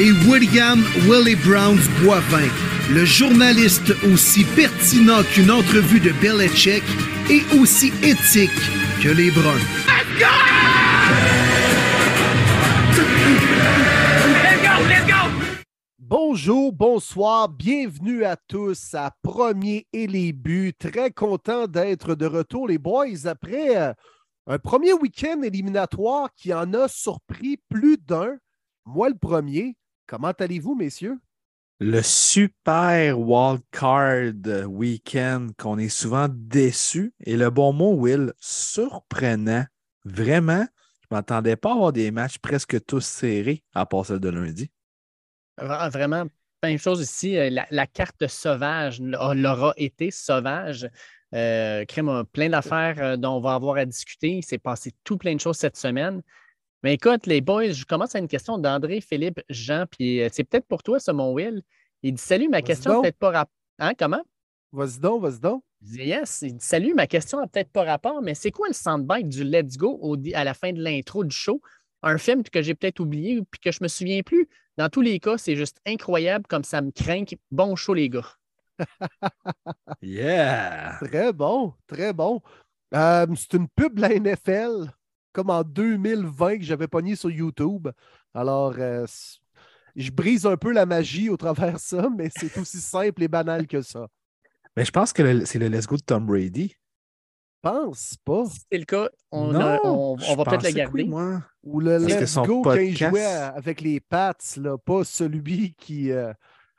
Et William Willie Browns Boivin, le journaliste aussi pertinent qu'une entrevue de Belichick et aussi éthique que les Bruns. Bonjour, bonsoir, bienvenue à tous à Premier et les buts. Très content d'être de retour, les boys, après euh, un premier week-end éliminatoire qui en a surpris plus d'un. Moi, le premier. Comment allez-vous, messieurs? Le super wildcard week-end qu'on est souvent déçu. Et le bon mot, Will, surprenant. Vraiment, je ne m'attendais pas à avoir des matchs presque tous serrés à part celle de lundi. Vraiment, plein de choses ici. Euh, La, carte sauvage l'aura été sauvage. Euh, crème a plein d'affaires euh, dont on va avoir à discuter. Il s'est passé tout plein de choses cette semaine. Mais écoute, les boys, je commence à une question d'André, Philippe, Jean, puis euh, c'est peut-être pour toi, ça, mon Will. Il dit Salut, ma question peut-être pas rapport. Hein, comment? Vas-y donc, vas-y donc. Il dit Yes. Il dit Salut, ma question n'a peut-être pas rapport, mais c'est quoi le soundbite du Let's Go au, à la fin de l'intro du show? Un film que j'ai peut-être oublié puis que je me souviens plus. Dans tous les cas, c'est juste incroyable comme ça me craint. Bon show, les gars. yeah! Très bon, très bon. Euh, c'est une pub de la NFL comme en 2020 que j'avais pogné sur YouTube. Alors, euh, je brise un peu la magie au travers ça, mais c'est aussi simple et banal que ça. Mais je pense que c'est le Let's Go de Tom Brady. Je pense pas. Si c'est le cas, on, on, va peut-être le garder. moi? Ou le Let's Go quand il jouait avec les Pats, là, pas celui qui euh,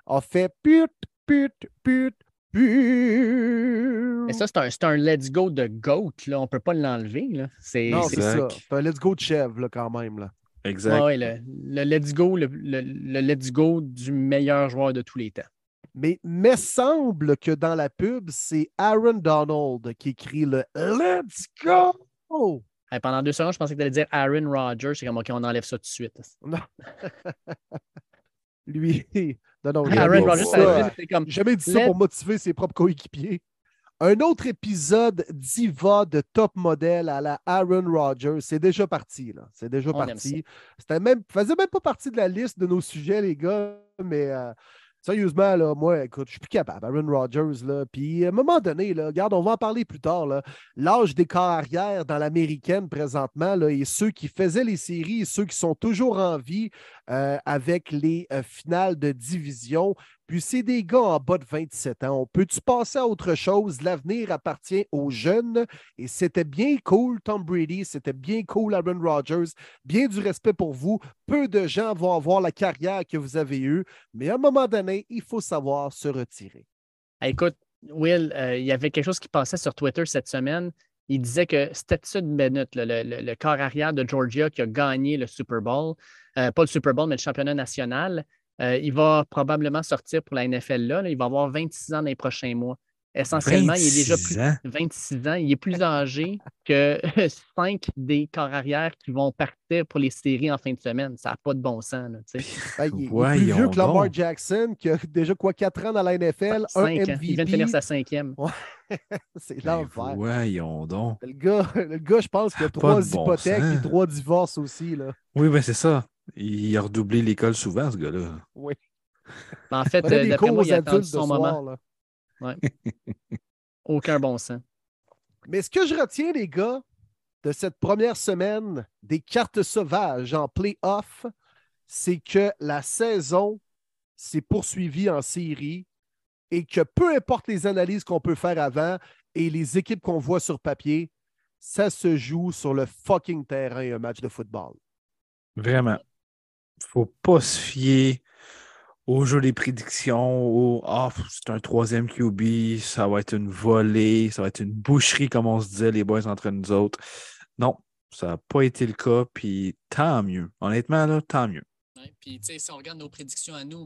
a fait put, put, put, mais ça, c'est un, let's go de GOAT. Là. On ne peut pas l'enlever. Non, c'est ça. C'est un let's go de chèvre là, quand même. Là. Exact. Ouais, le, let's go, le, let's go du meilleur joueur de tous les temps. Mais il semble que dans la pub, c'est Aaron Donald qui écrit le Let's go! pendant deux secondes, je pensais que tu allais dire Aaron Rodgers. C'est comme, OK, on enlève ça tout de suite. Non. Lui, non, non, Aaron Rodgers, comme. Jamais dit ça pour motiver ses propres coéquipiers. Un autre épisode diva de top modèle à la Aaron Rodgers, c'est déjà parti. là. C'est déjà parti. C'était même, faisait même pas partie de la liste de nos sujets, les gars, mais euh, Sérieusement, là, moi, écoute, je suis plus capable. Aaron Rodgers, là. Puis à un moment donné, là, regarde, on va en parler plus tard. L'âge des carrières dans l'américaine présentement, là, et ceux qui faisaient les séries et ceux qui sont toujours en vie euh, avec les euh, finales de division. Puis c'est des gars en bas de 27 ans. On peut-tu passer à autre chose? L'avenir appartient aux jeunes. Et c'était bien cool, Tom Brady. C'était bien cool, Aaron Rodgers. Bien du respect pour vous. Peu de gens vont avoir la carrière que vous avez eue. Mais à un moment donné, il faut savoir se retirer. Écoute, Will, euh, il y avait quelque chose qui passait sur Twitter cette semaine. Il disait que Stetson Bennett, le, le, corps arrière de Georgia qui a gagné le Super Bowl, euh, pas le Super Bowl, mais le championnat national, euh, il va probablement sortir pour la NFL là, Il va avoir 26 ans dans les prochains mois. Essentiellement, il est déjà plus 26 ans? Il est plus âgé que cinq des corps arrière qui vont partir pour les séries en fin de semaine. Ça n'a pas de bon sens. Ben, il, est plus vieux que Lamar Jackson, qui a déjà quoi, 4 ans dans la NFL, un MVP. Il vient de finir sa cinquième. C'est ben, l'enfer. Voyons donc. Le gars, le gars je pense qu'il a trois hypothèques et trois divorces aussi. Là. Oui, ben c'est ça. Il a redoublé l'école souvent, ce gars-là. Oui. En fait, euh, d'après moi, il a son moment. Ouais. Aucun bon sens. Mais ce que je retiens, les gars, de cette première semaine des cartes sauvages en play-off, c'est que la saison s'est poursuivie en série et que peu importe les analyses qu'on peut faire avant et les équipes qu'on voit sur papier, ça se joue sur le fucking terrain, un match de football. Vraiment. Faut pas se fier au jeu des prédictions, au Ah, c'est un troisième QB, ça va être une volée, ça va être une boucherie, comme on se disait, les boys entre nous autres. Non, ça n'a pas été le cas, puis tant mieux. Honnêtement, là, tant mieux. puis, tu sais, si on regarde nos prédictions à nous,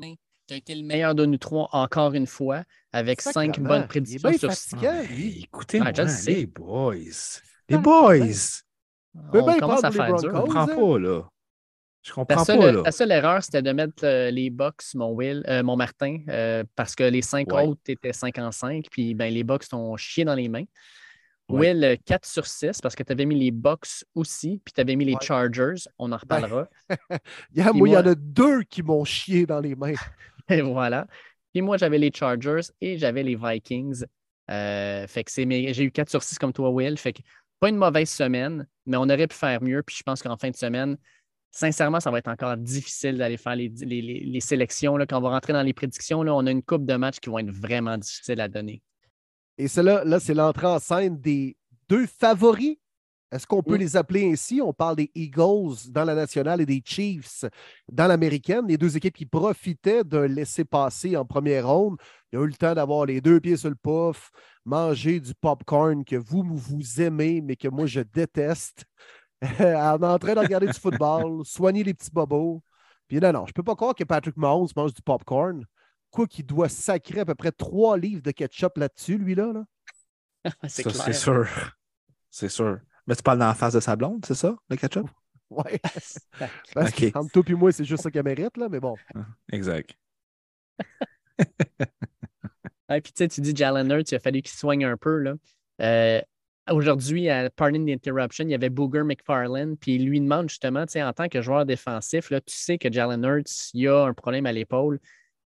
Tu as été le meilleur de nous trois encore une fois, avec cinq bonnes prédictions sur Hey, lui. Écoutez-moi, les boys. Les boys. On bien commence à faire dur. Je Broncos. comprends hein? pas, là. Je comprends pas, seule, là. ta seule erreur, c'était de mettre euh, les box, mon Will, euh, mon Martin, euh, parce que les cinq Ouais. autres étaient 5 en 5, puis ben, les box t'ont chié dans les mains. Ouais. Will, euh, 4 sur 6, parce que tu avais mis les box aussi, puis tu avais mis les Ouais. Chargers, on en reparlera. Il y a- Puis moi, il y en a deux qui m'ont chié dans les mains. Et voilà. Puis moi, j'avais les Chargers et j'avais les Vikings. Fait que c'est mes- j'ai eu 4 sur 6 comme toi, Will. Fait que pas une mauvaise semaine, mais on aurait pu faire mieux. Puis je pense qu'en fin de semaine, sincèrement, ça va être encore difficile d'aller faire les, les- les- les sélections. Là. Quand on va rentrer dans les prédictions, là, on a une coupe de matchs qui vont être vraiment difficiles à donner. Et cela, là, c'est l'entrée en scène des deux favoris. Est-ce qu'on peut les appeler ainsi? On parle des Eagles dans la nationale et des Chiefs dans l'américaine. Les deux équipes qui profitaient d'un laisser-passer en première ronde. Ils ont eu le temps d'avoir les deux pieds sur le puff, manger du popcorn que vous, vous aimez, mais que moi, je déteste. en en train de regarder du football, soigner les petits bobos. Puis non, non, je ne peux pas croire que Patrick Mahomes mange du popcorn. Quoi qu'il doit sacrer à peu près trois livres de ketchup là-dessus, lui-là. Là. c'est clair. c'est sûr. C'est sûr. Mais tu parles dans la face de sa blonde, c'est ça, le ketchup? Ouais. Parce Ok. que entre toi et moi, c'est juste ça qu'elle mérite, là, mais bon. Exact. Ouais, puis tu sais, tu dis Jalen Hurts, il a fallu qu'il soigne un peu. Là. Euh, Aujourd'hui, à Pardon the il y avait Booger McFarlane, puis il lui demande justement, tu sais, en tant que joueur défensif, là, tu sais que Jalen Hurts, il a un problème à l'épaule.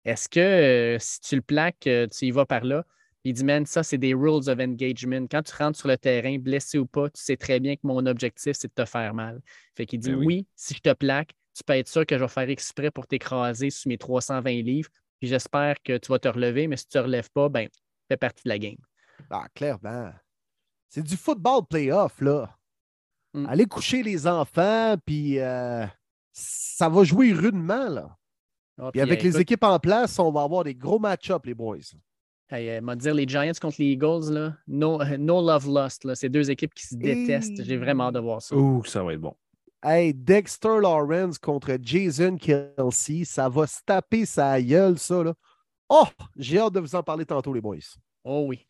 Est-ce que euh, si tu le plaques, euh, tu y vas par là? Il dit, man, ça, c'est des rules of engagement. Quand tu rentres sur le terrain, blessé ou pas, tu sais très bien que mon objectif, c'est de te faire mal. Fait qu'il dit, Ben oui. oui. si je te plaque, tu peux être sûr que je vais faire exprès pour t'écraser sous mes 320 livres. Puis j'espère que tu vas te relever, mais si tu ne te relèves pas, ben, fais partie de la game. Ah, clairement. C'est du football playoff, là. Mm. Allez coucher les enfants, puis euh, ça va jouer rudement, là. Ah, Puis avec euh, les écoute, équipes en place, on va avoir des gros match-ups, les boys. hey, euh, m'a dire les Giants contre les Eagles, là, no, no love lost. Là. C'est deux équipes qui se détestent. J'ai vraiment hâte de voir ça. Ouh, ça va être bon. Hey, Dexter Lawrence contre Jason Kelsey, ça va se taper sa gueule, ça, là. Oh, j'ai hâte de vous en parler tantôt, les boys. Oh oui.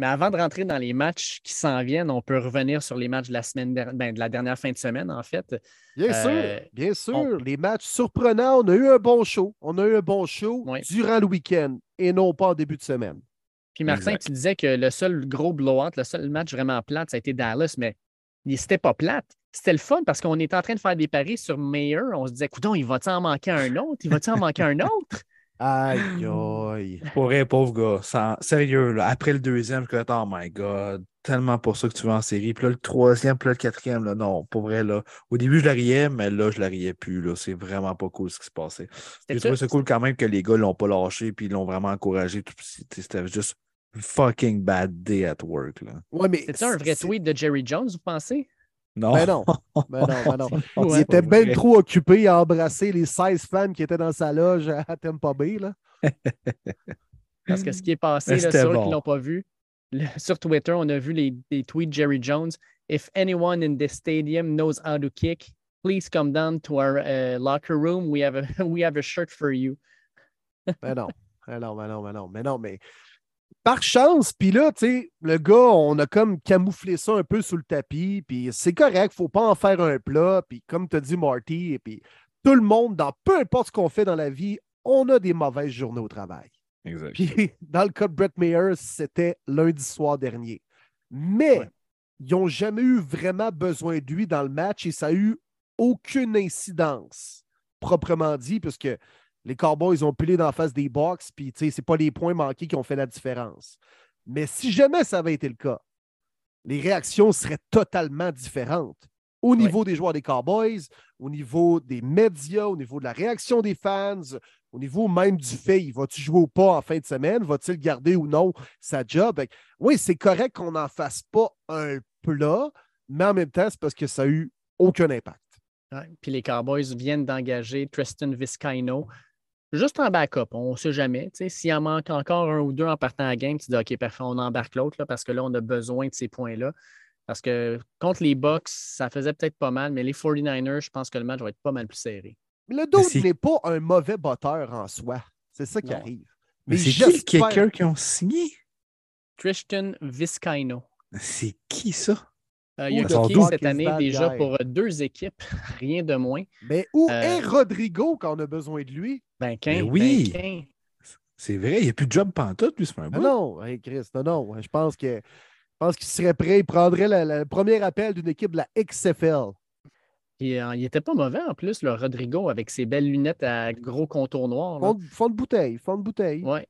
Mais avant de rentrer dans les matchs qui s'en viennent, on peut revenir sur les matchs de la semaine der- ben, de la dernière fin de semaine, en fait. Bien Euh, sûr, bien sûr. on- Les matchs surprenants, on a eu un bon show. On a eu un bon show Oui. durant le week-end et non pas en début de semaine. Puis Martin, Exact. tu disais que le seul gros blowout, le seul match vraiment plate, ça a été Dallas, mais c'était pas plate. C'était le fun parce qu'on était en train de faire des paris sur Mayer. On se disait, coudon, il va-tu en manquer un autre? Il va-tu en manquer un autre? Aïe, aïe. Pour vrai, pauvre gars. Sans- Sérieux, là, après le deuxième, je suis comme, oh my God, tellement pour ça que tu vas en série. Puis là, le troisième, puis là, le quatrième, là, non, pour vrai, là. Au début, je la riais, mais là, je la riais plus, là. C'est vraiment pas cool ce qui se passait. J'ai trouvé ça? cool quand même que les gars l'ont pas lâché, puis ils l'ont vraiment encouragé. tout- C'était c'était juste fucking bad day at work, là. Ouais, mais C'était un vrai tweet de Jerry Jones, vous pensez? Non. Ben non. Ben non, ben non. fou, Il était bien trop occupé à embrasser les 16 femmes qui étaient dans sa loge à Tampa Bay. Là. Parce que ce qui est passé, là, ceux qui ne l'ont pas vu, le- sur Twitter, on a vu les, les tweets de Jerry Jones. If anyone in this stadium knows how to kick, please come down to our uh, locker room. We have, a, we have a shirt for you. Ben non. Ben non, ben non, ben non. Mais non, mais par chance, puis là, tu sais, le gars, on a comme camouflé ça un peu sous le tapis, puis c'est correct, faut pas en faire un plat, puis comme tu as dit, Marty, et puis tout le monde, dans peu importe ce qu'on fait dans la vie, on a des mauvaises journées au travail. Exact. Puis dans le cas de Brett Mayer, c'était lundi soir dernier. Mais Ouais. ils n'ont jamais eu vraiment besoin de lui dans le match et ça n'a eu aucune incidence, proprement dit, puisque les Cowboys ont pilé dans la face des Bucks, puis tu sais, c'est pas les points manqués qui ont fait la différence. Mais si jamais ça avait été le cas, les réactions seraient totalement différentes. Au niveau des joueurs des Cowboys, au niveau des médias, au niveau de la réaction des fans, au niveau même du fait, va-tu jouer ou pas en fin de semaine, va-t-il garder ou non sa job? Oui, c'est correct qu'on n'en fasse pas un plat, mais en même temps, c'est parce que ça n'a eu aucun impact. Ouais. Puis les Cowboys viennent d'engager Tristan Vizcaino juste en backup. On ne sait jamais. Tu sais, S'il en manque encore un ou deux en partant à la game, tu dis OK, parfait, on embarque l'autre là, parce que là, on a besoin de ces points-là. Parce que contre les Bucks, ça faisait peut-être pas mal, mais les 49ers, je pense que le match va être pas mal plus serré. Mais le dos n'est pas un mauvais batteur en soi. C'est ça qui Non. arrive. Mais c'est le kicker qui ont signé? Christian Vizcaino. C'est qui ça? Euh, il a dos. cette année déjà guy? pour euh, deux équipes, rien de moins. Mais où Euh, est Rodrigo quand on a besoin de lui? Ben, quin, Mais oui. ben. C'est vrai, il n'y a plus de job pantoute, lui, c'est un Ah bout. non, hey Chris, non, non. Je pense que je pense qu'il serait prêt, il prendrait le premier appel d'une équipe de la XFL. Euh, il était pas mauvais en plus, le Rodrigo, avec ses belles lunettes à gros contour noir. Fond, de- fond de bouteille, fond de bouteille. Ouais.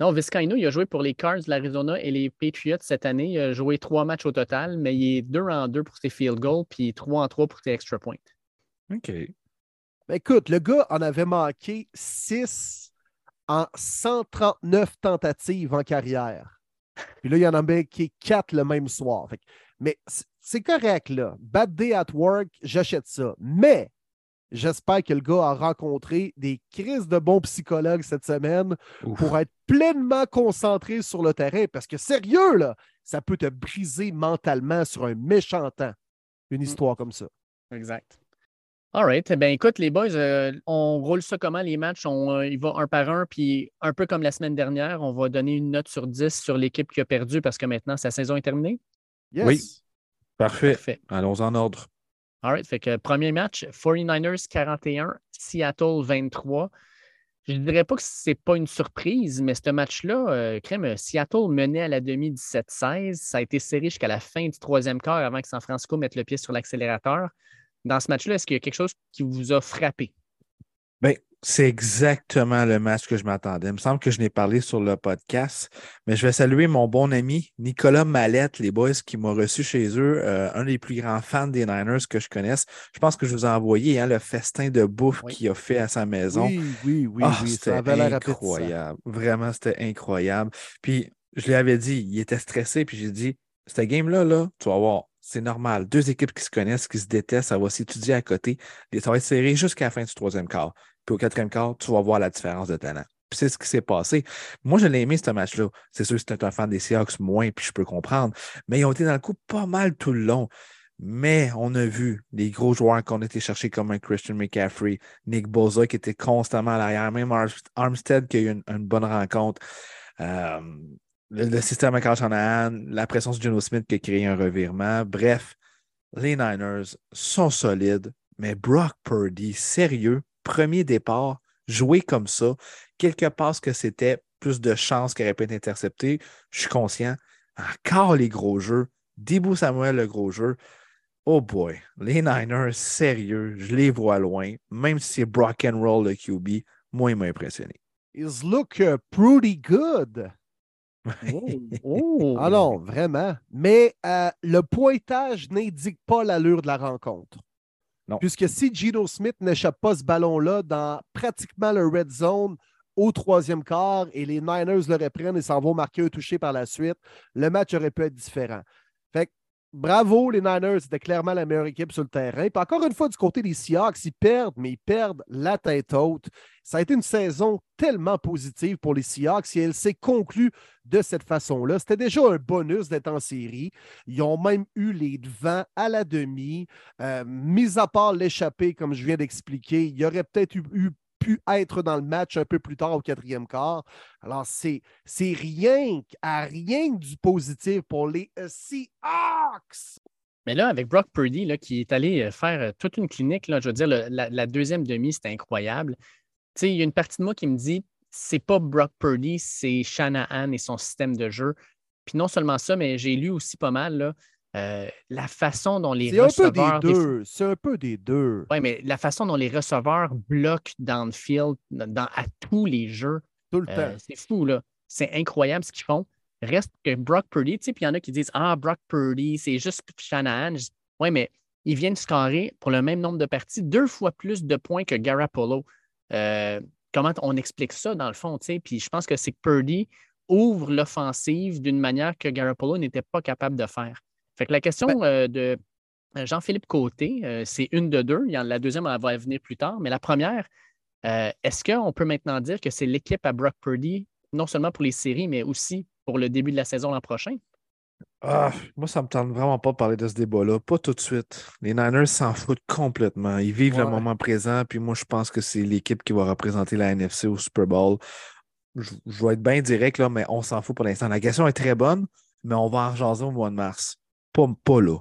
Non, Vizcaino, il a joué pour les Cards de l'Arizona et les Patriots cette année. Il a joué trois matchs au total, mais il est deux en deux pour ses field goals, puis trois en trois pour ses extra points. OK. Ben, écoute, le gars en avait manqué 6 en 139 tentatives en carrière. Puis là, il en a manqué 4 le même soir. Fait que- mais c'est correct, là. Bad day at work, j'achète ça. Mais j'espère que le gars a rencontré des crises de bons psychologues cette semaine Ouf. pour être pleinement concentré sur le terrain. Parce que sérieux, là, ça peut te briser mentalement sur un méchant temps, une histoire comme ça. Exact. All right. Eh bien, écoute, les boys, euh, on roule ça comment les matchs? On euh, y va un par un, puis un peu comme la semaine dernière, on va donner une note sur 10 sur l'équipe qui a perdu parce que maintenant sa saison est terminée. Yes. Oui. Parfait. Parfait. Allons en ordre. All right. Fait que premier match, 49ers 41, Seattle 23. Je ne dirais pas que c'est pas une surprise, mais ce match-là, euh, crème, Seattle menait à la demi 17-16. Ça a été serré jusqu'à la fin du troisième quart avant que San Francisco mette le pied sur l'accélérateur. Dans ce match-là, est-ce qu'il y a quelque chose qui vous a frappé? Ben, c'est exactement le match que je m'attendais. Il me semble que je n'ai parlé sur le podcast, mais je vais saluer mon bon ami Nicolas Mallette, les boys, qui m'a reçu chez eux, euh, un des plus grands fans des Niners que je connaisse. Je pense que je vous ai envoyé hein, le festin de bouffe Oui. qu'il a fait à sa maison. Oui, oui, oui, Ah, oui. c'était incroyable. Vraiment, c'était incroyable. Puis, je lui avais dit, il était stressé, puis j'ai dit, cette game-là, là, tu vas voir, c'est normal. Deux équipes qui se connaissent, qui se détestent, ça va s'étudier à côté. Ça va être serré jusqu'à la fin du troisième quart. Puis au quatrième quart, tu vas voir la différence de talent. Puis c'est ce qui s'est passé. Moi, je l'ai aimé, ce match-là. C'est sûr c'était un fan des Seahawks, moins, puis je peux comprendre. Mais ils ont été dans le coup pas mal tout le long. Mais on a vu les gros joueurs qu'on a été comme un Christian McCaffrey, Nick Boza qui était constamment à l'arrière, même Ar- Armstead qui a eu une, une bonne rencontre. Euh, le, système à Kyle Shanahan, la présence de Geno Smith qui a créé un revirement. Bref, les Niners sont solides, mais Brock Purdy, sérieux, premier départ, jouer comme ça, quelque part que c'était plus de chances qu'il aurait pu être intercepté, je suis conscient. Encore les gros jeux, Dibou Samuel, le gros jeu. Oh boy, les Niners, sérieux, je les vois loin, même si c'est Brock and Roll le QB, moi, il m'a impressionné. Ils look uh, pretty good. Oh! Ah non, vraiment. Mais euh, le pointage n'indique pas l'allure de la rencontre. Non. Puisque si Gino Smith n'échappe pas ce ballon-là dans pratiquement le red zone au troisième quart et les Niners le reprennent et s'en vont marquer un touché par la suite, le match aurait pu être différent. Fait que, bravo, les Niners, c'était clairement la meilleure équipe sur le terrain. Puis encore une fois, du côté des Seahawks, ils perdent, mais ils perdent la tête haute. Ça a été une saison tellement positive pour les Seahawks et elle s'est conclue de cette façon-là. C'était déjà un bonus d'être en série. Ils ont même eu les devants à la demi. Euh, mis à part l'échappée, comme je viens d'expliquer, il y aurait peut-être eu, eu- pu être dans le match un peu plus tard au quatrième quart. Alors, c'est rien à rien du positif pour les euh, Seahawks. Mais là, avec Brock Purdy, là, qui est allé euh, faire euh, toute une clinique, là, je veux dire, la, deuxième demi, c'était incroyable. Tu sais, il y a une partie de moi qui me dit, c'est pas Brock Purdy, c'est Shanahan et son système de jeu. Puis non seulement ça, mais j'ai lu aussi pas mal euh, la façon dont les C'est un peu des receveurs. des-. C'est un peu des deux. Ouais, mais la façon dont les receveurs bloquent dans le field, dans, à tous les jeux, Tout le euh, temps. c'est fou, là. C'est incroyable ce qu'ils font. Reste que Brock Purdy, tu sais, puis il y en a qui disent Ah, Brock Purdy, c'est juste Shanahan. Ouais, mais ils viennent scorer pour le même nombre de parties, deux fois plus de points que Garoppolo. Euh, comment on explique ça, dans le fond, tu sais? Puis je pense que c'est que Purdy ouvre l'offensive d'une manière que Garoppolo n'était pas capable de faire. Fait que la question Ben euh, de Jean-Philippe Côté, euh, c'est une de deux. Il y en- La deuxième elle va venir plus tard, mais la première, euh, est-ce qu'on peut maintenant dire que c'est l'équipe à Brock Purdy, non seulement pour les séries, mais aussi pour le début de la saison l'an prochain? Ah, moi, ça me tente vraiment pas de parler de ce débat-là. Pas tout de suite. Les Niners s'en foutent complètement. Ils vivent le moment présent, puis moi, je pense que c'est l'équipe qui va représenter la NFC au Super Bowl. Je, vais être bien direct, là, mais on s'en fout pour l'instant. La question est très bonne, mais on va en jaser au mois de mars. Là.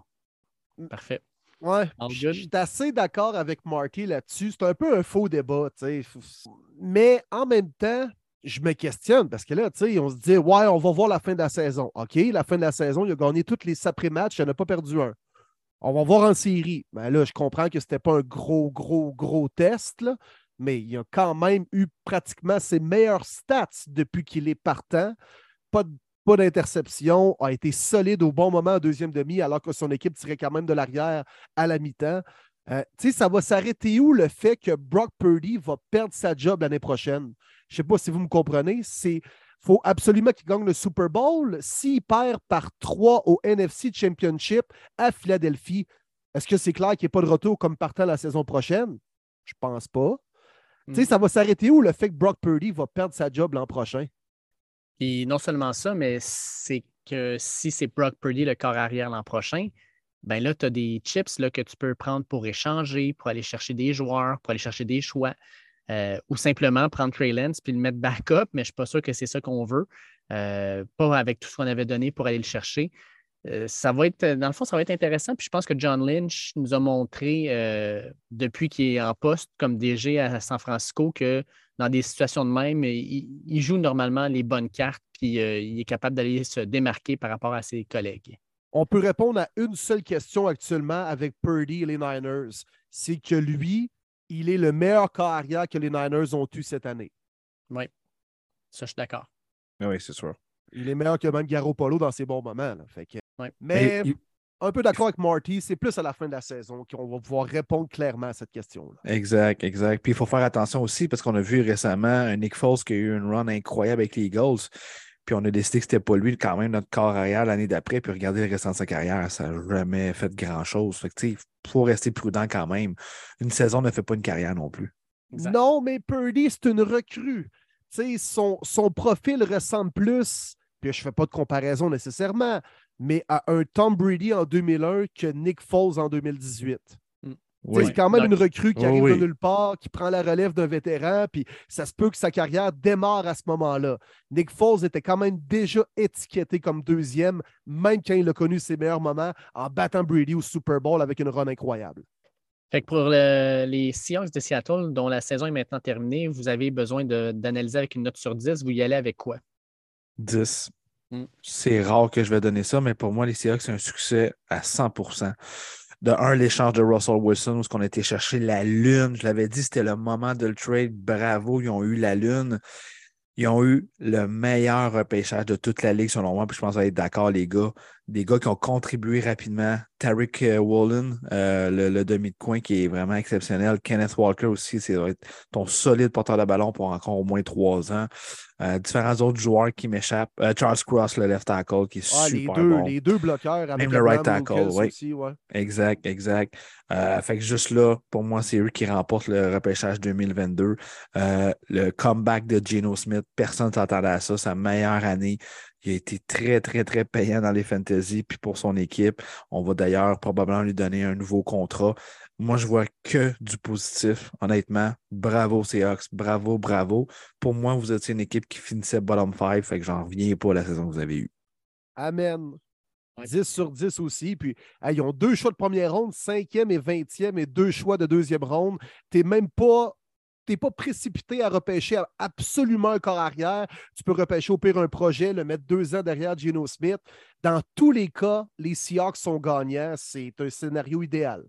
Parfait. Ouais, je suis assez d'accord avec Marty là-dessus. C'est un peu un faux débat, tu sais. Mais en même temps, je me questionne parce que là, tu sais, on se dit, ouais, on va voir la fin de la saison. OK, la fin de la saison, il a gagné tous les après-matchs, il n'a pas perdu un. On va voir en série. Mais ben là, je comprends que ce n'était pas un gros, gros, gros test, là, mais il a quand même eu pratiquement ses meilleurs stats depuis qu'il est partant. Pas, pas d'interception, a été solide au bon moment en deuxième demi, alors que son équipe tirait quand même de l'arrière à la mi-temps. Euh, tu sais, ça va s'arrêter où le fait que Brock Purdy va perdre sa job l'année prochaine? Je ne sais pas si vous me comprenez. C'est faut absolument qu'il gagne le Super Bowl. S'il perd par trois au NFC Championship à Philadelphie, est-ce que c'est clair qu'il n'y a pas de retour comme partant la saison prochaine? Je pense pas. Tu sais, hmm. ça va s'arrêter où le fait que Brock Purdy va perdre sa job l'an prochain? Et non seulement ça, mais c'est que si c'est Brock Purdy le corps arrière l'an prochain, ben là, tu as des chips là, que tu peux prendre pour échanger, pour aller chercher des joueurs, pour aller chercher des choix, euh, ou simplement prendre Trey Lance puis le mettre backup, mais je ne suis pas sûr que c'est ça qu'on veut. Euh, pas avec tout ce qu'on avait donné pour aller le chercher. Euh, ça va être, dans le fond, ça va être intéressant. Puis je pense que John Lynch nous a montré depuis qu'il est en poste comme DG à San Francisco que dans des situations de même, il joue normalement les bonnes cartes, puis il est capable d'aller se démarquer par rapport à ses collègues on peut répondre à une seule question actuellement avec Purdy et les Niners. C'est que lui, il est le meilleur carrière que les Niners ont eu cette année. Oui, ça, je suis d'accord. Ah oui, c'est sûr. Il est meilleur que même Garoppolo dans ses bons moments. Mais un peu d'accord avec Marty, c'est plus à la fin de la saison qu'on va pouvoir répondre clairement à cette question-là. Exact, exact. Puis il faut faire attention aussi parce qu'on a vu récemment un Nick Foles qui a eu une run incroyable avec les Eagles. Puis on a décidé que c'était pas lui quand même notre corps arrière l'année d'après. Puis regarder le restant de sa carrière, ça n'a jamais fait grand-chose. Fait que il faut rester prudent quand même. Une saison ne fait pas une carrière non plus. Non, mais Purdy, c'est une recrue. son, son profil ressemble plus, puis je ne fais pas de comparaison nécessairement, mais à un Tom Brady en 2001 que Nick Foles en 2018. C'est quand même une recrue qui arrive de nulle part, qui prend la relève d'un vétéran, puis ça se peut que sa carrière démarre à ce moment-là. Nick Foles était quand même déjà étiqueté comme deuxième, même quand il a connu ses meilleurs moments en battant Brady au Super Bowl avec une run incroyable. Fait que pour les Seahawks de Seattle, dont la saison est maintenant terminée, vous avez besoin d'analyser avec une note sur 10. Vous y allez avec quoi? 10. C'est rare que je vais donner ça, mais pour moi, les Seahawks, c'est un succès à 100% de un, l'échange de Russell Wilson, où on a été chercher la Lune. Je l'avais dit, c'était le moment de le trade. Bravo, ils ont eu la Lune. Ils ont eu le meilleur repêchage de toute la ligue, selon moi. Puis je pense être d'accord, les gars. Des gars qui ont contribué rapidement. Tariq euh, Wallen, euh, le, demi de coin qui est vraiment exceptionnel. Kenneth Walker aussi, c'est ton solide porteur de ballon pour encore au moins trois ans. Euh, différents autres joueurs qui m'échappent. Charles Cross, le left tackle, qui est super les deux, bon. Les deux bloqueurs. Même le right tackle, oui. Exact, exact. fait que juste là, pour moi, c'est eux qui remportent le repêchage 2022. le comeback de Geno Smith, personne ne s'attendait à ça. Sa meilleure année. Il a été très, très, très payant dans les fantasy. Puis pour son équipe, on va d'ailleurs probablement lui donner un nouveau contrat. Moi, je vois que du positif, honnêtement. Bravo, Seahawks. Bravo, bravo. Pour moi, vous étiez une équipe qui finissait bottom 5, fait que j'en reviens pas à la saison que vous avez eue. Amen. 10 sur 10 aussi. Puis, ils ont deux choix de première ronde, cinquième et vingtième, et deux choix de deuxième ronde. Tu n'es même pas tu n'es pas précipité à repêcher absolument un corps arrière. Tu peux repêcher au pire un projet, le mettre deux ans derrière Geno Smith. Dans tous les cas, les Seahawks sont gagnants. C'est un scénario idéal.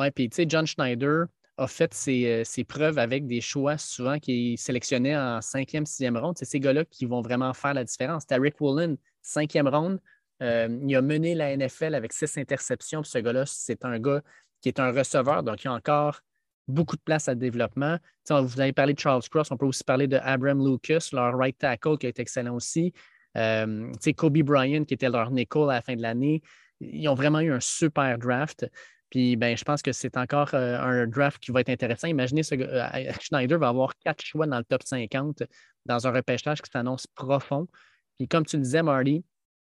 Oui, puis tu sais, John Schneider a fait ses, euh, preuves avec des choix souvent qu'il sélectionnait en cinquième, sixième ronde. C'est ces gars-là qui vont vraiment faire la différence. Rick Woolen, cinquième ronde. Euh, il a mené la NFL avec six interceptions. ce gars-là, c'est un gars qui est un receveur, donc il a encore beaucoup de place à développement. vous avez parlé de Charles Cross, on peut aussi parler de Abraham Lucas, leur right tackle qui est excellent aussi. Euh, Kobe Bryant qui était leur nickel à la fin de l'année. Ils ont vraiment eu un super draft. Puis ben, je pense que c'est encore euh, un draft qui va être intéressant. Imaginez, ce, euh, Schneider va avoir quatre choix dans le top 50 dans un repêchage qui s'annonce profond. Puis comme tu le disais, Marty,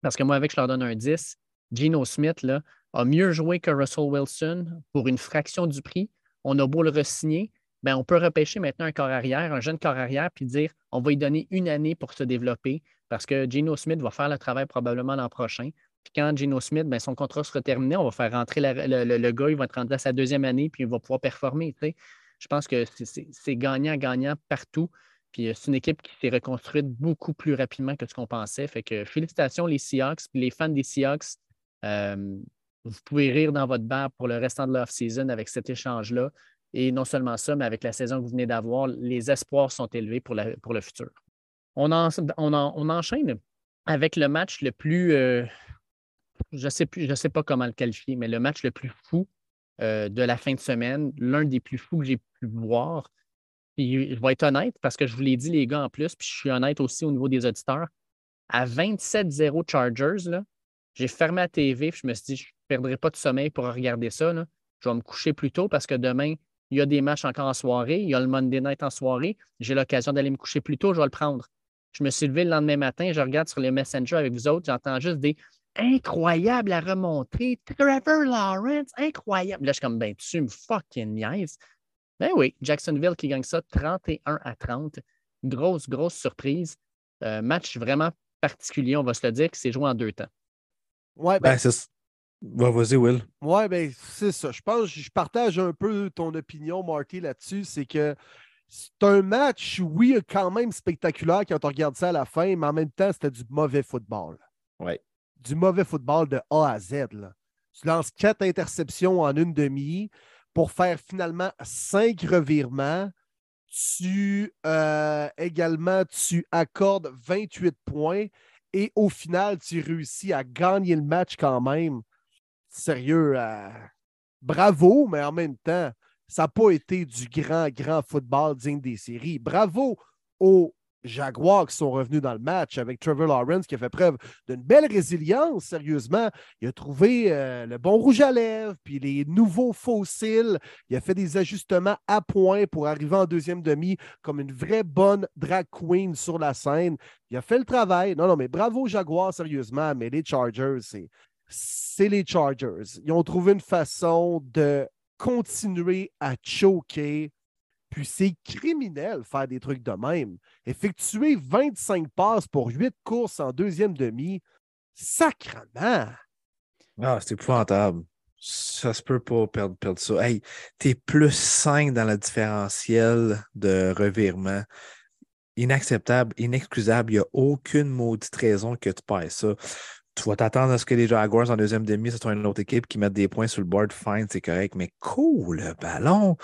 Parce que moi, avec, je leur donne un 10. Geno Smith là, a mieux joué que Russell Wilson pour une fraction du prix. On a beau le re-signer, ben, on peut repêcher maintenant un corps arrière, un jeune corps arrière, puis dire on va lui donner une année pour se développer parce que Geno Smith va faire le travail probablement l'an prochain. Puis quand Geno Smith, ben, son contrat sera terminé, on va faire rentrer le, gars, il va être rendu à sa deuxième année, puis il va pouvoir performer. Je pense que c'est gagnant-gagnant partout. Puis euh, c'est une équipe qui s'est reconstruite beaucoup plus rapidement que ce qu'on pensait. Fait que félicitations les Seahawks, puis les fans des Seahawks. Euh, vous pouvez rire dans votre bar pour le restant de l'off-season avec cet échange-là. Et non seulement ça, mais avec la saison que vous venez d'avoir, les espoirs sont élevés pour, pour le futur. On, on, enchaîne avec le match le plus, euh, je ne sais, sais pas comment le qualifier, mais le match le plus fou euh, de la fin de semaine, l'un des plus fous que j'ai pu voir. Puis je vais être honnête parce que je vous l'ai dit, les gars, en plus, puis je suis honnête aussi au niveau des auditeurs. À 27-0 Chargers, j'ai fermé la TV, puis je me suis dit, je ne perdrai pas de sommeil pour regarder ça. Je vais me coucher plus tôt parce que demain, il y a des matchs encore en soirée, il y a le Monday night en soirée. J'ai l'occasion d'aller me coucher plus tôt, je vais le prendre. Je me suis levé le lendemain matin, je regarde sur les messengers avec vous autres, j'entends juste des incroyables à remonter. Trevor Lawrence, incroyable. Là, je suis comme, ben, tu me fucking niaises. Ben oui, Jacksonville qui gagne ça 31 à 30. Grosse, grosse surprise. Euh, match vraiment particulier, on va se le dire, qui s'est joué en deux temps. Ouais, ben, ben vas-y, Will. Ouais, ben, c'est ça. Je pense je partage un peu ton opinion, Marty, là-dessus. C'est que c'est un match, oui, quand même spectaculaire quand on regarde ça à la fin, mais en même temps, c'était du mauvais football. Ouais. Du mauvais football de A à Z. Là. Tu lances quatre interceptions en une demi pour faire finalement cinq revirements. Tu euh, également, tu accordes 28 points et au final, tu réussis à gagner le match quand même. Sérieux, euh, bravo, mais en même temps, ça n'a pas été du grand, grand football digne des séries. Bravo aux Jaguars qui sont revenus dans le match avec Trevor Lawrence qui a fait preuve d'une belle résilience, sérieusement. Il a trouvé euh, le bon rouge à lèvres, puis les nouveaux fossiles. Il a fait des ajustements à point pour arriver en deuxième demi comme une vraie bonne drag queen sur la scène. Il a fait le travail. Non, non, mais bravo Jaguars, sérieusement, mais les Chargers, c'est les Chargers. Ils ont trouvé une façon de continuer à choquer. Puis c'est criminel faire des trucs de même. Effectuer 25 passes pour 8 courses en deuxième demi, sacrement. Ah, c'est épouvantable. Ça se peut pas perdre, perdre ça. Hey, t'es plus 5 dans la différentielle de revirement. Inacceptable, inexcusable. Il n'y a aucune maudite raison que tu perds ça tu vas t'attendre à ce que les Jaguars en deuxième demi, ce soit une autre équipe qui mette des points sur le board. Fine, c'est correct. Mais cool, le ballon.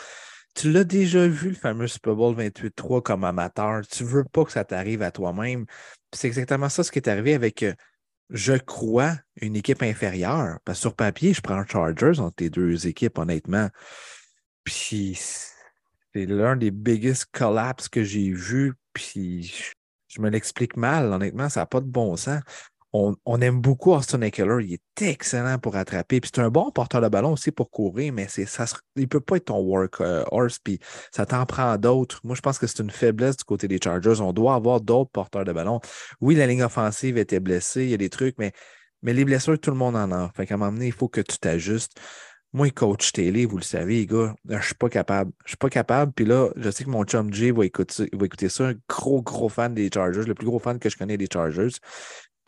Tu l'as déjà vu, le fameux Super Bowl 28-3 comme amateur. Tu veux pas que ça t'arrive à toi-même. C'est exactement ça ce qui est arrivé avec, euh, je crois, une équipe inférieure. Parce sur papier, je prends Chargers entre les deux équipes, honnêtement. Puis c'est l'un des biggest collapses que j'ai vu. Puis je me l'explique mal, honnêtement, ça n'a pas de bon sens on, aime beaucoup Austin Eckler. Il est excellent pour attraper. Puis c'est un bon porteur de ballon aussi pour courir, mais c'est, ça, il ne peut pas être ton workhorse. Euh, puis ça t'en prend d'autres. Moi, je pense que c'est une faiblesse du côté des Chargers. On doit avoir d'autres porteurs de ballon. Oui, la ligne offensive était blessée. Il y a des trucs, mais, mais les blessures, tout le monde en a. Fait qu'à un moment donné, il faut que tu t'ajustes. Moi, coach télé, vous le savez, les gars, je ne suis pas capable. Je ne suis pas capable. Puis là, je sais que mon chum Jay écouter, va écouter ça. Un gros, gros fan des Chargers, le plus gros fan que je connais des Chargers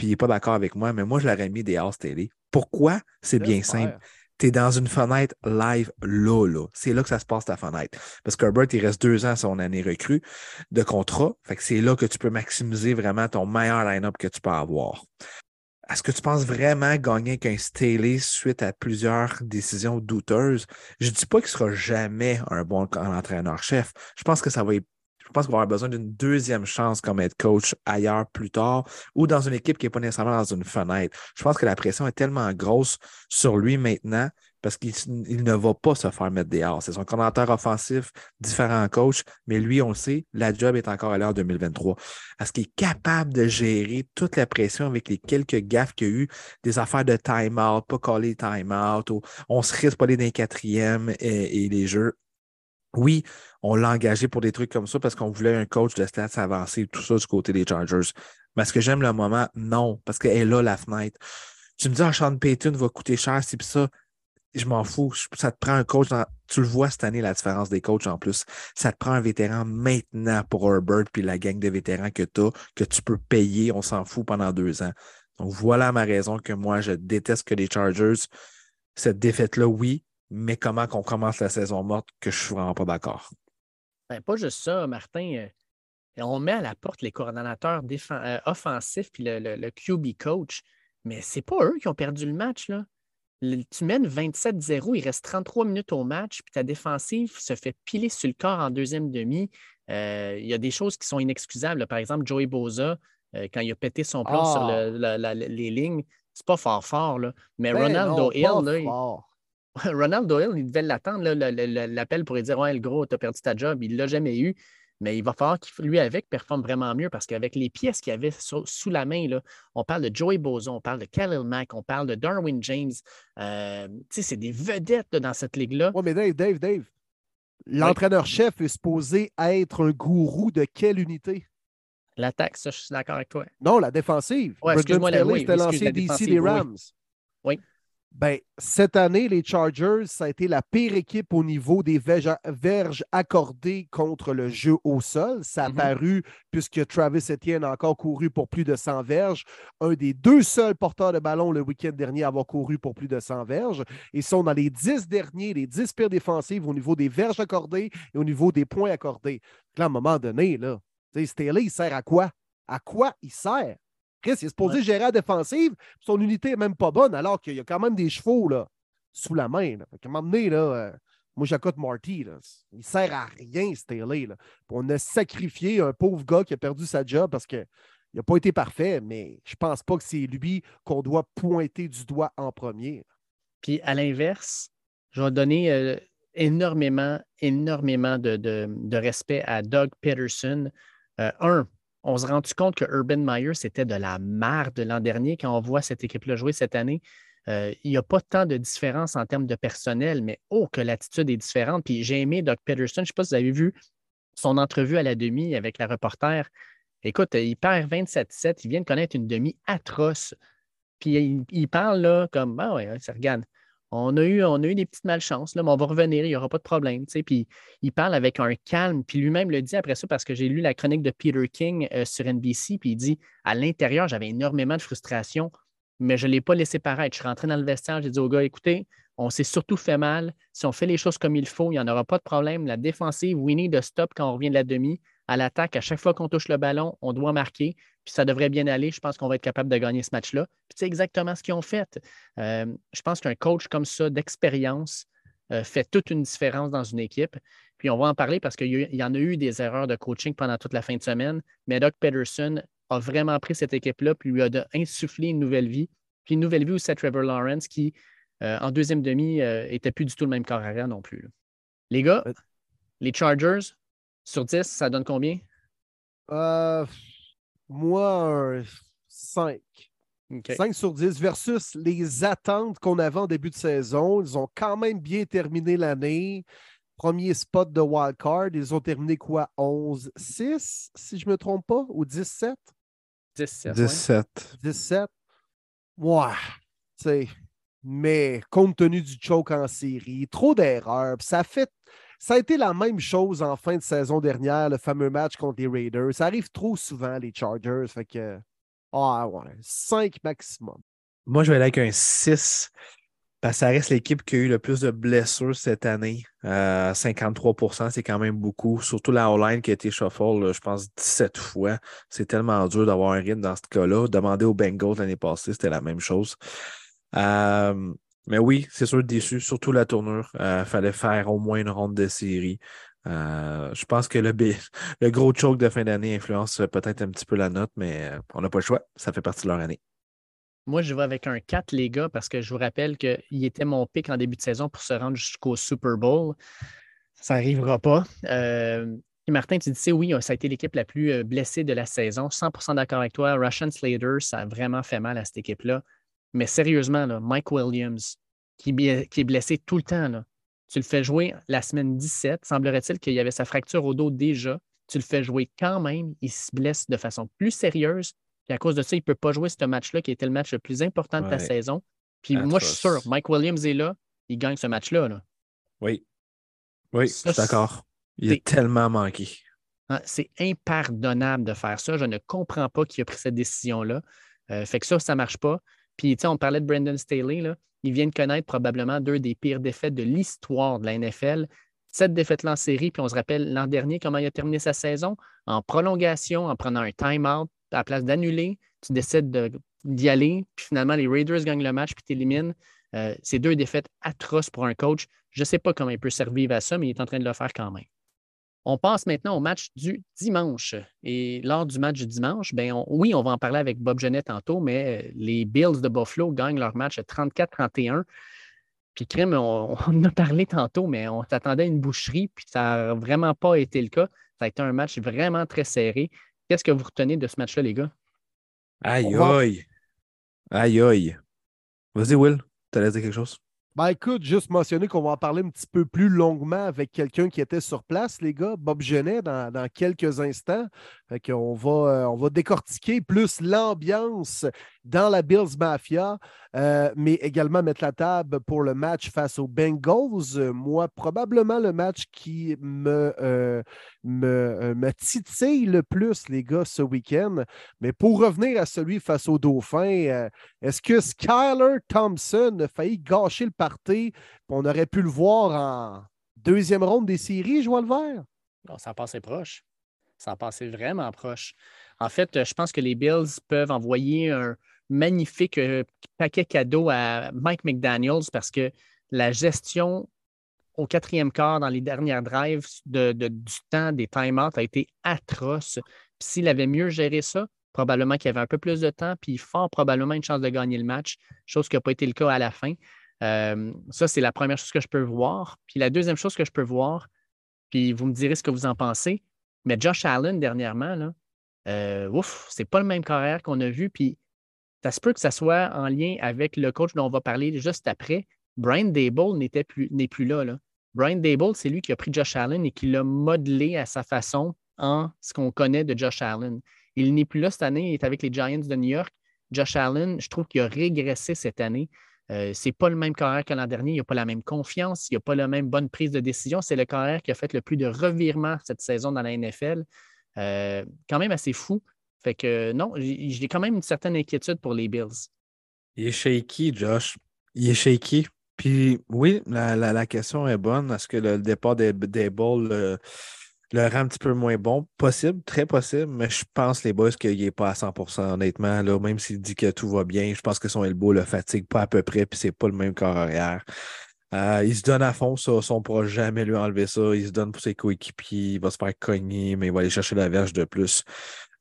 puis il n'est pas d'accord avec moi, mais moi, je l'aurais mis des House Télé. Pourquoi? C'est bien simple. Tu es dans une fenêtre live là, là. C'est là que ça se passe ta fenêtre. Parce qu'Herbert, il reste deux ans à son année recrue de contrat. Fait que c'est là que tu peux maximiser vraiment ton meilleur line-up que tu peux avoir. Est-ce que tu penses vraiment gagner qu'un Staley suite à plusieurs décisions douteuses? Je ne dis pas qu'il ne sera jamais un bon entraîneur-chef. Je pense que ça va être je pense qu'on va avoir besoin d'une deuxième chance comme être coach ailleurs plus tard ou dans une équipe qui n'est pas nécessairement dans une fenêtre. Je pense que la pression est tellement grosse sur lui maintenant parce qu'il ne va pas se faire mettre des C'est son commentaire offensif, différent coach, mais lui, on le sait, la job est encore à l'heure 2023. Est-ce qu'il est capable de gérer toute la pression avec les quelques gaffes qu'il y a eu, des affaires de time-out, pas coller time-out, ou on se risque pas dans les quatrièmes et les jeux? Oui, on l'a engagé pour des trucs comme ça parce qu'on voulait un coach de stats avancé, tout ça du côté des Chargers. Mais est-ce que j'aime le moment? Non, parce qu'elle là, la fenêtre. Tu me dis, ah, Sean Payton va coûter cher, c'est ça. Je m'en fous. Ça te prend un coach. Tu le vois cette année, la différence des coachs en plus. Ça te prend un vétéran maintenant pour Herbert puis la gang de vétérans que tu as, que tu peux payer, on s'en fout pendant deux ans. Donc voilà ma raison que moi, je déteste que les Chargers, cette défaite-là, oui, mais comment qu'on commence la saison morte, que je suis vraiment pas d'accord. Ben, pas juste ça, Martin. Euh, on met à la porte les coordonnateurs euh, offensifs puis le, QB coach, mais c'est pas eux qui ont perdu le match. Là. tu mènes 27-0, il reste 33 minutes au match, puis ta défensive se fait piler sur le corps en deuxième demi. Euh, il y a des choses qui sont inexcusables. Par exemple, Joey Boza, quand il a pété son plomb sur ah! les lignes, c'est pas fort fort. Là. Mais ben Ronaldo Hill, Ronald Doyle, il devait l'attendre, l'appel pour lui dire Ouais, le gros, tu as perdu ta job. Il ne l'a jamais eu. Mais il va falloir qu'il, lui, avec, performe vraiment mieux parce qu'avec les pièces qu'il avait sous, la main, là, on parle de Joey Bozo, on parle de Khalil Mack, on parle de Darwin James. Euh, c'est des vedettes dans cette ligue-là. Oui, mais Dave, Dave, Dave, l'entraîneur-chef est supposé être un gourou de quelle unité? L'attaque, ça, je suis d'accord avec toi. Non, la défensive. Ouais, excuse-moi, la, c'était l'ancien DC des Rams. oui. Ben, cette année, les Chargers, ça a été la pire équipe au niveau des verges accordées contre le jeu au sol. Ça a paru, puisque Travis Etienne a encore couru pour plus de 100 verges, un des deux seuls porteurs de ballon le week-end dernier à avoir couru pour plus de 100 verges. Ils sont dans les 10 derniers, les 10 pires défensives au niveau des verges accordées et au niveau des points accordés. Là, à un moment donné, là, Staley, il sert à quoi? À quoi il sert? Chris, il est supposé gérer la défensive, son unité n'est même pas bonne, alors qu'il y a quand même des chevaux là, sous la main. Là. à un moment donné, là, euh, moi, j'accote Marty. Là. Il sert à rien, Staley. Là. On a sacrifié un pauvre gars qui a perdu sa job parce qu'il n'a pas été parfait, mais je pense pas que c'est lui qu'on doit pointer du doigt en premier. Puis à l'inverse, je vais donner euh, énormément, énormément de, respect à Doug Peterson. Euh, un, on se rend compte que Urban Meyer, c'était de la de l'an dernier quand on voit cette équipe-là jouer cette année? Euh, il n'y a pas tant de différence en termes de personnel, mais oh, que l'attitude est différente. Puis j'ai aimé Doug Peterson. Je ne sais pas si vous avez vu son entrevue à la demi avec la reporter. Écoute, il perd 27-7. Il vient de connaître une demi atroce. Puis il, parle là comme Ah ouais, ça regarde on a eu, a des petites malchances, mais on va revenir, il n'y aura pas de problème. Il parle avec un calme, puis lui-même le dit après ça parce que j'ai lu la chronique de Peter King euh, sur NBC, puis il dit à l'intérieur, j'avais énormément de frustration, mais je ne l'ai pas laissé paraître. Je suis rentré dans le vestiaire, j'ai dit au gars, écoutez, on s'est surtout fait mal. Si on fait les choses comme il faut, il n'y en aura pas de problème. La défensive, we need to stop quand on revient de la demi. À l'attaque, à chaque fois qu'on touche le ballon, on doit marquer puis ça devrait bien aller. Je pense qu'on va être capable de gagner ce match-là. Puis c'est exactement ce qu'ils ont fait. Euh, je pense qu'un coach comme ça, d'expérience, euh, fait toute une différence dans une équipe. Puis on va en parler parce qu'il y en a eu des erreurs de coaching pendant toute la fin de semaine, mais Doc Pederson a vraiment pris cette équipe-là puis lui a insufflé une nouvelle vie. Puis une nouvelle vie aussi à Trevor Lawrence qui, euh, en deuxième demi, n'était plus du tout le même corps arrière non plus. Les gars, les Chargers, sur 10, ça donne combien? Moi, 5. 5 sur 10 versus les attentes qu'on avait en début de saison. Ils ont quand même bien terminé l'année. Premier spot de wildcard, ils ont terminé quoi? 11-6, si je ne me trompe pas, ou 17? 17. 17. 17. Ouais. Mais compte tenu du choke en série, trop d'erreurs, ça fait ça a été la même chose en fin de saison dernière, le fameux match contre les Raiders. Ça arrive trop souvent, les Chargers. Fait que, ah ouais, 5 maximum. Moi, je vais aller avec un 6. Parce que ça reste l'équipe qui a eu le plus de blessures cette année. 53% euh, c'est quand même beaucoup. Surtout la O-line qui a été shuffle, je pense, 17 fois. C'est tellement dur d'avoir un rythme dans ce cas-là. Demander aux Bengals l'année passée, c'était la même chose. Euh, mais oui, c'est sûr déçu, surtout la tournure. Il euh, fallait faire au moins une ronde de série. Euh, je pense que le, le gros choke de fin d'année influence peut-être un petit peu la note, mais euh, on n'a pas le choix. Ça fait partie de leur année. Moi, je vais avec un 4, les gars, parce que je vous rappelle qu'il était mon pic en début de saison pour se rendre jusqu'au Super Bowl. Ça n'arrivera pas. Martin, tu disais oui, ça a été l'équipe la plus blessée de la saison. 100% d'accord avec toi. Russian Slater, ça a vraiment fait mal à cette équipe-là. Mais sérieusement, là, Mike Williams, qui, est blessé tout le temps, tu le fais jouer la semaine 17. Semblerait-il qu'il y avait sa fracture au dos déjà. Tu le fais jouer quand même. Il se blesse de façon plus sérieuse Puis à cause de ça, il ne peut pas jouer ce match-là qui était le match le plus important de ta saison. Puis moi, je suis sûr, Mike Williams est là, il gagne ce match-là. Là. Oui. Oui, je suis d'accord. Il est tellement manqué. Hein, c'est impardonnable de faire ça. Je ne comprends pas qui a pris cette décision-là. Euh, fait que ça, ça ne marche pas. Puis, tu sais, on parlait de Brandon Staley. Là. Il vient de connaître probablement deux des pires défaites de l'histoire de la NFL. Cette défaite-là en série, puis on se rappelle l'an dernier comment il a terminé sa saison en prolongation, en prenant un time-out à la place d'annuler. Tu décides d'y aller, puis finalement, les Raiders gagnent le match, puis t'éliminent. Euh, c'est deux défaites atroces pour un coach. Je ne sais pas comment il peut survivre à ça, mais il est en train de le faire quand même. On passe maintenant au match du dimanche. Et lors du match du dimanche, ben oui, on va en parler avec Bob Genet tantôt, mais euh, les Bills de Buffalo gagnent leur match 34-31. Puis, Crime, on, en a parlé tantôt, mais on s'attendait à une boucherie, puis ça n'a vraiment pas été le cas. Ça a été un match vraiment très serré. Qu'est-ce que vous retenez de ce match-là, les gars? Aïe, aïe. Aïe, aïe. Vas-y, Will, tu allais dire quelque chose? Ben écoute, juste mentionner qu'on va en parler un petit peu plus longuement avec quelqu'un qui était sur place, les gars, Bob Genet, dans, quelques instants. Fait qu'on va, euh, on va décortiquer plus l'ambiance dans la Bills Mafia, euh, mais également mettre la table pour le match face aux Bengals. moi, probablement le match qui me, euh, me, me, titille le plus, les gars, ce week-end. Mais pour revenir à celui face aux Dauphins, est-ce que Skyler Thompson a failli gâcher le on aurait pu le voir en deuxième ronde des séries, Joël Vert? Non, ça passé proche. Ça passé vraiment proche. En fait, je pense que les Bills peuvent envoyer un magnifique euh, paquet cadeau à Mike McDaniels parce que la gestion au quatrième quart dans les dernières drives de, du temps des timeouts a été atroce. S'il avait mieux géré ça, probablement qu'il y avait un peu plus de temps, puis fort probablement une chance de gagner le match, chose qui n'a pas été le cas à la fin. Euh, ça, c'est la première chose que je peux voir. Puis la deuxième chose que je peux voir, puis vous me direz ce que vous en pensez, mais Josh Allen, dernièrement, là, euh, ouf, c'est pas le même carrière qu'on a vu. Puis ça se peut que ça soit en lien avec le coach dont on va parler juste après. Brian Dable n'est plus, plus là, là. Brian Dable, c'est lui qui a pris Josh Allen et qui l'a modelé à sa façon en ce qu'on connaît de Josh Allen. Il n'est plus là cette année, il est avec les Giants de New York. Josh Allen, je trouve qu'il a régressé cette année. Euh, ce n'est pas le même carrière que l'an dernier. Il n'a pas la même confiance. Il n'a pas la même bonne prise de décision. C'est le carrière qui a fait le plus de revirements cette saison dans la NFL. Euh, quand même assez fou. Fait que non, j'ai quand même une certaine inquiétude pour les Bills. Il est shaky, Josh. Il est shaky. Puis oui, la, question est bonne. Est-ce que le départ des, des balls le rend un petit peu moins bon. Possible, très possible, mais je pense, les boys, qu'il n'est pas à 100% honnêtement. Là, même s'il dit que tout va bien, je pense que son elbow le fatigue pas à peu près, puis c'est pas le même corps arrière. Euh, il se donne à fond, ça, on ne pourra jamais lui enlever ça. Il se donne pour ses coéquipiers, il va se faire cogner, mais il va aller chercher la verge de plus.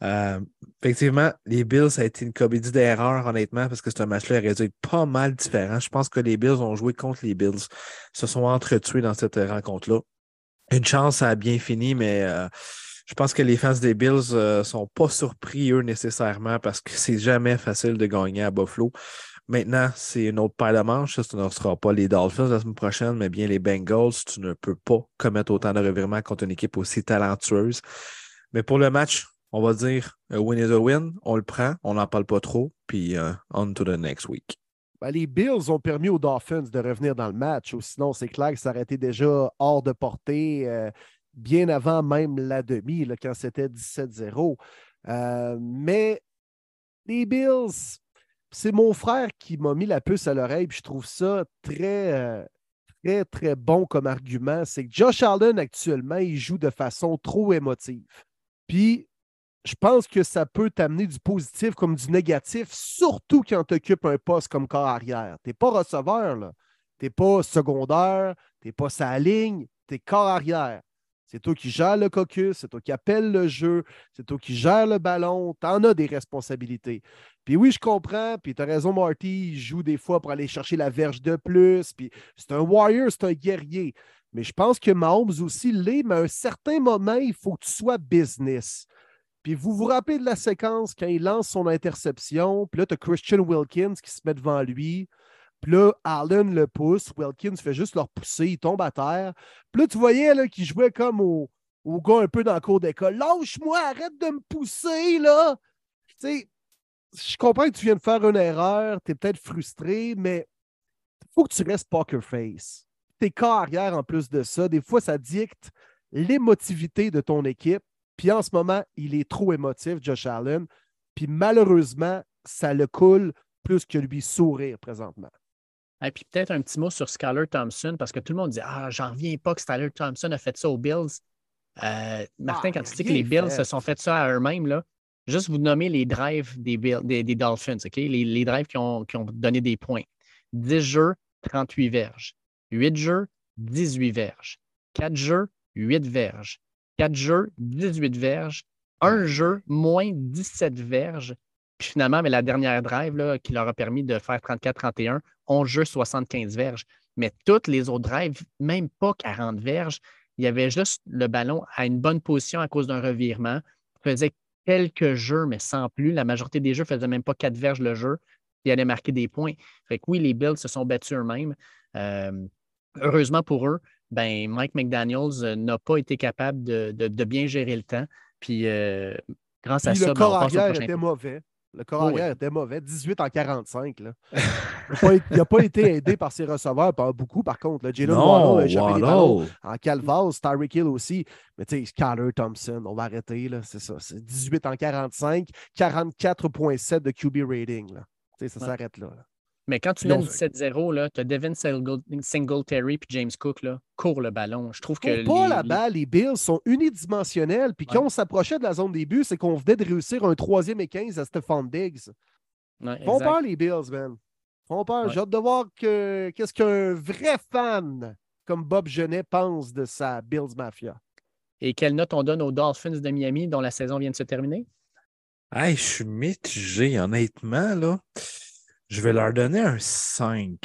Euh, effectivement, les Bills, ça a été une comédie d'erreur, honnêtement, parce que ce match-là aurait dû être pas mal différent. Je pense que les Bills ont joué contre les Bills, se sont entretués dans cette rencontre-là une chance, ça a bien fini, mais euh, je pense que les fans des Bills ne euh, sont pas surpris, eux, nécessairement, parce que c'est jamais facile de gagner à Buffalo. Maintenant, c'est une autre paire de manches. Ce ne sera pas les Dolphins la semaine prochaine, mais bien les Bengals. Tu ne peux pas commettre autant de revirements contre une équipe aussi talentueuse. Mais pour le match, on va dire win is a win. On le prend, on n'en parle pas trop, puis euh, on to the next week. Ben, les Bills ont permis aux Dolphins de revenir dans le match. Ou sinon, c'est clair que ça aurait été déjà hors de portée euh, bien avant même la demi, quand c'était 17-0. Euh, mais les Bills, c'est mon frère qui m'a mis la puce à l'oreille, puis je trouve ça très, euh, très, très bon comme argument. C'est que Josh Allen, actuellement, il joue de façon trop émotive. Puis je pense que ça peut t'amener du positif comme du négatif, surtout quand tu occupes un poste comme corps arrière. Tu n'es pas receveur. Tu n'es pas secondaire, tu n'es pas sa ligne, tu es corps arrière. C'est toi qui gères le caucus, c'est toi qui appelle le jeu, c'est toi qui gères le ballon, tu en as des responsabilités. Puis oui, je comprends, puis tu as raison, Marty, il joue des fois pour aller chercher la verge de plus, puis c'est un warrior, c'est un guerrier. Mais je pense que Mahomes aussi l'est, mais à un certain moment, il faut que tu sois business. Puis vous vous rappelez de la séquence quand il lance son interception, puis là, tu as Christian Wilkins qui se met devant lui. Puis là, Allen le pousse, Wilkins fait juste leur pousser, il tombe à terre. Puis là, tu voyais qu'il jouait comme au, au, gars un peu dans le cours d'école. Lâche-moi, arrête de me pousser, là! Tu sais, je comprends que tu viens de faire une erreur, tu es peut-être frustré, mais il faut que tu restes poker face. Tes carrières en plus de ça, des fois, ça dicte l'émotivité de ton équipe. Puis en ce moment, il est trop émotif, Josh Allen. Puis malheureusement, ça le coule plus que lui sourire présentement. Et puis peut-être un petit mot sur Skyler Thompson, parce que tout le monde dit Ah, j'en reviens pas que Skyler Thompson a fait ça aux Bills. Euh, Martin, ah, quand tu dis que les Bills se sont fait ça à eux-mêmes, là, juste vous nommer les drives des, des, Dolphins, OK? Les, drives qui ont, qui ont, donné des points. 10 jeux, 38 verges. 8 jeux, 18 verges. 4 jeux, 8 verges. 4 jeux, 18 verges. Un jeu, moins 17 verges. Puis finalement, mais la dernière drive là, qui leur a permis de faire 34-31, 11 jeux, 75 verges. Mais toutes les autres drives, même pas 40 verges, il y avait juste le ballon à une bonne position à cause d'un revirement. Il faisait quelques jeux, mais sans plus. La majorité des jeux ne faisaient même pas 4 verges le jeu. Il allait marquer des points. Fait que oui, les Bills se sont battus eux-mêmes. Euh, heureusement pour eux, ben, Mike McDaniels euh, n'a pas été capable de, bien gérer le temps. Puis euh, grâce à ça, le ben, corps arrière était mauvais. Le corps arrière était mauvais, 18 en 45. Là. il n'a pas, été aidé par ses receveurs, pas beaucoup par contre. Jalen Waddle a Waddle. en Calvas, Tyreek Hill aussi. Mais tu sais, Skyler Thompson, on va arrêter, c'est ça. C'est 18 en 45, 44,7 de QB rating. Là. Ça s'arrête là. Mais quand tu mets 17-0, tu as Devin Singletary et James Cook, là, court le ballon. Je trouve que. Pas la balle, les Bills sont unidimensionnels. Puis quand on s'approchait de la zone des buts, c'est qu'on venait de réussir un troisième et 15 à Stephon Diggs. Ouais, Font peur, les Bills, man. Font peur. J'ai hâte de voir que, qu'est-ce qu'un vrai fan comme Bob Genet pense de sa Bills Mafia. Et quelle note on donne aux Dolphins de Miami dont la saison vient de se terminer? Hey, je suis mitigé, honnêtement. là. Je vais leur donner un 5.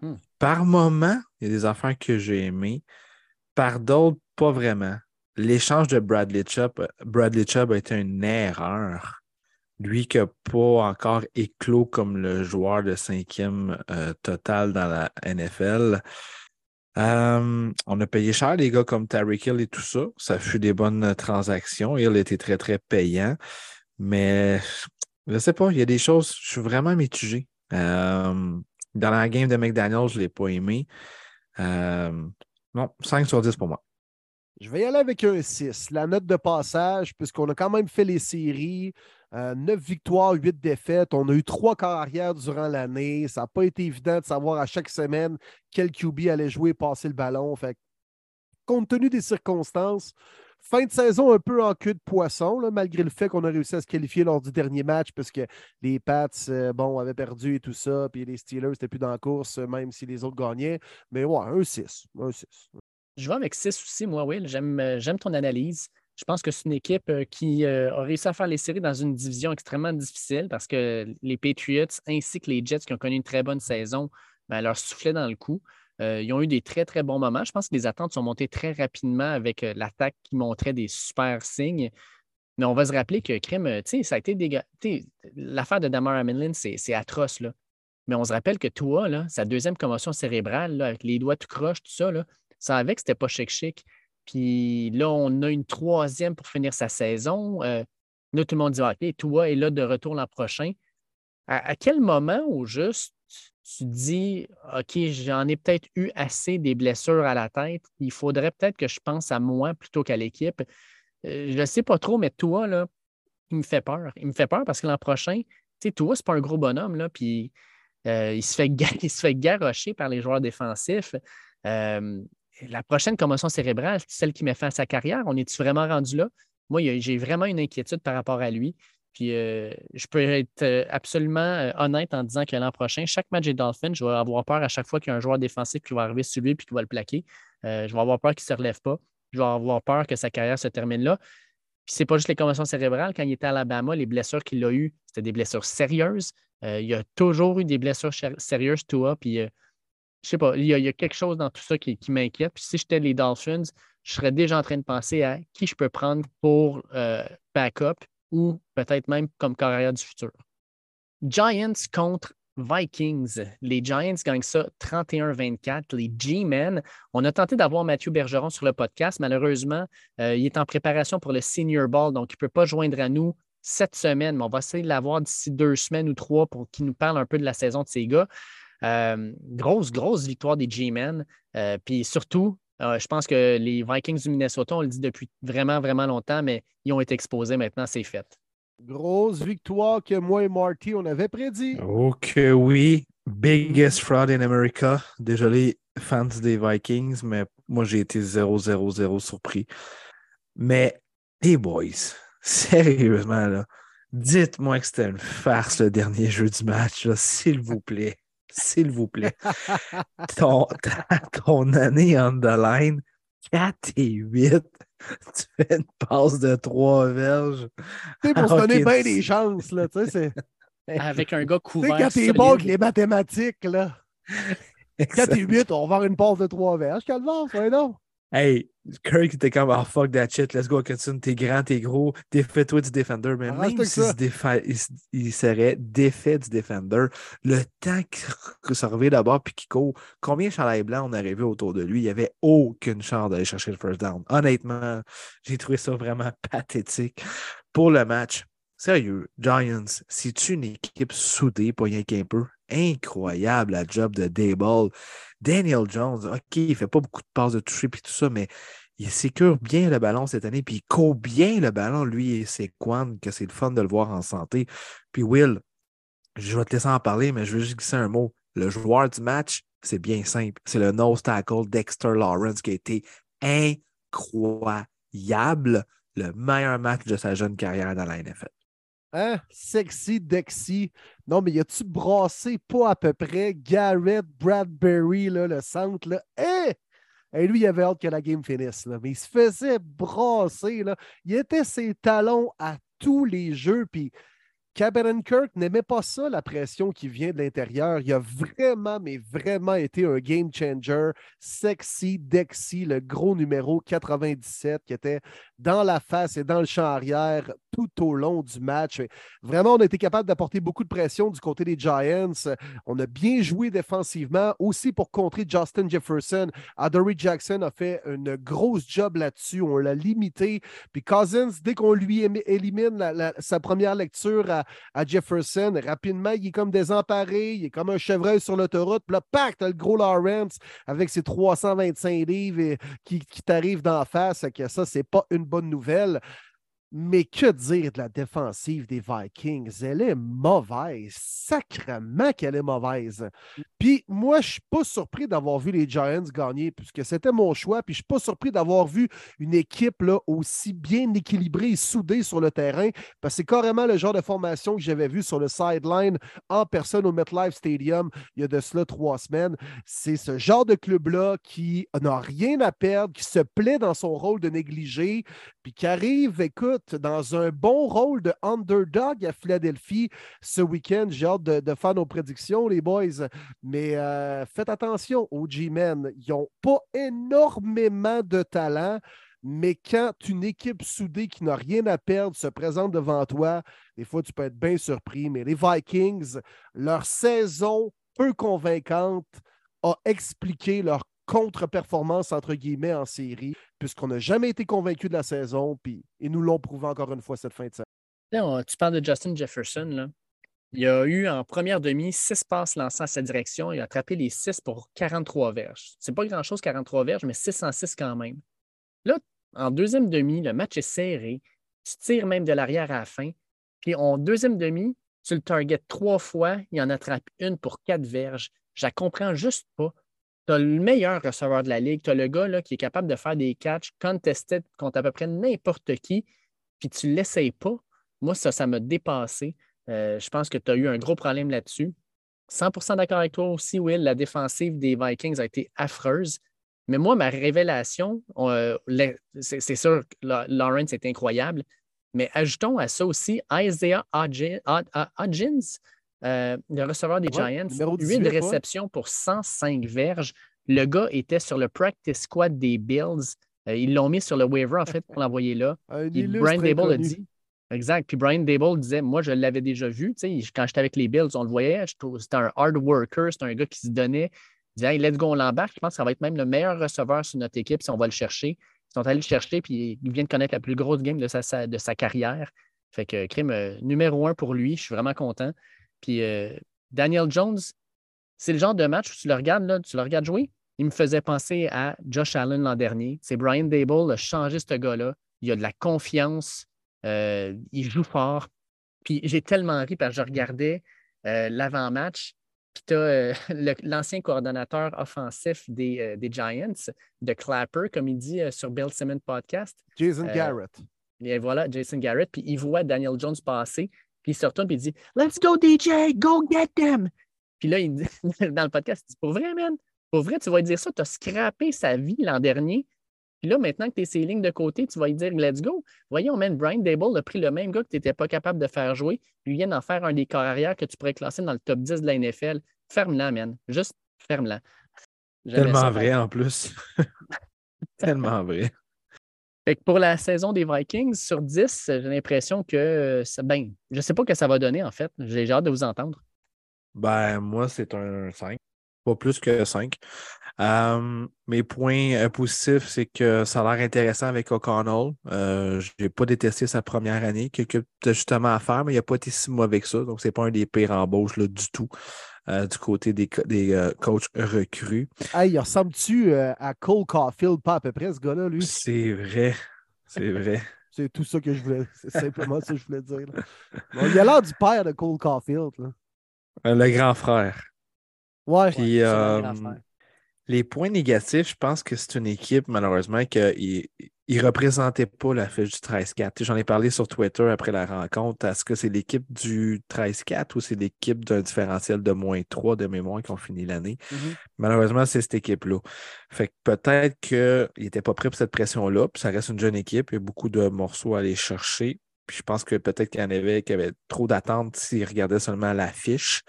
Hmm. Par moment, il y a des affaires que j'ai aimées. Par d'autres, pas vraiment. L'échange de Bradley Chubb, Bradley Chubb a été une erreur. Lui qui n'a pas encore éclos comme le joueur de cinquième euh, total dans la NFL. Euh, on a payé cher les gars comme Tyreek Hill et tout ça. Ça fut des bonnes transactions. Il était très, très payant. Mais je ne sais pas, il y a des choses, je suis vraiment mitigé. Euh, dans la game de McDaniels, je ne l'ai pas aimé. Euh, non, 5 sur 10 pour moi. Je vais y aller avec un 6. La note de passage, puisqu'on a quand même fait les séries. Euh, 9 victoires, 8 défaites. On a eu trois carrières durant l'année. Ça n'a pas été évident de savoir à chaque semaine quel QB allait jouer et passer le ballon. Fait, compte tenu des circonstances, Fin de saison un peu en queue de poisson, malgré le fait qu'on a réussi à se qualifier lors du dernier match, parce que les Pats euh, bon, avaient perdu et tout ça, puis les Steelers n'étaient plus dans la course, même si les autres gagnaient. Mais ouais, un 6. Un 6. Je vais avec 6 aussi, moi, Will. Euh, j'aime ton analyse. Je pense que c'est une équipe euh, qui a réussi à faire les séries dans une division extrêmement difficile parce que les Patriots ainsi que les Jets qui ont connu une très bonne saison ben, leur soufflaient dans le coup. Euh, ils ont eu des très, très bons moments. Je pense que les attentes sont montées très rapidement avec euh, l'attaque qui montrait des super signes. Mais on va se rappeler que Crime, euh, ça a été des L'affaire de Damar Hamlin, c'est atroce. Mais on se rappelle que toi, sa deuxième commotion cérébrale, avec les doigts tout croche, tout ça, là, ça avait que c'était pas chic-chic. Puis là, on a une troisième pour finir sa saison. là, tout le monde dit OK, toi est là de retour l'an prochain. À, à, quel moment, au juste, tu dis, OK, j'en ai peut-être eu assez des blessures à la tête. Il faudrait peut-être que je pense à moi plutôt qu'à l'équipe. Euh, je ne sais pas trop, mais toi, là, il me fait peur. Il me fait peur parce que l'an prochain, tu sais, toi, c'est pas un gros bonhomme, là, puis euh, il, se fait il se fait par les joueurs défensifs. Euh, la prochaine commotion cérébrale, celle qui met fin à sa carrière, on est-tu vraiment rendu là? Moi, j'ai vraiment une inquiétude par rapport à lui. Puis euh, je peux être euh, absolument euh, honnête en disant que l'an prochain, chaque match des Dolphins, je vais avoir peur à chaque fois qu'il y a un joueur défensif qui va arriver sur lui et qui va le plaquer. je vais avoir peur qu'il ne se relève pas. Je vais avoir peur que sa carrière se termine là. Puis c'est pas juste les commotions cérébrales. Quand il était à Alabama, les blessures qu'il a eues, c'était des blessures sérieuses. il y a toujours eu des blessures sérieuses, toi. Puis je sais pas, il y, a, quelque chose dans tout ça qui, m'inquiète. Puis si j'étais les Dolphins, je serais déjà en train de penser à qui je peux prendre pour backup ou peut-être même comme carrière du futur. Giants contre Vikings. Les Giants gagnent ça 31-24. Les G-Men, on a tenté d'avoir Mathieu Bergeron sur le podcast. Malheureusement, euh, il est en préparation pour le Senior Ball, donc il ne peut pas joindre à nous cette semaine, mais on va essayer de l'avoir d'ici deux semaines ou trois pour qu'il nous parle un peu de la saison de ces gars. Euh, grosse, grosse victoire des G-Men. Euh, puis surtout, je pense que les Vikings du Minnesota, on le dit depuis vraiment, vraiment longtemps, mais ils ont été exposés maintenant, c'est fait. Grosse victoire que moi et Marty, on avait prédit. Ok, oui. Biggest fraud in America. Désolé, fans des Vikings, mais moi, j'ai été 0-0-0 surpris. Mais, hey boys, sérieusement, là, dites-moi que c'était une farce le dernier jeu du match, s'il vous plaît. S'il vous plaît. ton, ton année on the line, 4 et 8. Tu fais une passe de 3 verges. Tu sais, pour se donner bien des chances, là, tu sais, c'est... Avec un gars couvert. Tu sais, quand t'es bon avec les mathématiques, là. 4 et 8, on va avoir une passe de 3 verges. Calvaire, fais non. Hey, Kirk était comme, oh fuck that shit, let's go, Hutchinson, t'es grand, t'es gros, défais-toi du defender. Mais même s'il se il, serait défait du defender, le temps qu'il se revient d'abord puis qu'il court, combien Charles Blanc on arrivé autour de lui? Il n'y avait aucune chance d'aller chercher le first down. Honnêtement, j'ai trouvé ça vraiment pathétique pour le match. Sérieux, Giants, si tu une équipe soudée, pas rien qu'un peu, incroyable la job de Dayball. Daniel Jones, OK, il ne fait pas beaucoup de passes de toucher et tout ça, mais il sécure bien le ballon cette année, puis il court bien le ballon, lui et ses Quan, que c'est le fun de le voir en santé. Puis Will, je vais te laisser en parler, mais je veux juste glisser un mot. Le joueur du match, c'est bien simple. C'est le nose tackle Dexter Lawrence qui a été incroyable. Le meilleur match de sa jeune carrière dans la NFL. Hein? Sexy, Dexy. Non, mais y a-tu brassé pas à peu près Garrett Bradbury, là, le centre, là? Hein? Et lui, il avait hâte que la game finisse, là. mais il se faisait brasser. Il était ses talons à tous les jeux. Puis Cameron Kirk n'aimait pas ça, la pression qui vient de l'intérieur. Il a vraiment, mais vraiment été un game changer. Sexy, Dexy, le gros numéro 97 qui était dans la face et dans le champ arrière tout au long du match. Vraiment, on a été capable d'apporter beaucoup de pression du côté des Giants. On a bien joué défensivement, aussi pour contrer Justin Jefferson. Adoree Jackson a fait une grosse job là-dessus. On l'a limité. Puis Cousins, dès qu'on lui élimine sa première lecture à, à, Jefferson. Rapidement, il est comme désemparé, il est comme un chevreuil sur l'autoroute. Puis là, pack, t'as le gros Lawrence avec ses 325 livres qui, qui t'arrive d'en face. Ça, c'est pas une bonne nouvelle. Mais que dire de la défensive des Vikings? Elle est mauvaise. Sacrement qu'elle est mauvaise. Puis moi, je ne suis pas surpris d'avoir vu les Giants gagner, puisque c'était mon choix. Puis je ne suis pas surpris d'avoir vu une équipe là, aussi bien équilibrée et soudée sur le terrain, parce que c'est carrément le genre de formation que j'avais vu sur le sideline en personne au MetLife Stadium il y a de cela trois semaines. C'est ce genre de club-là qui n'a rien à perdre, qui se plaît dans son rôle de négligé, puis qui arrive, écoute, dans un bon rôle de underdog à Philadelphie ce week-end. J'ai hâte de, faire nos prédictions, les boys. Mais euh, faites attention aux G-Men. Ils n'ont pas énormément de talent. Mais quand une équipe soudée qui n'a rien à perdre se présente devant toi, des fois, tu peux être bien surpris. Mais les Vikings, leur saison peu convaincante a expliqué leur contre-performance, entre guillemets, en série, puisqu'on n'a jamais été convaincu de la saison, puis nous l'ont prouvé encore une fois cette fin de saison. tu parles de Justin Jefferson, là. Il a eu en première demi six passes lancées à sa direction. Il a attrapé les six pour 43 verges. C'est pas grand-chose, 43 verges, mais 6 en 6 quand même. Là, en deuxième demi, le match est serré. Tu tires même de l'arrière à la fin. Puis en deuxième demi, tu le target trois fois, il en attrape une pour quatre verges. Je comprends juste pas tu as le meilleur receveur de la ligue, tu as le gars là, qui est capable de faire des catchs contested contre à peu près n'importe qui, puis tu ne l'essayes pas. Moi, ça, ça m'a dépassé. Euh, je pense que tu as eu un gros problème là-dessus. 100% d'accord avec toi aussi, Will. La défensive des Vikings a été affreuse. Mais moi, ma révélation, euh, c'est sûr Lawrence est incroyable, mais ajoutons à ça aussi Isaiah Hodgins, euh, le receveur des Giants, 8 réceptions pour 105 verges. Le gars était sur le practice squad des Bills. Euh, ils l'ont mis sur le waiver, en fait, pour l'envoyer là. Brian Dable a dit. Exact. Puis Brian Dable disait Moi, je l'avais déjà vu. quand j'étais avec les Bills, on le voyait. C'était un hard worker. C'était un gars qui se donnait. Il disait Let's go, on l'embarque. Je pense que ça va être même le meilleur receveur sur notre équipe si on va le chercher. Ils sont allés le chercher, puis il vient de connaître la plus grosse game de sa, de sa carrière. Fait que crime numéro un pour lui, je suis vraiment content. Puis Daniel Jones, c'est le genre de match où tu le regardes, là, tu le regardes jouer. Il me faisait penser à Josh Allen l'an dernier. C'est Brian Dable a changé ce gars-là. Il a de la confiance. il joue fort. Puis j'ai tellement ri parce que je regardais l'avant-match puis tu as euh, l'ancien coordonnateur offensif des, euh, des, Giants, de Clapper, comme il dit euh, sur Bill Simmons Podcast. Jason Garrett. Et voilà, Jason Garrett. Puis il voit Daniel Jones passer, puis il se retourne, puis il dit Let's go, DJ, go get them. Puis là, il dit, dans le podcast, il dit Pour vrai, man, pour vrai, tu vas dire ça, tu as scrappé sa vie l'an dernier. Puis là, maintenant que tu es ses lignes de côté, tu vas lui dire let's go. Voyons, man, Brian Dable a pris le même gars que tu n'étais pas capable de faire jouer, puis vient d'en faire un des corps arrière que tu pourrais classer dans le top 10 de la NFL. Ferme-la, man. Juste ferme-la. Tellement vrai en plus. Tellement vrai. Pour la saison des Vikings, sur 10, j'ai l'impression que ben, je ne sais pas ce que ça va donner en fait. J'ai hâte de vous entendre. Ben, moi, c'est un 5. Pas plus que 5. Euh, mes points euh, positifs, c'est que ça a l'air intéressant avec O'Connell. Euh, je n'ai pas détesté sa première année. Quelques ajustements à faire, mais il n'a pas été si mauvais que ça. Donc, ce n'est pas un des pires embauches là, du tout du côté des, des coachs recrues. Hey, il ressemble-tu à Cole Caulfield, pas à peu près, ce gars-là, lui? C'est vrai. C'est vrai. C'est tout ça que je voulais. C'est simplement ça que je voulais dire. il a l'air du père de Cole Caulfield. Le grand frère. Ouais. Puis, les points négatifs, je pense que c'est une équipe, malheureusement, qui ne représentait pas la fiche du 13-4. J'en ai parlé sur Twitter après la rencontre. Est-ce que c'est l'équipe du 13-4 ou c'est l'équipe d'un différentiel de moins 3 de mémoire qui ont fini l'année? Mm-hmm. Malheureusement, c'est cette équipe-là. Fait que peut-être qu'il n'était pas prêt pour cette pression-là, puis ça reste une jeune équipe, il y a beaucoup de morceaux à aller chercher. Puis je pense que peut-être qu'il y en avait qui avaient trop d'attentes s'ils regardaient seulement la fiche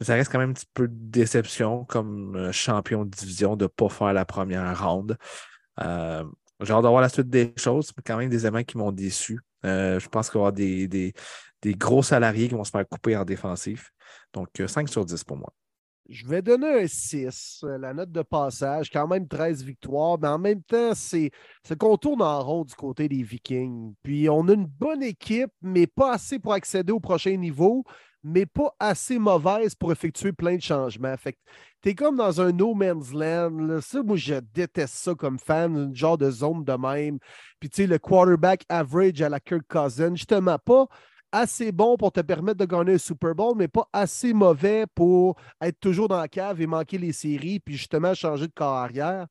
ça reste quand même un petit peu de déception comme euh, champion de division de ne pas faire la première ronde. Euh, j'ai hâte d'avoir la suite des choses, mais quand même des éléments qui m'ont déçu. Euh, je pense qu'il va y avoir des, des, gros salariés qui vont se faire couper en défensif. Donc, 5 sur 10 pour moi. Je vais donner un 6, la note de passage, quand même 13 victoires, mais en même temps, c'est qu'on tourne en rond du côté des Vikings. Puis on a une bonne équipe, mais pas assez pour accéder au prochain niveau mais pas assez mauvaise pour effectuer plein de changements. Fait que t'es comme dans un no man's land. Ça, moi, je déteste ça comme fan, une genre de zone de même. Puis, tu sais, le quarterback average à la Kirk Cousin, justement, pas assez bon pour te permettre de gagner un Super Bowl, mais pas assez mauvais pour être toujours dans la cave et manquer les séries, puis justement changer de carrière.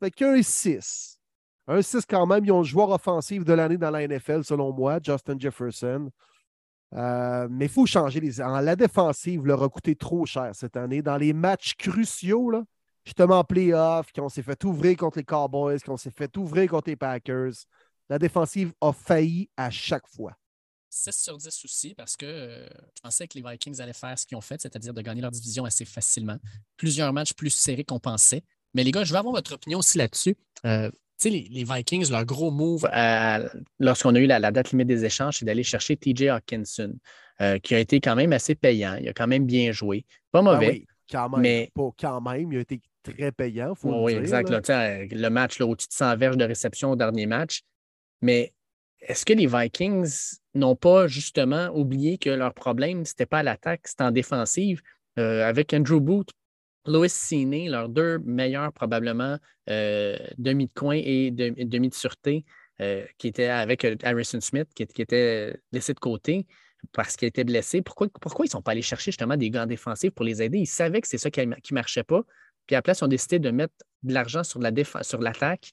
Fait qu'un 6. Un 6 quand même. Ils ont le joueur offensif de l'année dans la NFL, selon moi, Justin Jefferson. Euh, mais il faut changer les. En la défensive, leur a coûté trop cher cette année. Dans les matchs cruciaux, justement en playoff, qu'on s'est fait ouvrir contre les Cowboys, qu'on s'est fait ouvrir contre les Packers, la défensive a failli à chaque fois. 6 sur 10 aussi, parce que euh, je pensais que les Vikings allaient faire ce qu'ils ont fait, c'est-à-dire de gagner leur division assez facilement. Plusieurs matchs plus serrés qu'on pensait. Mais les gars, je veux avoir votre opinion aussi là-dessus. Euh, les, les, Vikings, leur gros move lorsqu'on a eu la, date limite des échanges, c'est d'aller chercher TJ Hawkinson, euh, qui a été quand même assez payant. Il a quand même bien joué. Pas ben mauvais. quand même. Mais... Pas quand même, il a été très payant. Faut oui, dire, exact. le match au-dessus de 100 verges de réception au dernier match. Mais est-ce que les Vikings n'ont pas justement oublié que leur problème, ce n'était pas à l'attaque, c'était en défensive? Euh, avec Andrew Booth, Louis Cine, leurs deux meilleurs probablement euh, demi de coin et demi de sûreté, euh, qui étaient avec euh, Harrison Smith, qui, était laissé de côté parce qu'il était blessé. Pourquoi, pourquoi ils ne sont pas allés chercher justement des gants défensifs pour les aider? Ils savaient que c'est ça qui ne marchait pas. Puis après, ils ont décidé de mettre de l'argent sur l'attaque.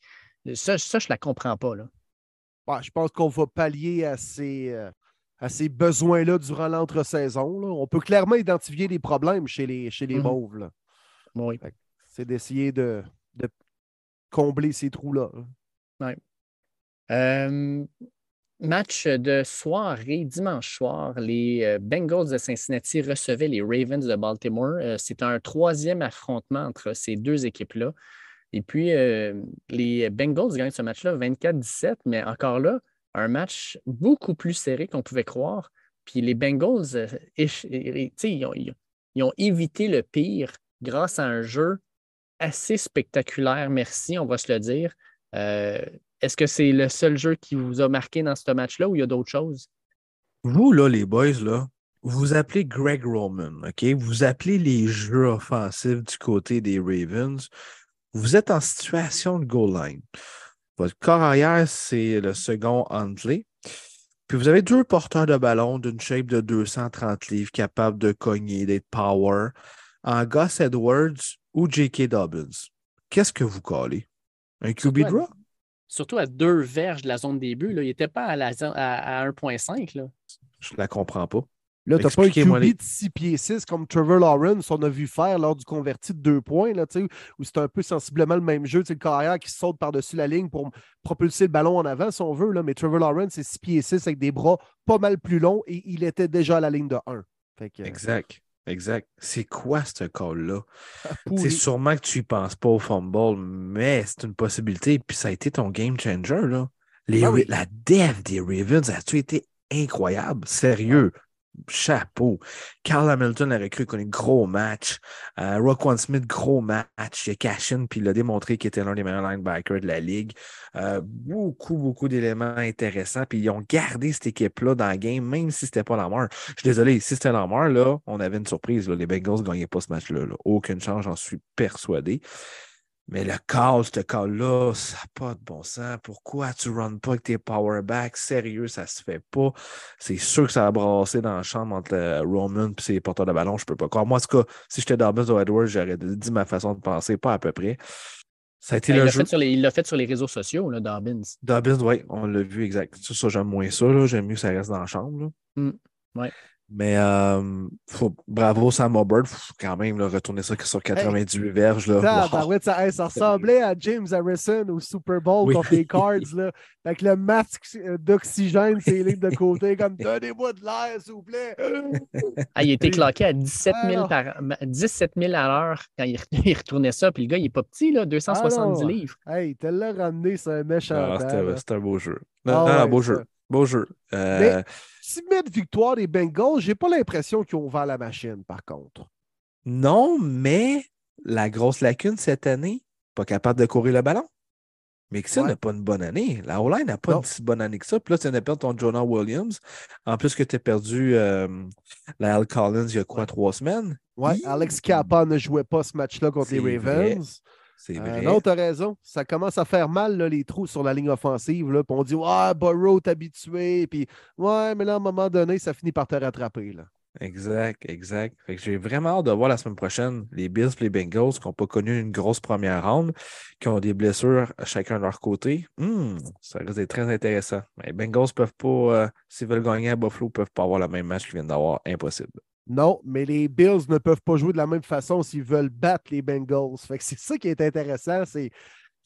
Ça, ça, je ne la comprends pas. Là. je pense qu'on va pallier à ces, à ces besoins-là durant l'entre-saison. On peut clairement identifier des problèmes chez les, chez les C'est d'essayer de, combler ces trous-là. Euh, match de soirée, dimanche soir, les euh, Bengals de Cincinnati recevaient les Ravens de Baltimore. Euh, c'est un troisième affrontement entre ces deux équipes-là. Et puis, les Bengals gagnent ce match-là 24-17, mais encore là, un match beaucoup plus serré qu'on pouvait croire. Puis les Bengals, ils ont évité le pire grâce à un jeu assez spectaculaire, merci, on va se le dire. Euh, Est-ce que c'est le seul jeu qui vous a marqué dans ce match-là ou il y a d'autres choses? Vous, là, les boys, là, vous appelez Greg Roman, OK? Vous appelez les jeux offensifs du côté des Ravens. Vous êtes en situation de goal line. Votre corps arrière, c'est le second Huntley. Puis vous avez deux porteurs de ballon d'une shape de 230 livres capables de cogner, d'être power, en Gus Edwards ou J.K. Dobbins. Qu'est-ce que vous collez? Un QB draw? Surtout à deux verges de la zone début. Là. Il n'était pas à, à, à 1.5. Je ne la comprends pas. Là, tu n'as pas un QB de 6 pieds 6 comme Trevor Lawrence, on a vu faire lors du converti de deux points, là, où c'est un peu sensiblement le même jeu. Le carrière qui saute par-dessus la ligne pour propulser le ballon en avant, si on veut. Là, mais Trevor Lawrence, c'est 6 pieds 6 avec des bras pas mal plus longs et il était déjà à la ligne de 1. exact. Exact. C'est quoi ce call-là? C'est sûrement que tu n'y penses pas au fumble, mais c'est une possibilité. Puis ça a été ton game changer. Là. Les, ah La dev des Ravens a-tu été incroyable? Sérieux chapeau. Carl Hamilton a recru est gros match. Euh, Roquan Smith, gros match. Il a cash puis il a démontré qu'il était l'un des meilleurs linebackers de la ligue. Euh, beaucoup, beaucoup d'éléments intéressants. Puis ils ont gardé cette équipe-là dans le game, même si c'était pas Lamar. Je suis désolé, si c'était Lamar, là, on avait une surprise. Les Bengals ne gagnaient pas ce match-là. Aucune chance, j'en suis persuadé. Mais le call, ce call-là, ça n'a pas de bon sens. Pourquoi tu ne runs pas avec tes powerbacks? Sérieux, ça se fait pas. C'est sûr que ça a brassé dans la chambre entre le Roman et ses porteurs de ballon. Je peux pas croire. Moi, en tout cas, si j'étais Dobbins ou Edwards, j'aurais dit ma façon de penser, pas à peu près. Ça a été ben, le jeu. il l'a fait sur les réseaux sociaux, là, Dobbins. Dobbins, oui, on l'a vu exact. Ça, j'aime moins ça. J'aime mieux que ça reste dans la chambre. Mmh. Ouais. Mais euh, bravo Sam Hubbard, faut quand même retourner ça sur 98 verges. Là. Ça, ressemblait à James Harrison au Super Bowl contre les Cards. Là, avec le masque euh, d'oxygène, ses lignes de côté, comme donnez-moi de l'air, s'il vous plaît. ah, il était cloqué à 17 000, par... 17 000 à l'heure quand il, retournait ça. Puis le gars, il n'est pas petit, là, 270 ah livres. Hey, te l'a ramené, c'est un méchant. Ah, C'était un beau jeu. Ah, beau jeu. Beau jeu. Euh, mettre victoire des Bengals, j'ai pas l'impression qu'ils ont ouvert la machine, par contre. Non, mais la grosse lacune cette année, pas capable de courir le ballon. Mais que ça n'a pas une bonne année. La O-line n'a pas une si bonne année que ça. Puis là, tu as perdu ton Jonah Williams. En plus que tu as perdu euh, la Al Collins il y a quoi, trois semaines? Oui, Alex Kappa ne jouait pas ce match-là contre les Ravens. C'est euh, non, tu as raison. Ça commence à faire mal, les trous sur la ligne offensive. Là. On dit, ouais, Burrow, t'es habitué. Puis, ouais, mais là, à un moment donné, ça finit par te rattraper. Là. Exact, exact. Fait que j'ai vraiment hâte de voir la semaine prochaine les Bills et les Bengals qui n'ont pas connu une grosse première ronde, qui ont des blessures à chacun de leur côté. Hmm, ça risque d'être très intéressant. Les Bengals peuvent pas, euh, s'ils veulent gagner à Buffalo, peuvent pas avoir le même match qu'ils viennent d'avoir. Impossible. Non, mais les Bills ne peuvent pas jouer de la même façon s'ils veulent battre les Bengals. Fait que c'est ça qui est intéressant, c'est,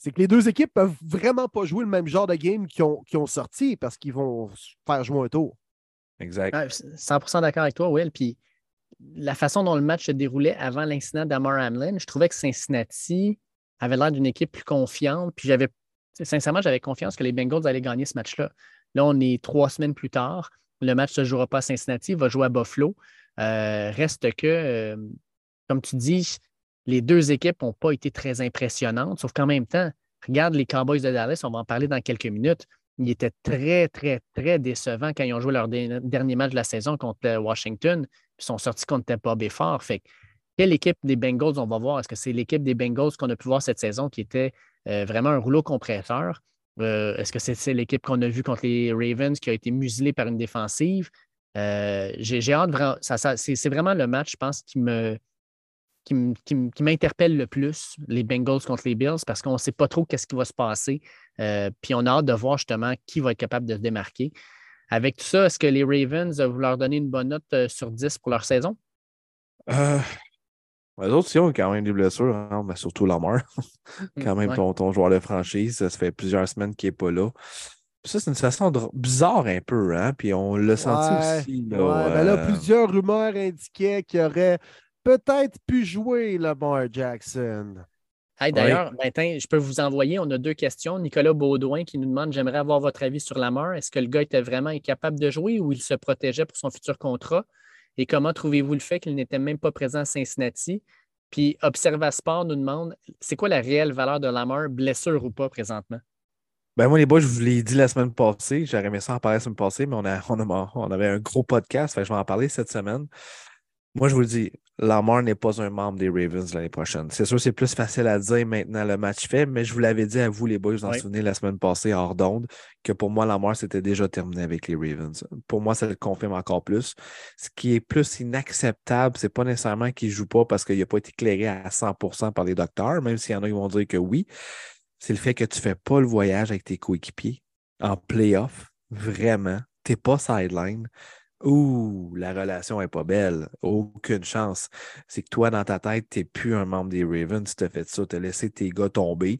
que les deux équipes peuvent vraiment pas jouer le même genre de game qu'ils ont, ont sorti parce qu'ils vont faire jouer un tour. Exact. 100% d'accord avec toi, Will. Puis la façon dont le match se déroulait avant l'incident d'Amar Hamlin, je trouvais que Cincinnati avait l'air d'une équipe plus confiante. Puis j'avais, sincèrement, j'avais confiance que les Bengals allaient gagner ce match-là. Là, on est trois semaines plus tard. Le match ne se jouera pas à Cincinnati, il va jouer à Buffalo. Euh, reste que, euh, comme tu dis, les deux équipes n'ont pas été très impressionnantes, sauf qu'en même temps, regarde les Cowboys de Dallas, on va en parler dans quelques minutes. Ils étaient très, très, très décevants quand ils ont joué leur dernier match de la saison contre Washington, puis sont sortis contre Tampa Bay fort. Fait quelle équipe des Bengals on va voir? Est-ce que c'est l'équipe des Bengals qu'on a pu voir cette saison qui était euh, vraiment un rouleau compresseur? Est-ce que c'est l'équipe qu'on a vue contre les Ravens qui a été muselée par une défensive? Euh, j'ai hâte vraiment. Ça, c'est vraiment le match, je pense, qui me qui m'interpelle le plus, les Bengals contre les Bills, parce qu'on ne sait pas trop qu'est-ce qui va se passer. Euh, puis on a hâte de voir justement qui va être capable de se démarquer. Avec tout ça, est-ce que les Ravens, vous leur donner une bonne note euh, sur 10 pour leur saison? les autres, si ont quand même des blessures, hein, mais surtout Lamar. quand même, ton, ton, joueur de franchise, ça fait plusieurs semaines qu'il n'est pas là. Ça, c'est une façon bizarre un peu, hein? Puis on l'a senti aussi. Là, ben là, plusieurs rumeurs indiquaient qu'il aurait peut-être pu jouer Lamar Jackson. D'ailleurs, je peux vous envoyer, on a deux questions. Nicolas Baudouin qui nous demande J'aimerais avoir votre avis sur Lamar. Est-ce que le gars était vraiment incapable de jouer ou il se protégeait pour son futur contrat? Et comment trouvez-vous le fait qu'il n'était même pas présent à Cincinnati? Puis Observa Sport nous demande C'est quoi la réelle valeur de Lamar, blessure ou pas présentement? Ben moi, les boys, je vous l'ai dit la semaine passée. J'aurais aimé ça en parler la semaine passée, mais on, a, on, avait un gros podcast. Fait je vais en parler cette semaine. Moi, je vous le dis, Lamar n'est pas un membre des Ravens l'année prochaine. C'est sûr, c'est plus facile à dire maintenant le match fait, mais je vous l'avais dit à vous, les boys, vous en souvenez la semaine passée hors d'onde, que pour moi, Lamar, c'était déjà terminé avec les Ravens. Pour moi, ça le confirme encore plus. Ce qui est plus inacceptable, c'est pas nécessairement qu'il ne joue pas parce qu'il n'a pas été éclairé à 100% par les docteurs, même s'il y en a qui vont dire que oui. C'est le fait que tu ne fais pas le voyage avec tes coéquipiers en playoff. Vraiment. Tu n'es pas sideline. Ouh, la relation n'est pas belle. Aucune chance. C'est que toi, dans ta tête, tu n'es plus un membre des Ravens. Tu as fait ça, tu as laissé tes gars tomber.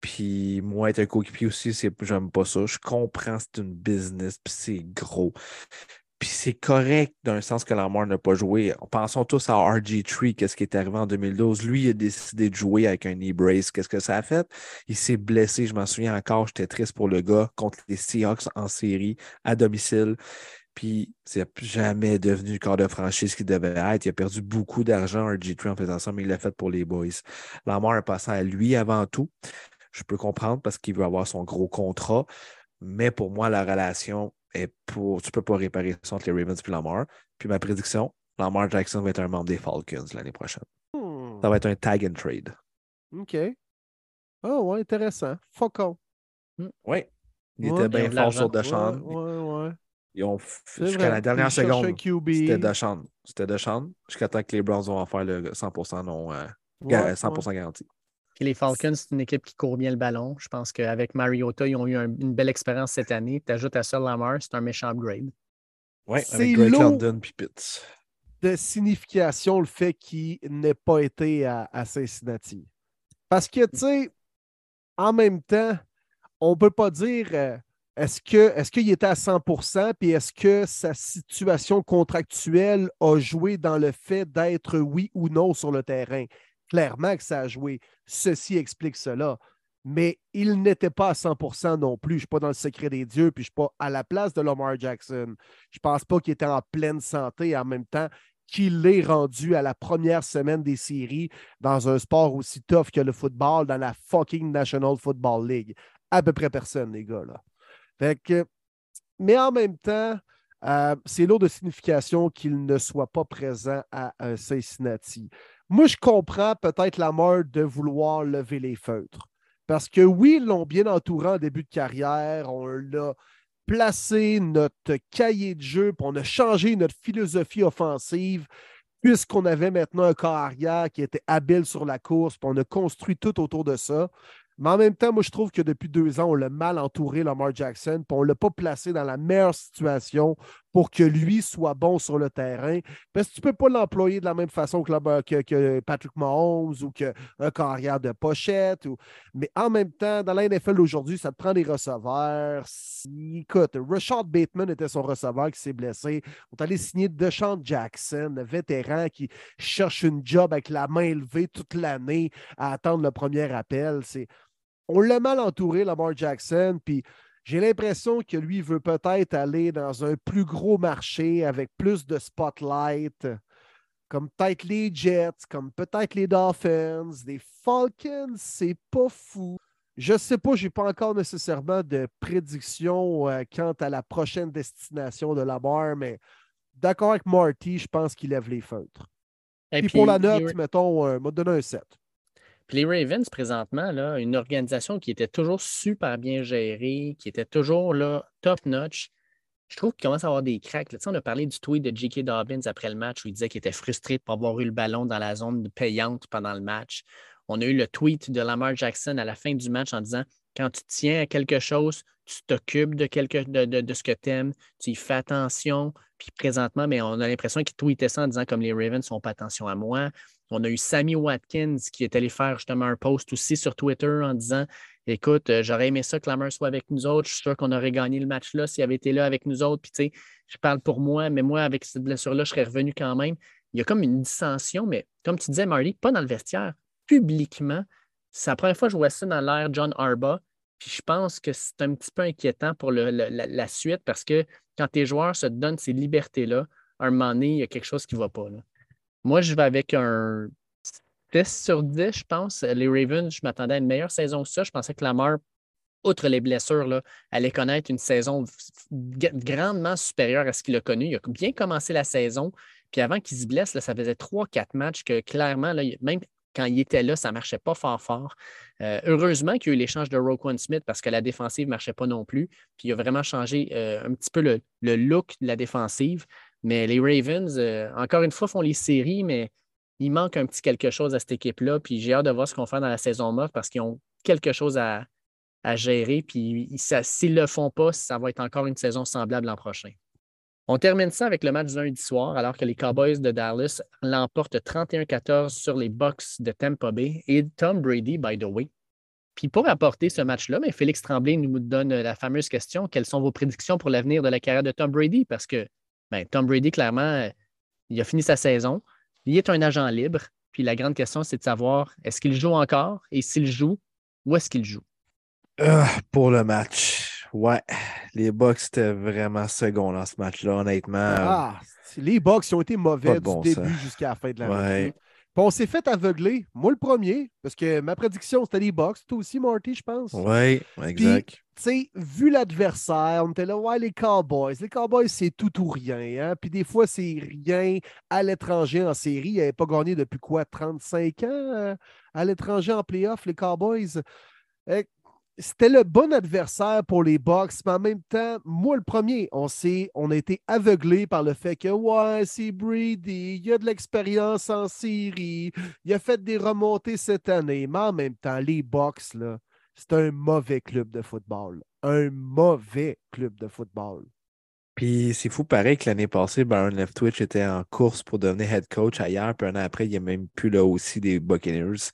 Puis moi, être un coéquipier aussi, j'aime pas ça. Je comprends, c'est une business, puis c'est gros. Puis c'est correct d'un sens que Lamar n'a pas joué. Pensons tous à RG3, qu'est-ce qui est arrivé en 2012. Lui, il a décidé de jouer avec un knee brace. Qu'est-ce que ça a fait? Il s'est blessé, je m'en souviens encore, j'étais triste pour le gars contre les Seahawks en série à domicile. Puis c'est jamais devenu le corps de franchise qu'il devait être. Il a perdu beaucoup d'argent RG3 en faisant ça, mais il l'a fait pour les boys. Lamar est passé à lui avant tout. Je peux comprendre parce qu'il veut avoir son gros contrat. Mais pour moi, la relation est pour. Tu ne peux pas réparer ça entre les Ravens et Lamar. Puis ma prédiction, Lamar Jackson va être un membre des Falcons l'année prochaine. Hmm. Ça va être un tag and trade. OK. Oh, ouais, intéressant. Faucon. Hmm. Oui. Il était bien fort sur Deshaun. Ouais, ouais, Ils ont jusqu'à la dernière seconde. C'était Deshaun. C'était Deshaun. Jusqu'à temps que les Browns vont en faire le 100% non. 100% euh, garanti les Falcons, c'est une équipe qui court bien le ballon. Je pense qu'avec Mariota, ils ont eu une belle expérience cette année. Tu ajoutes à ça Lamar, c'est un méchant upgrade. Oui, avec Greg London puis Pitts. De signification, le fait qu'il n'ait pas été à, Cincinnati. Parce que, tu sais, en même temps, on ne peut pas dire euh, est-ce qu'il est était à 100% puis est-ce que sa situation contractuelle a joué dans le fait d'être oui ou non sur le terrain? Clairement que ça a joué. Ceci explique cela. Mais il n'était pas à 100% non plus. Je ne suis pas dans le secret des dieux, puis je ne suis pas à la place de Lamar Jackson. Je ne pense pas qu'il était en pleine santé en même temps qu'il l'ait rendu à la première semaine des séries dans un sport aussi tough que le football dans la fucking National Football League. À peu près personne, les gars. Là. Mais en même temps, euh, c'est lourd de signification qu'il ne soit pas présent à Cincinnati. Moi, je comprends peut-être la mort de vouloir lever les feutres. Parce que oui, ils l'ont bien entouré en début de carrière. On l'a placé notre cahier de jeu, puis on a changé notre philosophie offensive, puisqu'on avait maintenant un corps arrière qui était habile sur la course, puis on a construit tout autour de ça. Mais en même temps, moi, je trouve que depuis deux ans, on l'a mal entouré, Lamar Jackson, puis on ne l'a pas placé dans la meilleure situation pour que lui soit bon sur le terrain. Parce que tu ne peux pas l'employer de la même façon que, Patrick Mahomes ou qu'un carrière de pochette. Mais en même temps, dans la NFL aujourd'hui, ça te prend des receveurs. Écoute, Rashad Bateman était son receveur qui s'est blessé. On est allé signer DeShaun Jackson, le vétéran qui cherche une job avec la main élevée toute l'année à attendre le premier appel. On l'a mal entouré, Lamar Jackson, puis j'ai l'impression que lui veut peut-être aller dans un plus gros marché avec plus de spotlight, comme peut-être les Jets, comme peut-être les Dolphins, les Falcons, c'est pas fou. Je sais pas, j'ai pas encore nécessairement de prédiction euh, quant à la prochaine destination de Lamar, mais d'accord avec Marty, je pense qu'il lève les feutres. Et puis, pour la note, mettons, euh, m'a donné un 7. Puis les Ravens, présentement, là, une organisation qui était toujours super bien gérée, qui était toujours là, top-notch, je trouve qu'il commence à avoir des cracks. Là, on a parlé du tweet de J.K. Dobbins après le match où il disait qu'il était frustré de ne pas avoir eu le ballon dans la zone payante pendant le match. On a eu le tweet de Lamar Jackson à la fin du match en disant quand tu tiens à quelque chose, tu t'occupes de, quelque, de, ce que tu aimes, tu y fais attention. Puis présentement, mais on a l'impression qu'il tweetait ça en disant comme les Ravens ne font pas attention à moi. On a eu Sammy Watkins qui est allé faire justement un post aussi sur Twitter en disant Écoute, euh, j'aurais aimé ça que Lamar soit avec nous autres. Je suis sûr qu'on aurait gagné le match là s'il avait été là avec nous autres. Puis, tu sais, je parle pour moi, mais moi, avec cette blessure-là, je serais revenu quand même. Il y a comme une dissension, mais comme tu disais, Marty, pas dans le vestiaire, publiquement. C'est la première fois que je vois ça dans l'air John Arba. Puis je pense que c'est un petit peu inquiétant pour la, suite parce que quand tes joueurs se donnent ces libertés-là, à un moment donné, il y a quelque chose qui ne va pas. Là. Moi, je vais avec un 10 sur 10, je pense. Les Ravens, je m'attendais à une meilleure saison que ça. Je pensais que Lamar outre les blessures, là, allait connaître une saison grandement supérieure à ce qu'il a connu. Il a bien commencé la saison. Puis avant qu'il se blesse, ça faisait trois, quatre matchs que clairement, là, même quand il était là, ça ne marchait pas fort fort. Euh, heureusement qu'il y a eu l'échange de Roquan Smith parce que la défensive ne marchait pas non plus. Puis il a vraiment changé euh, un petit peu le, look de la défensive. Mais les Ravens, euh, encore une fois, font les séries, mais il manque un petit quelque chose à cette équipe-là. Puis j'ai hâte de voir ce qu'on fait dans la saison morte parce qu'ils ont quelque chose à, gérer. Puis s'ils ne le font pas, ça va être encore une saison semblable l'an prochain. On termine ça avec le match lundi soir, alors que les Cowboys de Dallas l'emportent 31-14 sur les Bucks de Tampa Bay et Tom Brady, by the way. Puis pour apporter ce match-là, mais Félix Tremblay nous donne la fameuse question quelles sont vos prédictions pour l'avenir de la carrière de Tom Brady? Parce que ben, Tom Brady, clairement, il a fini sa saison. Il est un agent libre. Puis la grande question, c'est de savoir est-ce qu'il joue encore? Et s'il joue, où est-ce qu'il joue? Euh, Pour le match, Ouais, les Bucks étaient vraiment second dans ce match-là, honnêtement. Ah, les Bucks ont été mauvais du début jusqu'à la fin de la ouais. on s'est fait aveugler. Moi, le premier, parce que ma prédiction, c'était les Bucks. Toi aussi, Marty, je pense. Oui, exact. Tu sais, vu l'adversaire, on était là, ouais, les Cowboys. Les Cowboys, c'est tout ou rien. Hein? Puis des fois, c'est rien à l'étranger en série. Ils n'avaient pas gagné depuis quoi, 35 ans euh, à l'étranger en playoff, les Cowboys? C'était le bon adversaire pour les Bucks, mais en même temps, moi le premier, on sait, on a été aveuglé par le fait que ouais, c'est Brady, il a de l'expérience en série, il a fait des remontées cette année, mais en même temps, les Bucks, là, c'est un mauvais club de football. Un mauvais club de football. Puis c'est fou pareil que l'année passée, Baron Leftwich était en course pour devenir head coach ailleurs, puis un an après, il n'y a même plus là aussi des Buccaneers.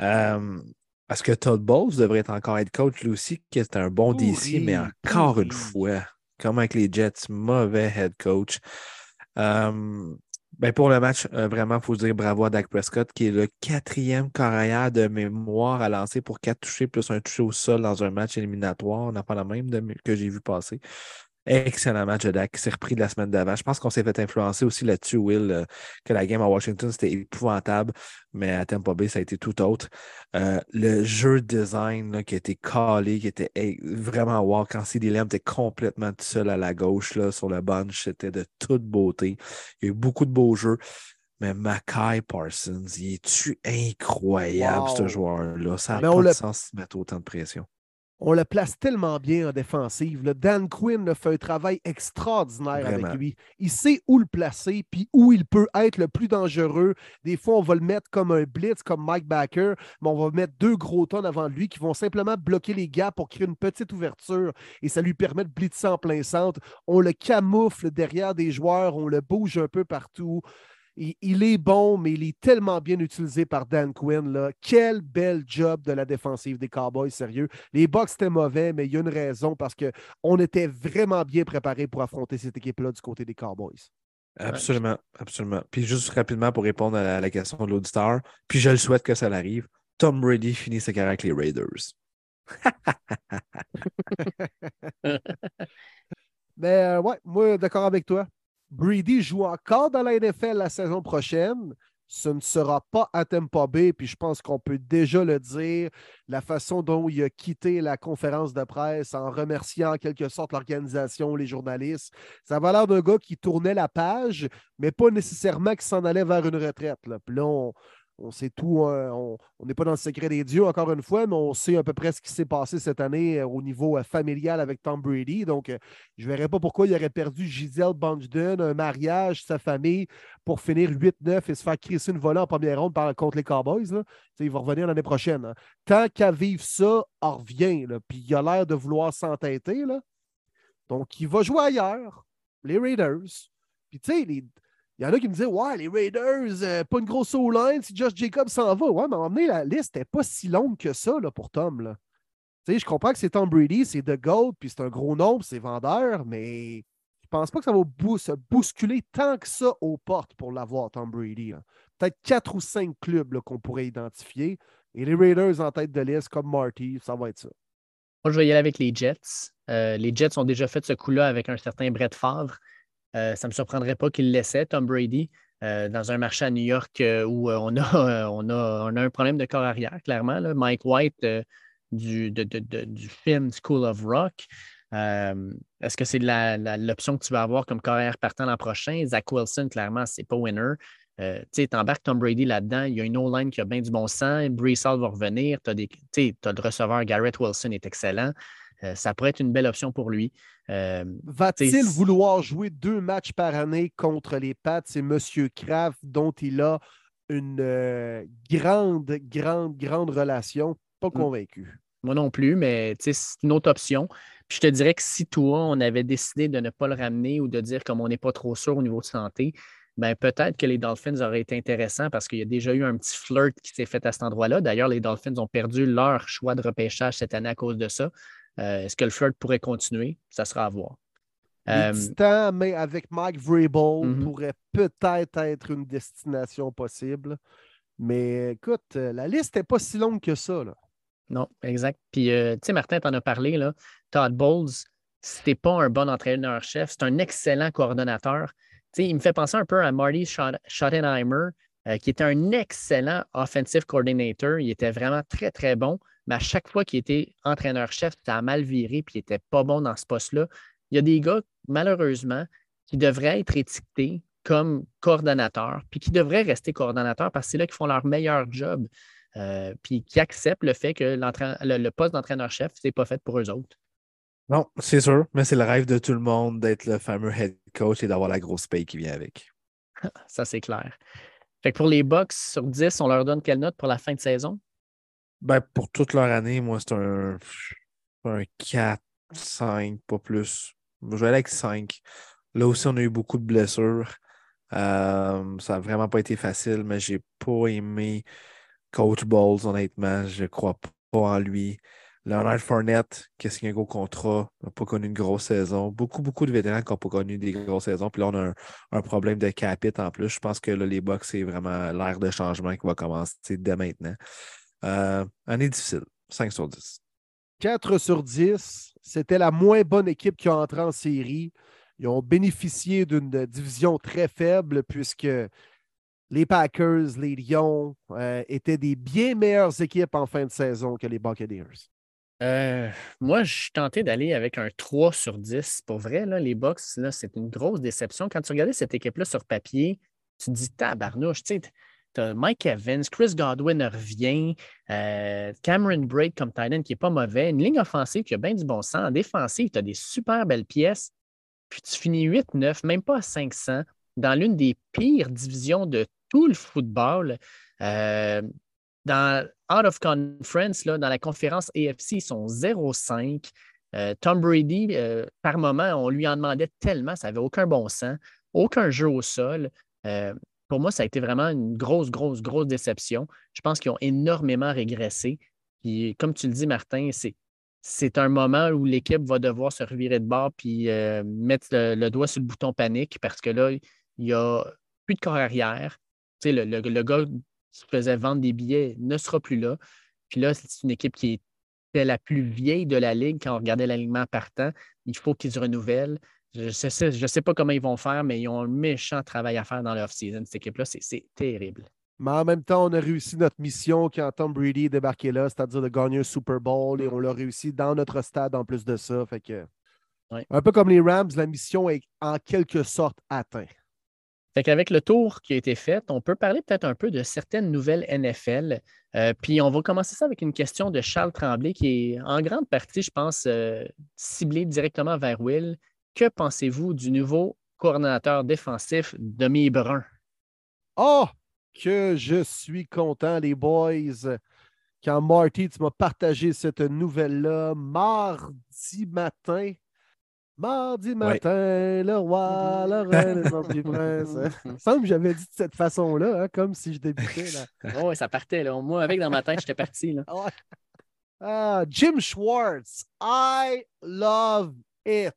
Euh, parce que Todd Bowles devrait être encore head coach lui aussi, qui est un bon DC, mais encore une fois, comme avec les Jets, mauvais head coach. ben pour le match, euh, vraiment, il faut dire bravo à Dak Prescott, qui est le quatrième carrière de mémoire à lancer pour quatre touchés plus un touché au sol dans un match éliminatoire. On n'a pas la même que j'ai vu passer. Excellent match de Dak qui s'est repris de la semaine d'avant. Je pense qu'on s'est fait influencer aussi là-dessus, Will, euh, que la game à Washington, c'était épouvantable, mais à Tampa Bay, ça a été tout autre. Euh, le jeu design qui a été calé, qui était vraiment wow, quand CD Lamb était complètement tout seul à la gauche là, sur le bunch, c'était de toute beauté. Il y a eu beaucoup de beaux jeux. Mais Mackay Parsons, il est-tu incroyable, ce joueur-là? Ça n'a pas de sens de mettre autant de pression on le place tellement bien en défensive. Dan Quinn a fait un travail extraordinaire avec lui. Il sait où le placer, puis où il peut être le plus dangereux. Des fois, on va le mettre comme un blitz, comme Mike Backer, mais on va mettre deux gros tonnes avant lui qui vont simplement bloquer les gars pour créer une petite ouverture et ça lui permet de blitzer en plein centre. On le camoufle derrière des joueurs, on le bouge un peu partout. Il, est bon, mais il est tellement bien utilisé par Dan Quinn. Là. Quel bel job de la défensive des Cowboys, sérieux. Les Bucks étaient mauvais, mais il y a une raison parce qu'on était vraiment bien préparés pour affronter cette équipe-là du côté des Cowboys. Absolument, absolument. Puis juste rapidement pour répondre à la, question de l'auditeur, puis je le souhaite que ça l'arrive. Tom Brady finit sa carrière avec les Raiders. Mais euh, ouais, moi, d'accord avec toi. Brady joue encore dans la NFL la saison prochaine. Ce ne sera pas à Tampa Bay, puis je pense qu'on peut déjà le dire, la façon dont il a quitté la conférence de presse en remerciant en quelque sorte l'organisation, les journalistes. Ça va l'air d'un gars qui tournait la page, mais pas nécessairement qui s'en allait vers une retraite. Là. Puis on sait tout, hein, on n'est pas dans le secret des dieux, encore une fois, mais on sait à peu près ce qui s'est passé cette année euh, au niveau euh, familial avec Tom Brady. Donc, euh, je ne verrais pas pourquoi il aurait perdu Giselle Bunchden, un mariage, sa famille, pour finir 8-9 et se faire crisser une volée en première ronde contre les Cowboys. Il va revenir l'année prochaine. Hein. Tant qu'à vivre ça, on revient. Puis il a l'air de vouloir s'entêter. Donc, il va jouer ailleurs, les Raiders. Puis, tu sais, les il y en a qui me disaient Ouais, les Raiders, euh, pas une grosse O-line si Josh Jacobs s'en va. Ouais, mais à un la liste n'est pas si longue que ça là, pour Tom. Là. Je comprends que c'est Tom Brady, c'est The Gold, puis c'est un gros nombre, c'est vendeur, mais je pense pas que ça va se bousculer tant que ça aux portes pour l'avoir, Tom Brady. Peut-être quatre ou cinq clubs qu'on pourrait identifier. Et les Raiders en tête de liste, comme Marty, ça va être ça. Moi, je vais y aller avec les Jets. Euh, les Jets ont déjà fait ce coup-là avec un certain Brett Favre. Euh, ça ne me surprendrait pas qu'il laissait Tom Brady euh, dans un marché à New York euh, où on a, un problème de corps arrière, clairement. Mike White du, film School of Rock. Est-ce que c'est l'option que tu vas avoir comme carrière partant l'an prochain? Zach Wilson, clairement, c'est pas winner. Tu embarques Tom Brady là-dedans. Il y a une O-line qui a bien du bon sens. Brees Hall va revenir. Tu as, le receveur Garrett Wilson est excellent. Euh, ça pourrait être une belle option pour lui. Euh, Va-t-il vouloir jouer deux matchs par année contre les Pats? C'est M. Kraft dont il a une grande, grande, grande relation. Pas mm. convaincu. Moi non plus, mais c'est une autre option. Puis je te dirais que si toi, on avait décidé de ne pas le ramener ou de dire comme on n'est pas trop sûr au niveau de santé, ben peut-être que les Dolphins auraient été intéressants parce qu'il y a déjà eu un petit flirt qui s'est fait à cet endroit-là. D'ailleurs, les Dolphins ont perdu leur choix de repêchage cette année à cause de ça. Euh, est-ce que le flirt pourrait continuer? Ça sera à voir. Euh, mais avec Mike Vrabel mhm. pourrait peut-être être une destination possible. Mais écoute, euh, la liste n'est pas si longue que ça. Là. Non, exact. Puis, tu sais, Martin, tu en as parlé, là. Todd Bowles, c'était pas un bon entraîneur-chef, c'est un excellent coordonnateur il me fait penser un peu à Marty Schottenheimer, euh, qui était un excellent offensive coordinator. Il était vraiment très, très bon, mais à chaque fois qu'il était entraîneur-chef, ça a mal viré puis il n'était pas bon dans ce poste-là. Il y a des gars, malheureusement, qui devraient être étiquetés comme coordonnateurs, puis qui devraient rester coordonnateurs parce que c'est là qu'ils font leur meilleur job, euh, puis qui acceptent le fait que le, poste d'entraîneur-chef, ce n'est pas fait pour eux autres. Non, c'est sûr, mais c'est le rêve de tout le monde d'être le fameux head coach et d'avoir la grosse paye qui vient avec. Ça, c'est clair. Fait que pour les Bucks, sur 10, on leur donne quelle note pour la fin de saison? Ben, pour toute leur année, moi, c'est un, un 4, 5, pas plus. Je vais aller avec 5. Là aussi, on a eu beaucoup de blessures. Euh, ça n'a vraiment pas été facile, mais j'ai pas aimé Coach Bowles, honnêtement. Je crois pas en lui. Leonard Fournette, qui a un gros contrat, n'a pas connu une grosse saison. Beaucoup, beaucoup de vétérans qui n'ont pas connu des grosses saisons. Puis là, on a un, problème de capit en plus. Je pense que les Bucks, c'est vraiment l'ère de changement qui va commencer dès maintenant. Euh, année difficile. 5 sur 10. 4 sur 10. C'était la moins bonne équipe qui a entré en série. Ils ont bénéficié d'une division très faible puisque les Packers, les Lions euh, étaient des bien meilleures équipes en fin de saison que les Buccaneers. Euh, moi, je suis tenté d'aller avec un 3 sur 10. Pour vrai, là, les Bucks, c'est une grosse déception. Quand tu regardais cette équipe-là sur papier, tu te dis tabarnouche, tu sais, Mike Evans, Chris Godwin revient, euh, Cameron Braid comme Titan qui n'est pas mauvais, une ligne offensive qui a bien du bon sens. En défensive, tu as des super belles pièces. Puis tu finis 8-9, même pas à 500, dans l'une des pires divisions de tout le football. Euh, dans Out of Conference, là, dans la conférence AFC, ils sont 0-5. Euh, Tom Brady, par moment, on lui en demandait tellement, ça n'avait aucun bon sens, aucun jeu au sol. Pour moi, ça a été vraiment une grosse, grosse, grosse déception. Je pense qu'ils ont énormément régressé. Puis, comme tu le dis, Martin, c'est, c'est un moment où l'équipe va devoir se revirer de bord puis mettre le, doigt sur le bouton panique parce que là, il n'y a plus de corps arrière. Tu sais, le, le, le gars qui faisait vendre des billets ne sera plus là. Puis là, c'est une équipe qui était la plus vieille de la Ligue quand on regardait l'alignement partant. Il faut qu'ils se renouvellent. Je ne sais, je sais pas comment ils vont faire, mais ils ont un méchant travail à faire dans l'off-season. Cette équipe-là, c'est terrible. Mais en même temps, on a réussi notre mission quand Tom Brady est débarqué là, c'est-à-dire de gagner un Super Bowl, et on l'a réussi dans notre stade en plus de ça. Fait que, Un peu comme les Rams, la mission est en quelque sorte atteinte. Fait qu'avec le tour qui a été fait, on peut parler peut-être un peu de certaines nouvelles NFL. Euh, puis on va commencer ça avec une question de Charles Tremblay qui est en grande partie, je pense, euh, ciblée directement vers Will. Que pensez-vous du nouveau coordonnateur défensif Demi Brun? Oh, que je suis content, les boys. Quand Marty, tu m'as partagé cette nouvelle-là mardi matin, Mardi matin, le roi, le reine des anti-princes. Il semble que j'avais dit de cette façon-là, hein, comme si je débutais. Là. oui, ça partait. Là. Moi, avec dans ma tête, j'étais parti. Là. Ah, Jim Schwartz, I love it.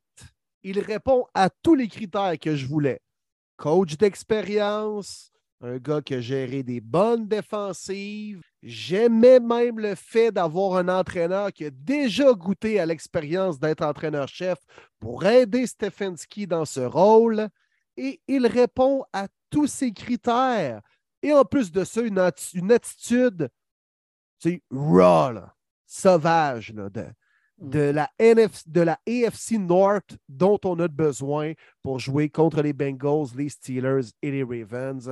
Il répond à tous les critères que je voulais. Coach d'expérience, un gars qui a géré des bonnes défensives. J'aimais même le fait d'avoir un entraîneur qui a déjà goûté à l'expérience d'être entraîneur-chef pour aider Stefanski dans ce rôle. Et il répond à tous ces critères. Et en plus de ça, une, attitude, c'est raw. sauvage de. De, la NF, AFC North dont on a besoin pour jouer contre les Bengals, les Steelers et les Ravens.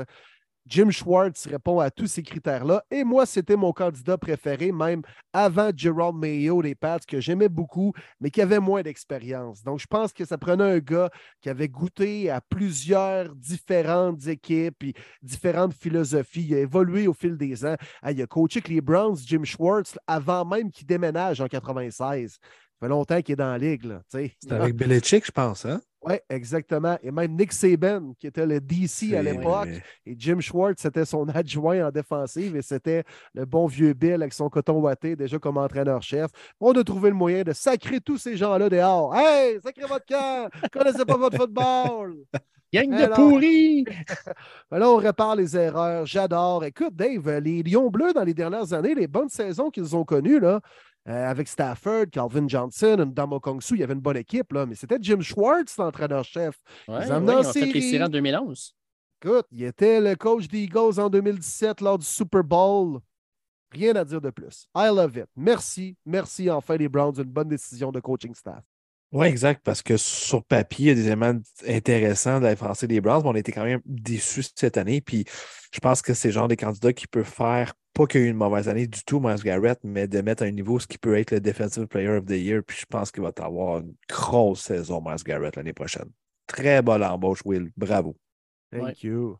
Jim Schwartz répond à tous ces critères-là. Et moi, c'était mon candidat préféré, même avant Gerald Mayo, les Pats, que j'aimais beaucoup, mais qui avait moins d'expérience. Donc, je pense que ça prenait un gars qui avait goûté à plusieurs différentes équipes et différentes philosophies. Il a évolué au fil des ans. Ah, il a coaché avec les Browns, Jim Schwartz, avant même qu'il déménage en 96. Ça fait longtemps qu'il est dans la ligue. C'est avec Belichick, je pense, hein? Oui, exactement. Et même Nick Saban, qui était le DC à l'époque, et Jim Schwartz, c'était son adjoint en défensive et c'était le bon vieux Bill avec son coton ouaté, déjà comme entraîneur-chef. On a trouvé le moyen de sacrer tous ces gens-là dehors. Hey, sacrez votre camp! Connaissez pas votre football! Gang de Alors-! Ben là, on répare les erreurs. J'adore. Écoute, Dave, les Lions bleus, dans les dernières années, les bonnes saisons qu'ils ont connues, là, euh, avec Stafford, Calvin Johnson, Ndamo Kongsu, il y avait une bonne équipe, là, mais c'était Jim Schwartz, l'entraîneur-chef. Ouais, Ils ouais, amenaient ils en ont fait les série. séries en 2011. Écoute, il était le coach des Eagles en 2017 lors du Super Bowl. Rien à dire de plus. I love it. Merci. Merci enfin les Browns. Une bonne décision de coaching staff. Oui, exact, parce que sur papier, il y a des éléments intéressants de la français des Browns, mais on a été quand même déçus cette année. Puis je pense que c'est le genre des candidats qui peuvent faire, pas qu'il y ait eu une mauvaise année du tout, Miles Garrett, mais de mettre à un niveau ce qui peut être le Defensive Player of the Year. Puis je pense qu'il va avoir une grosse saison, Miles Garrett, l'année prochaine. Très bonne embauche, Will. Bravo. Thank Ouais. you.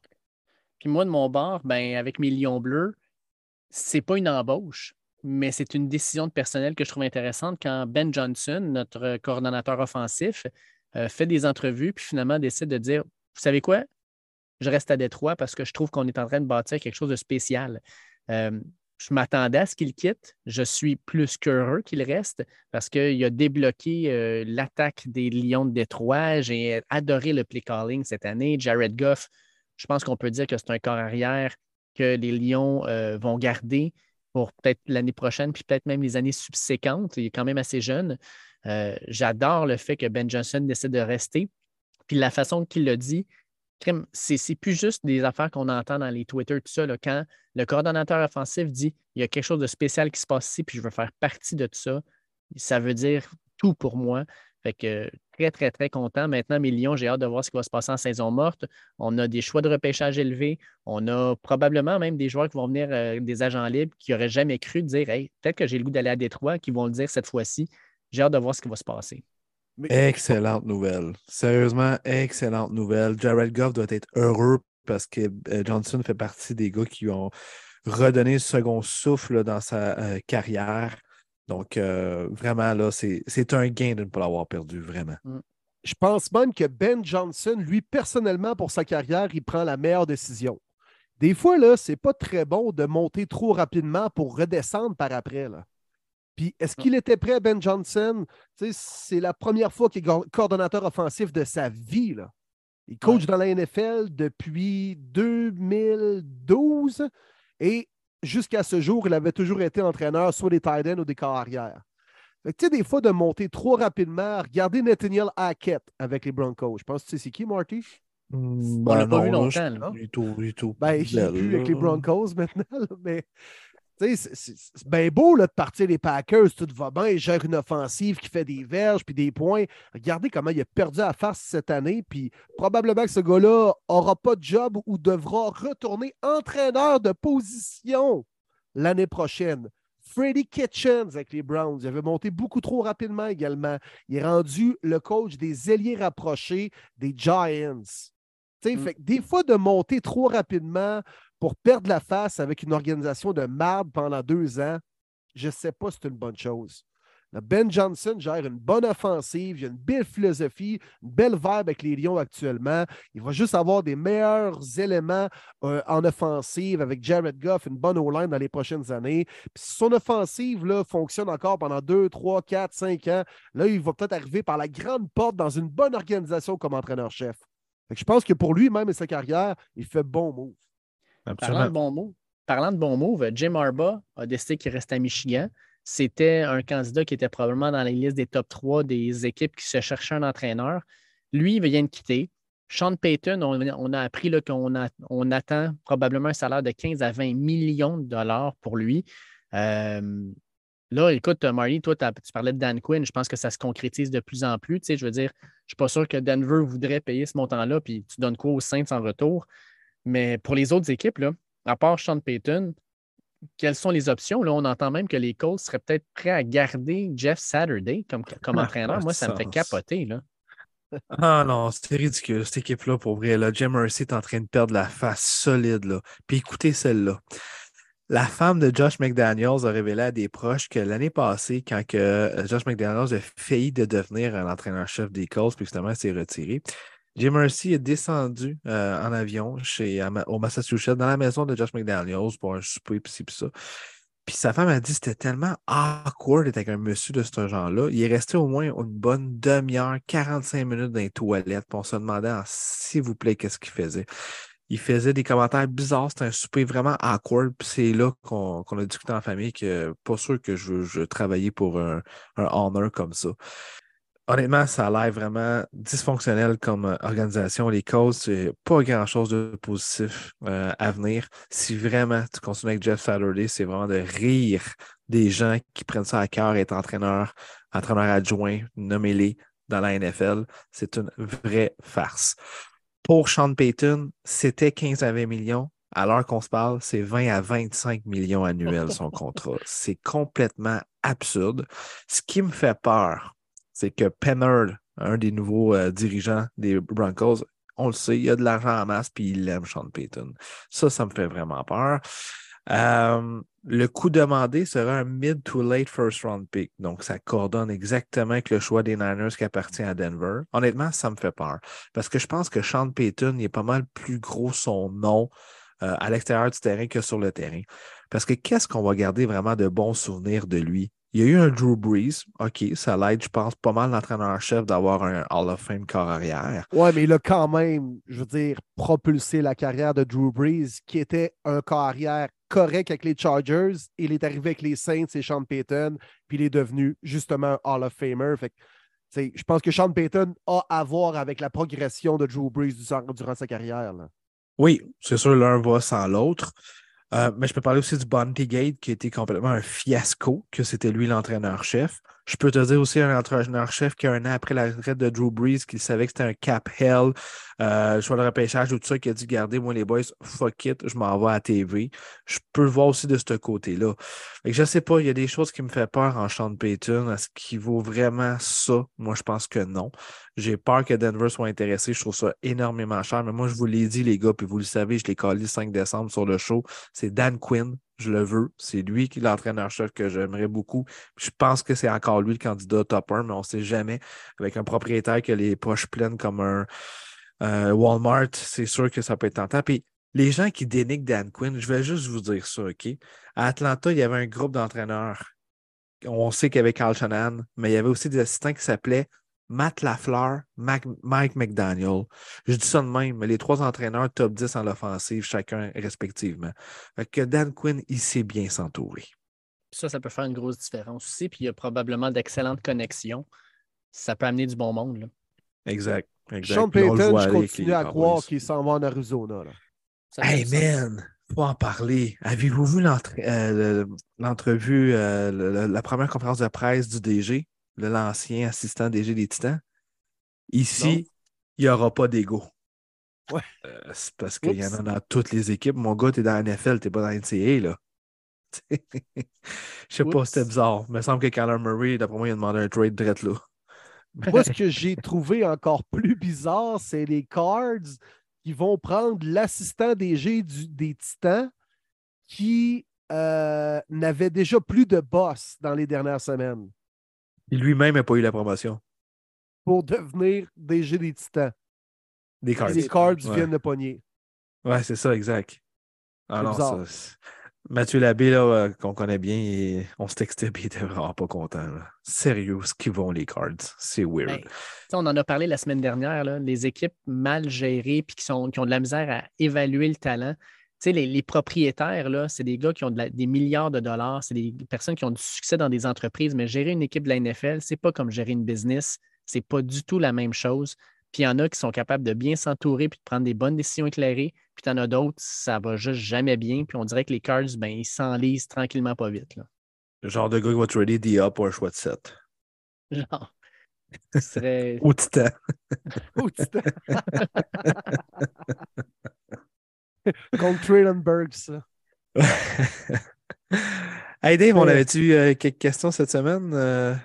Puis moi, de mon bord, ben, avec mes Lions bleus, c'est pas une embauche, mais c'est une décision de personnel que je trouve intéressante quand Ben Johnson, notre coordonnateur offensif, euh, fait des entrevues, puis finalement décide de dire Vous savez quoi? Je reste à Détroit parce que je trouve qu'on est en train de bâtir quelque chose de spécial. Euh, je m'attendais à ce qu'il quitte. Je suis plus qu'heureux qu'il reste parce qu'il a débloqué euh, l'attaque des Lions de Détroit. J'ai adoré le play calling cette année. Jared Goff, je pense qu'on peut dire que c'est un corps arrière que les Lions euh, vont garder pour peut-être l'année prochaine, puis peut-être même les années subséquentes. Il est quand même assez jeune. Euh, J'adore le fait que Ben Johnson décide de rester. Puis la façon qu'il l'a dit, c'est plus juste des affaires qu'on entend dans les Twitter, tout ça. quand le coordonnateur offensif dit il y a quelque chose de spécial qui se passe ici, puis je veux faire partie de tout ça, ça veut dire tout pour moi. Fait que très, très, très content. Maintenant, mes Lions, j'ai hâte de voir ce qui va se passer en saison morte. On a des choix de repêchage élevés. On a probablement même des joueurs qui vont venir, euh, des agents libres, qui n'auraient jamais cru dire Hey, peut-être que j'ai le goût d'aller à Détroit, qui vont le dire cette fois-ci. J'ai hâte de voir ce qui va se passer. Excellente nouvelle. Sérieusement, excellente nouvelle. Jared Goff doit être heureux parce que euh, Johnson fait partie des gars qui ont redonné le second souffle dans sa euh, carrière. Donc, euh, vraiment, là, c'est c'est un gain de ne pas l'avoir perdu, vraiment. Je pense même que Ben Johnson, lui, personnellement, pour sa carrière, il prend la meilleure décision. Des fois, là, c'est pas très bon de monter trop rapidement pour redescendre par après. Là. Puis, est-ce qu'il était prêt, Ben Johnson? Tu sais, C'est la première fois qu'il est coordonnateur offensif de sa vie. Là. Il coach Ouais. dans la NFL depuis 2012 et jusqu'à ce jour, il avait toujours été entraîneur soit des tight ends ou des corps arrière. Fait que, tu sais, des fois, de monter trop rapidement, regardez Nathaniel Hackett avec les Broncos. Je pense que tu sais c'est qui, Marty? On l'a pas vu là, longtemps, je- là. Du tout, du tout. Ben, je l'ai plus avec les là. Broncos maintenant, là, mais c'est- bien beau là, de partir les Packers, tout va bien, il gère une offensive qui fait des verges puis des points. Regardez comment il a perdu à face cette année, puis probablement que ce gars-là n'aura pas de job ou devra retourner entraîneur de position l'année prochaine. Freddie Kitchens avec les Browns, il avait monté beaucoup trop rapidement également. Il est rendu le coach des ailiers rapprochés des Giants. Mm. fait que des fois, de monter trop rapidement pour perdre la face avec une organisation de marde pendant deux ans, je ne sais pas si c'est une bonne chose. Ben Johnson gère une bonne offensive, il a une belle philosophie, une belle vibe avec les Lions actuellement. Il va juste avoir des meilleurs éléments euh, en offensive avec Jared Goff, une bonne O-line dans les prochaines années. Si son offensive là, fonctionne encore pendant deux, trois, quatre, cinq ans, là, il va peut-être arriver par la grande porte dans une bonne organisation comme entraîneur-chef. Je pense que pour lui-même et sa carrière, il fait bon move. Parlant de Absolument. bon move, parlant de bon move, Jim Harbaugh a décidé qu'il restait à Michigan. C'était un candidat qui était probablement dans la liste des top 3 des équipes qui se cherchaient un entraîneur. Lui, il vient de quitter. Sean Payton, on, a appris qu'on attend probablement un salaire de 15 à 20 millions de dollars pour lui. Euh, Là, écoute, Marty, toi, tu parlais de Dan Quinn. Je pense que ça se concrétise de plus en plus. Tu je veux dire, je ne suis pas sûr que Denver voudrait payer ce montant-là, puis tu donnes quoi aux Saints en retour? Mais pour les autres équipes, là, à part Sean Payton, quelles sont les options? Là, on entend même que les Colts seraient peut-être prêts à garder Jeff Saturday comme, comme entraîneur. Moi, ça me fait capoter. Là. Ah non, c'est ridicule, cette équipe-là, pour vrai. Là. Jim Mercy est en train de perdre la face solide. Là. Puis écoutez celle-là. La femme de Josh McDaniels a révélé à des proches que l'année passée, quand que euh, Josh McDaniels a failli de devenir l'entraîneur-chef des Colts, puis justement s'est retiré, Jim Mercy est descendu euh, en avion chez, au Massachusetts, dans la maison de Josh McDaniels pour un souper, puis ci, ça. Puis sa femme a dit que c'était tellement awkward d'être avec un monsieur de ce genre-là. Il est resté au moins une bonne demi-heure, 45 minutes dans les toilettes. Puis on se demandait, s'il vous plaît, qu'est-ce qu'il faisait. Il faisait des commentaires bizarres. C'était un souper vraiment awkward. Puis c'est là qu'on a discuté en famille que pas sûr que je veux travailler pour un, un honor comme ça honnêtement, ça a l'air vraiment dysfonctionnel comme euh, organisation. Les causes, c'est pas grand-chose de positif euh, à venir. Si vraiment tu continues avec Jeff Saturday, c'est vraiment de rire des gens qui prennent ça à cœur, être entraîneur, entraîneur adjoint, nommez-les dans la NFL. C'est une vraie farce. Pour Sean Payton, c'était 15 à 20 millions. À l'heure qu'on se parle, c'est 20 à 25 millions annuels son contrat. C'est complètement absurde. Ce qui me fait peur, c'est que Pennard, un des nouveaux euh, dirigeants des Broncos, on le sait, il a de l'argent en masse puis il aime Sean Payton. Ça, ça me fait vraiment peur. Euh, le coût demandé sera un mid to late first round pick. Donc, ça coordonne exactement avec le choix des Niners qui appartient à Denver. Honnêtement, ça me fait peur. Parce que je pense que Sean Payton, il est pas mal plus gros son nom euh, à l'extérieur du terrain que sur le terrain. Parce que qu'est-ce qu'on va garder vraiment de bons souvenirs de lui? Il y a eu un Drew Brees. OK, ça l'aide, je pense, pas mal l'entraîneur-chef d'avoir un Hall of Fame corps arrière. Ouais, mais il a quand même, je veux dire, propulsé la carrière de Drew Brees, qui était un corps arrière correct avec les Chargers. Il est arrivé avec les Saints et Sean Payton, puis il est devenu justement un Hall of Famer. Fait je pense que Sean Payton a à voir avec la progression de Drew Brees durant sa carrière. Oui, c'est sûr, l'un va sans l'autre. Euh, mais je peux parler aussi du Bounty Gate qui a été complètement un fiasco, que c'était lui l'entraîneur-chef. Je peux te dire aussi un entraîneur-chef qui, un an après la retraite de Drew Brees, qui savait que c'était un cap hell, euh, choix de repêchage ou tout ça, qui a dit Gardez, moi, les boys, fuck it, je m'en vais à TV. Je peux le voir aussi de ce côté-là. Je ne sais pas, il y a des choses qui me font peur en Sean Payton. Est-ce qu'il vaut vraiment ça? Moi, je pense que non. J'ai peur que Denver soit intéressé. Je trouve ça énormément cher. Mais moi, je vous l'ai dit, les gars, puis vous le savez, je l'ai collé le 5 décembre sur le show. C'est Dan Quinn je le veux. C'est lui qui l'entraîneur-chef que j'aimerais beaucoup. Je pense que c'est encore lui le candidat top 1, mais on ne sait jamais. Avec un propriétaire qui a les poches pleines comme un Walmart, c'est sûr que ça peut être tentant. Puis les gens qui dénigrent Dan Quinn, je vais juste vous dire ça, OK? À Atlanta, il y avait un groupe d'entraîneurs. On sait qu'il y avait Carl Shannon, mais il y avait aussi des assistants qui s'appelaient Matt Lafleur, Mike McDaniel. Je dis ça de même, mais les trois entraîneurs top 10 en l'offensive, chacun respectivement. que Dan Quinn, il sait bien s'entourer. Ça, ça peut faire une grosse différence aussi. Puis il y a probablement d'excellentes connexions. Ça peut amener du bon monde. Là. Exact. exact. Sean Payton, je continue à croire qu'il s'en va en Arizona. Hey man, faut en parler. Avez-vous vu euh, l'entrevue, euh, la première conférence de presse du DG? L'ancien assistant DG des Titans. Ici, il n'y aura pas d'ego. Ouais. Euh, c'est parce qu'il y en a dans toutes les équipes. Mon gars, tu es dans la NFL, tu n'es pas dans la NCAA, là. Je sais pas, c'était bizarre. Il me semble que Kyler Murray, d'après moi, il a demandé un trade direct là. Moi, ce que j'ai trouvé encore plus bizarre, c'est les Cards qui vont prendre l'assistant DG des Titans qui euh, n'avait déjà plus de boss dans les dernières semaines. Il lui-même n'a pas eu la promotion. Pour devenir DG des Titans. Des Cards. Les Cards viennent de pogner. Ouais, c'est ça, exact. Alors, ça, Mathieu Labbé, là, euh, qu'on connaît bien, on se textait, puis il était vraiment pas content. Sérieux, ce qu'ils vont les Cards? C'est weird. Ben, on en a parlé la semaine dernière, là, les équipes mal gérées puis qui, sont, qui ont de la misère à évaluer le talent les, propriétaires, là, c'est des gars qui ont des milliards de dollars, c'est des personnes qui ont du succès dans des entreprises, mais gérer une équipe de la NFL, c'est pas comme gérer une business. C'est pas du tout la même chose. Puis il y en a qui sont capables de bien s'entourer puis de prendre des bonnes décisions éclairées. Puis il y en a d'autres, ça va juste jamais bien. Puis on dirait que les Cards, ben, ils s'enlisent tranquillement pas vite. Là. genre de gars qui va trader DA pour un choix de 7. Genre. Ce serait. Au titan. Au titan. Contre Trailenberg, ça. hey Dave, on Euh, avait-tu euh, quelques questions cette semaine euh,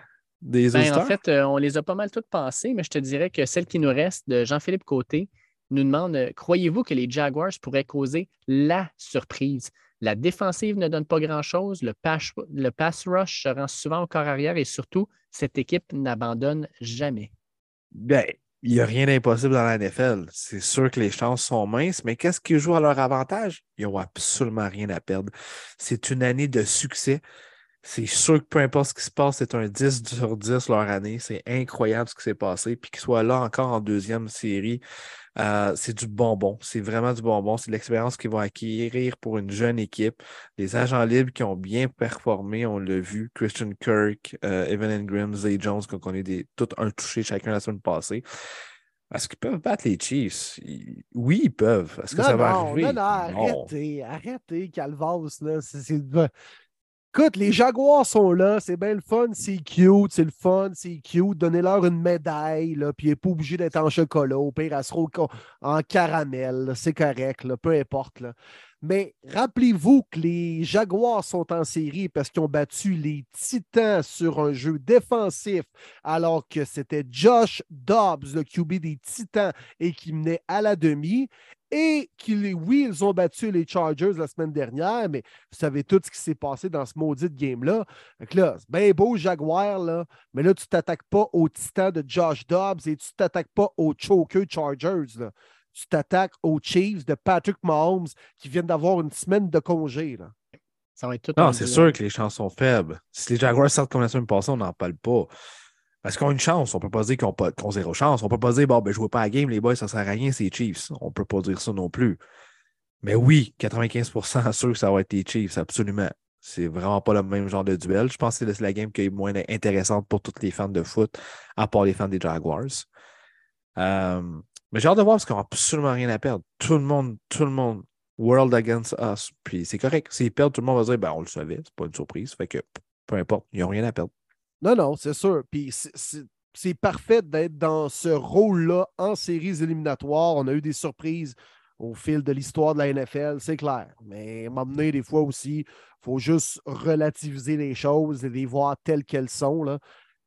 des Ben, auditeurs? en fait, euh, on les a pas mal toutes passées, mais je te dirais que celle qui nous reste de Jean-Philippe Côté nous demande euh, Croyez-vous que les Jaguars pourraient causer la surprise? La défensive ne donne pas grand-chose, le pass, le pass rush se rend souvent au corps arrière et surtout, cette équipe n'abandonne jamais. Ben, il n'y a rien d'impossible dans la NFL. C'est sûr que les chances sont minces, mais qu'est-ce qui joue à leur avantage? Ils n'ont absolument rien à perdre. C'est une année de succès. C'est sûr que peu importe ce qui se passe, c'est un 10 sur 10 leur année. C'est incroyable ce qui s'est passé. Puis qu'ils soient là encore en deuxième série, euh, c'est du bonbon. C'est vraiment du bonbon. C'est de l'expérience qu'ils vont acquérir pour une jeune équipe. Les agents libres qui ont bien performé, on l'a vu. Christian Kirk, euh, Evan Ingram, Zay Jones, qui ont connu des, tout un touché chacun la semaine passée. Est-ce qu'ils peuvent battre les Chiefs? Oui, ils peuvent. Est-ce que non, ça va non, arriver? non, non, arrêtez, arrêtez, Calvas. Là. C'est, c'est- Écoute, les Jaguars sont là, c'est bien le fun, c'est cute, c'est le fun, c'est cute. Donnez-leur une médaille, là, puis il n'est pas obligé d'être en chocolat. Au pire, elle sera en caramel, c'est correct, là, peu importe. Là. Mais rappelez-vous que les Jaguars sont en série parce qu'ils ont battu les Titans sur un jeu défensif, alors que c'était Josh Dobbs, le QB des Titans, et qui menait à la demi. Et qu'ils, oui, ils ont battu les Chargers la semaine dernière, mais vous savez tout ce qui s'est passé dans ce maudit game-là. Que là, c'est bien beau, Jaguar, là, mais là, tu t'attaques pas au titan de Josh Dobbs et tu t'attaques pas aux choker Chargers. Là. Tu t'attaques aux Chiefs de Patrick Mahomes qui viennent d'avoir une semaine de congé. Là. Ça va être tout Non, c'est sûr que les chances sont faibles. Si les Jaguars sortent comme la semaine passée, on n'en parle pas. Parce qu'ils ont une chance. On ne peut pas dire qu'ils ont zéro chance. On ne peut pas dire, bon, ben, je ne pas à la game, les boys, ça ne sert à rien, c'est Chiefs. On ne peut pas dire ça non plus. Mais oui, 95% sûr que ça va être les Chiefs, absolument. C'est vraiment pas le même genre de duel. Je pense que c'est la game qui est moins intéressante pour tous les fans de foot, à part les fans des Jaguars. Euh, mais j'ai hâte de voir parce qu'ils n'ont absolument rien à perdre. Tout le monde, tout le monde, world against us. Puis c'est correct. S'ils perdent, tout le monde va dire, ben, on le savait, c'est pas une surprise. Fait que peu importe, ils n'ont rien à perdre. Non, non, c'est sûr. Puis c'est- parfait d'être dans ce rôle-là en séries éliminatoires. On a eu des surprises au fil de l'histoire de la NFL, c'est clair. Mais m'amener des fois aussi, il faut juste relativiser les choses et les voir telles qu'elles sont. Là.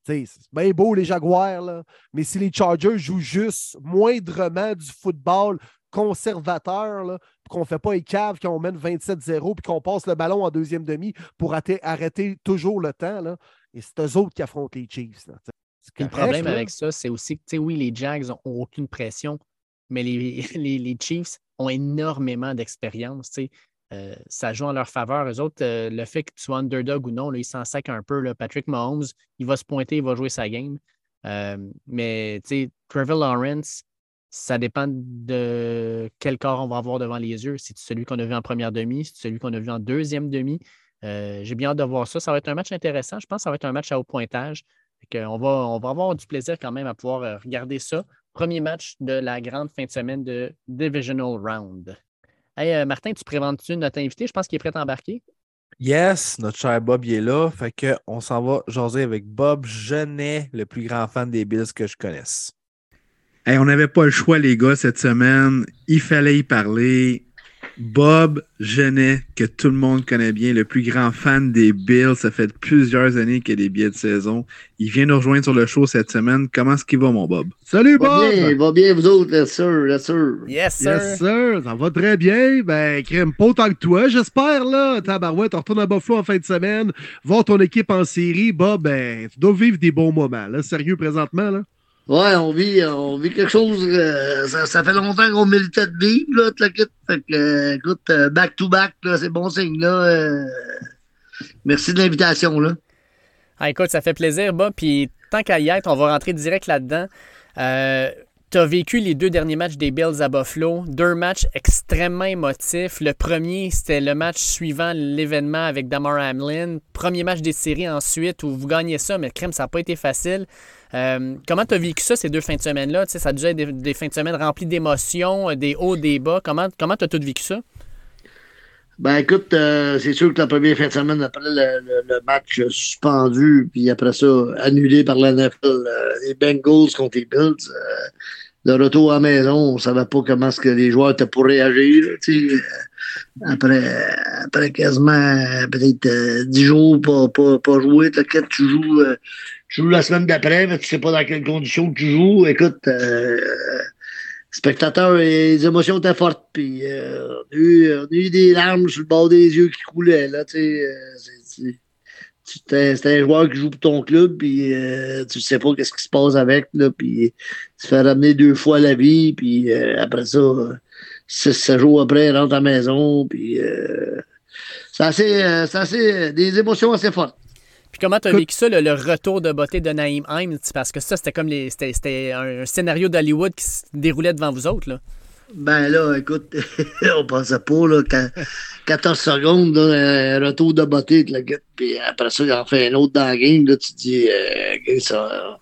C'est bien beau les Jaguars, là, mais si les Chargers jouent juste moindrement du football conservateur, qu'on ne fait pas les caves, qu'on mène 27-0, puis qu'on passe le ballon en deuxième demi pour arrêter, toujours le temps, et c'est eux autres qui affrontent les Chiefs. là, le problème avec ça, c'est aussi que, oui, les Jags n'ont aucune pression, mais les, les, les Chiefs ont énormément d'expérience. Euh, ça joue en leur faveur. Eux autres, euh, le fait que tu sois underdog ou non, là, ils s'en sacent un peu. là. Patrick Mahomes, il va se pointer, il va jouer sa game. Euh, mais Trevor Lawrence, ça dépend de quel corps on va avoir devant les yeux. C'est celui qu'on a vu en première demi, c'est celui qu'on a vu en deuxième demi. Euh, J'ai bien hâte de voir ça. Ça va être un match intéressant. Je pense que ça va être un match à haut pointage. On, va, on va avoir du plaisir quand même à pouvoir euh, regarder ça. Premier match de la grande fin de semaine de Divisional Round. Hey, euh, Martin, tu préventes-tu notre invité? Je pense qu'il est prêt à embarquer. Yes, notre cher Bob il est là. Fait que on s'en va jaser avec Bob Genet, le plus grand fan des Bills que je connaisse. Hey, on n'avait pas le choix, les gars, cette semaine. Il fallait y parler. Bob Genet, que tout le monde connaît bien, le plus grand fan des Bills. Ça fait plusieurs années qu'il y a des billets de saison. Il vient nous rejoindre sur le show cette semaine. Comment est-ce qu'il va, mon Bob? Salut Va Bob! bien, va bien, vous autres, bien sûr, bien sûr. Yes, sir. Yes, sir, ça va très bien. Ben, crème, pas autant que toi, j'espère, là. Tabarouette, on retourne à Buffalo en fin de semaine, voir ton équipe en série. Bob, ben, tu dois vivre des bons moments, là. Sérieux, présentement, là. Ouais, on vit, on vit quelque chose. euh, ça, ça fait longtemps qu'on méritait de vivre, là, la. Fait que, euh, écoute, euh, back to back, c'est bon signe, là. merci de l'invitation, là. Ah, écoute, ça fait plaisir, Bob. Puis tant qu'à y être, on va rentrer direct là-dedans. Euh, tu as vécu les deux derniers matchs des Bills à Buffalo. Deux matchs extrêmement émotifs. Le premier, c'était le match suivant l'événement avec Damar Hamlin. Premier match des séries ensuite où vous gagnez ça, mais crème, ça n'a pas été facile. Euh, comment tu as vécu ça ces deux fins de semaine-là? Ça a dû être des, fins de semaine remplies d'émotions, des hauts, des bas. Comment tu as tout vécu ça? Ben écoute, euh, c'est sûr que la première fin de semaine après le, match suspendu, puis après ça, annulé par la NFL, euh, les Bengals contre les Bills, euh, le retour à la maison, on savait pas comment ce que les joueurs étaient pour réagir. après, après quasiment peut-être 10 jours pas, pas, jouer, tu joues, tu joues la semaine d'après, mais tu sais pas dans quelles conditions tu joues. Écoute, spectateurs, les émotions étaient fortes. Puis, euh, on, a eu, des larmes sur le bord des yeux qui coulaient. Là, tu sais, c'est un joueur qui joue pour ton club, puis euh, tu sais pas qu'est-ce qui se passe avec, là, puis se fait ramener deux fois la vie, puis euh, après ça, six, jours après, il rentre à la maison, puis euh, c'est assez, assez, des émotions assez fortes. Puis comment tu as vécu ça, le, retour de beauté de Naïm Haim? Parce que ça, c'était comme les, c'était, un scénario d'Hollywood qui se déroulait devant vous autres. Là. Ben là, écoute, on pensait pas, là, 14 secondes, un retour de beauté, puis après ça, il en fait un autre dans la game, là, tu te dis, euh, ça,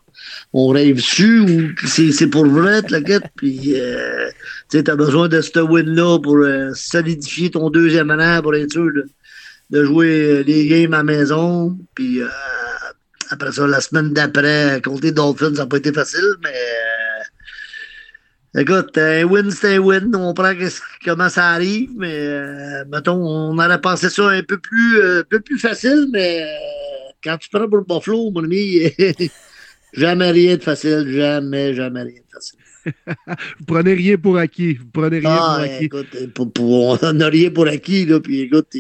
on rêve dessus ou c'est, pour vrai, la guette, puis euh, tu sais, t'as besoin de ce win-là pour euh, solidifier ton deuxième an pour être sûr, de jouer les games à la maison. Puis euh, après ça, la semaine d'après, contre les Dolphins, ça n'a pas été facile, mais euh, écoute, un win, c'est un win. On prend comment ça arrive, mais euh, mettons, on aurait pensé ça un peu plus, un peu plus facile, mais quand tu prends pour Buffalo, mon ami, jamais rien de facile, jamais, jamais rien de facile. vous prenez rien pour acquis. Vous prenez rien pour ah, acquis. Écoute, on n'a rien pour acquis, là. Puis écoute,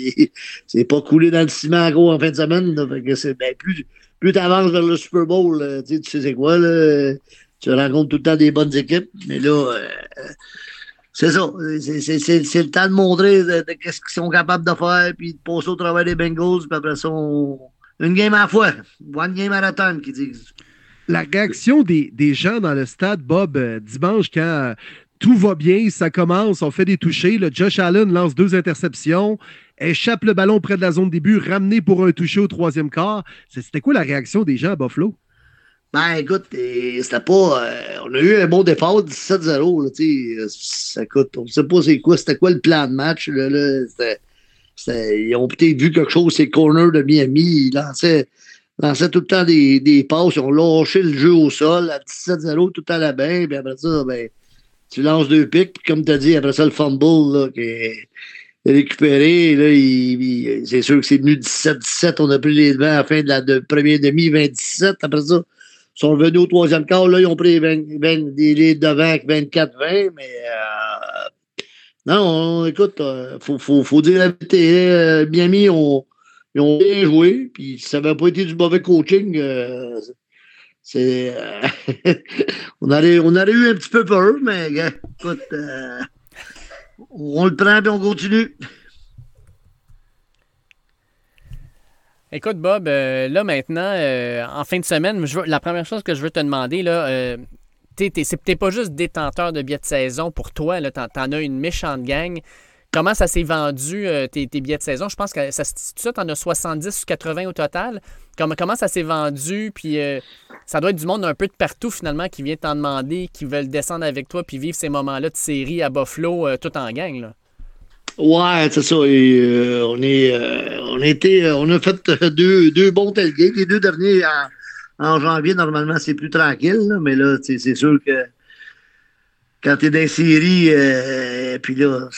c'est pas coulé dans le ciment gros en fin de semaine. ben, plus plus tu avances vers le Super Bowl, tu sais c'est quoi, là. Tu rencontres tout le temps des bonnes équipes. Mais là, euh, c'est ça. C'est le temps de montrer de, ce qu'ils sont capables de faire, puis de passer au travail des Bengals, puis après ça, une game à la fois. One game à la time, qu'ils disent la réaction des, gens dans le stade, Bob, euh, dimanche, quand euh, tout va bien, ça commence, on fait des touchés. Le Josh Allen lance deux interceptions, échappe le ballon près de la zone début, ramené pour un toucher au troisième quart. C'était quoi la réaction des gens à Buffalo? Ben, écoute, c'était pas. Euh, on a eu un bon départ, 17-0. Écoute, on ne sait pas c'est quoi, c'était quoi le plan de match. Là, ils ont peut-être vu quelque chose, ces corners de Miami. Ils lançaient lançaient tout le temps des, des passes, ils ont lâché le jeu au sol à 17-0 tout à la bain, puis après ça, ben, tu lances deux pics, puis comme tu as dit, après ça, le fumble là, qui est récupéré, là, c'est sûr que c'est venu 17-17, on a pris les devants à la fin de la première demi, 27, après ça, sont revenus au troisième quart, là, ils ont pris 20, 20, les devants avec 24-20, mais euh, non, écoute, il euh, faut, dire la vérité, euh, Miami, ils ont bien joué, puis ça n'avait pas été du mauvais coaching. Euh, c'est, euh, on, aurait, on aurait eu un petit peu peur, mais écoute, on le prend et on continue. Écoute, Bob, là maintenant, en fin de semaine, la première chose que je veux te demander, là, t'es, pas juste détenteur de billets de saison pour toi, là, t'en, t'en as une méchante gang. Comment ça s'est vendu, euh, tes, billets de saison? Je pense que ça, ça tu en as 70 ou 80 au total. Comment, ça s'est vendu? Puis euh, ça doit être du monde un peu de partout, finalement, qui vient t'en demander, qui veulent descendre avec toi puis vivre ces moments-là de série à Buffalo, euh, tout en gang. Là. Ouais, c'est ça. on, est, on, a on a fait deux, bons tailgates. Les deux derniers en, janvier, normalement, c'est plus tranquille. mais là, c'est sûr que quand tu es dans les séries, puis là,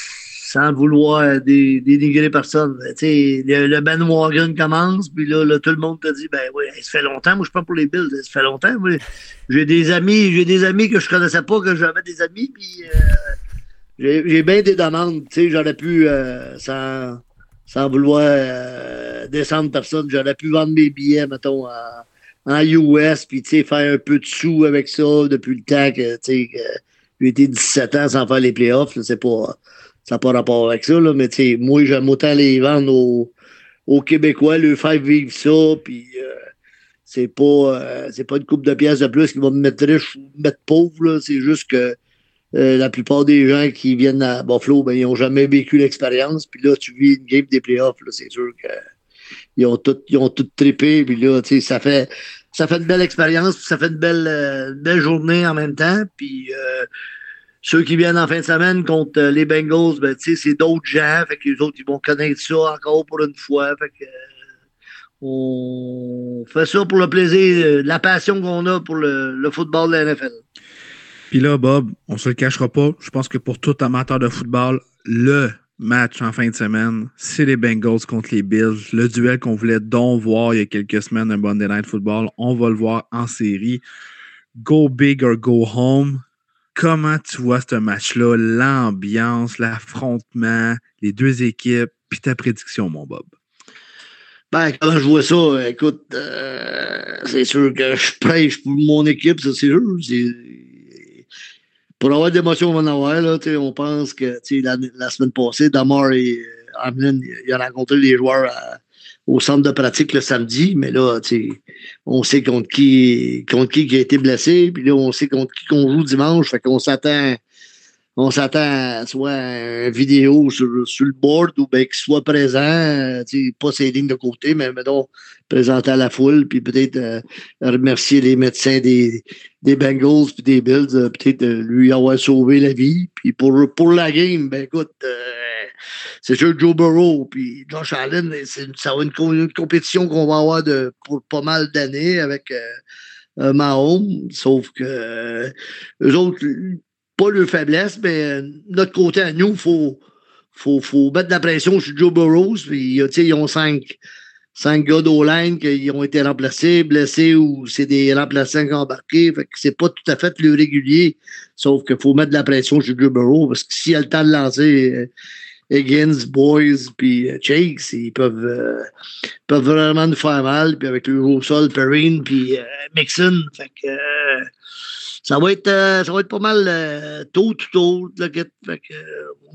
sans vouloir dénigrer personne. Le, le bandwagon commence, puis là, tout le monde te dit Ben oui, ça fait longtemps, moi je pas pour les Bills, ça fait longtemps. J'ai des amis, j'ai des amis que je connaissais pas, que j'avais des amis, euh, j'ai bien des demandes. J'aurais pu, euh, sans, sans vouloir euh, descendre personne, j'aurais pu vendre mes billets, mettons, en, US, puis faire un peu de sous avec ça depuis le temps que, que j'ai été 17 ans sans faire les playoffs. C'est pas ça n'a pas rapport avec ça, là, mais moi, j'aime autant les vendre aux, Québécois, leur faire vivre ça, puis euh, c'est pas euh, c'est pas une coupe de pièces de plus qui va me mettre riche ou me mettre pauvre, c'est juste que euh, la plupart des gens qui viennent à Buffalo, ben, ils n'ont jamais vécu l'expérience, puis là, tu vis une game des playoffs, c'est sûr que ils ont tout, ils ont tout trippé, puis là, ça fait une belle expérience, ça fait une belle, belle journée en même temps, puis ceux qui viennent en fin de semaine contre euh, les Bengals, ben, c'est d'autres gens. Fait que les autres, ils vont connaître ça encore pour une fois. Fait que, euh, on fait ça pour le plaisir, euh, la passion qu'on a pour le, football de la NFL. Puis là, Bob, on se le cachera pas. Je pense que pour tout amateur de football, le match en fin de semaine, c'est les Bengals contre les Bills. Le duel qu'on voulait donc voir il y a quelques semaines, un Monday Night Football, on va le voir en série. Go big or go home. Comment tu vois ce match-là, l'ambiance, l'affrontement, les deux équipes, puis ta prédiction, mon Bob? Ben, comment je vois ça, écoute, euh, c'est sûr que je prêche pour mon équipe, c'est sûr pour avoir va en avoir. Là, on pense que la, la, semaine passée, Damar et euh, Hamlin, il a rencontré les joueurs au centre de pratique le samedi, mais là, on sait contre qui, contre qui qui a été blessé, puis là, on sait contre qui qu'on joue dimanche, fait qu'on s'attend on s'attend à soit une vidéo sur, sur le board ou bien qu'il soit présent, euh, pas ses lignes de côté, mais mettons, présenter à la foule, puis peut-être euh, remercier les médecins des, des Bengals puis des Bills, euh, peut-être lui avoir sauvé la vie. Puis pour, pour la game, ben écoute, c'est sûr Joe Burrow puis Josh Allen, ça va être une, compétition qu'on va avoir de, pour pas mal d'années avec Mahomes, sauf que eux autres pas leur faiblesse, mais euh, notre côté à nous, il faut, faut, faut, mettre de la pression sur Joe Burrows. Puis, ils ont cinq, cinq gars d'O-line qui ont été remplacés, blessés ou c'est des remplaçants qui ont embarqué. Fait que c'est pas tout à fait le régulier. Sauf qu'il faut mettre de la pression sur Joe Burrow parce que s'il a le temps de lancer euh, Higgins, Boys, puis euh, Chase, ils peuvent, peuvent vraiment nous faire mal. Puis avec le gros sol, Perrine, puis Mixon. Fait que ça va être, euh, ça va être pas mal euh, tôt, tout tôt. Là, fait que,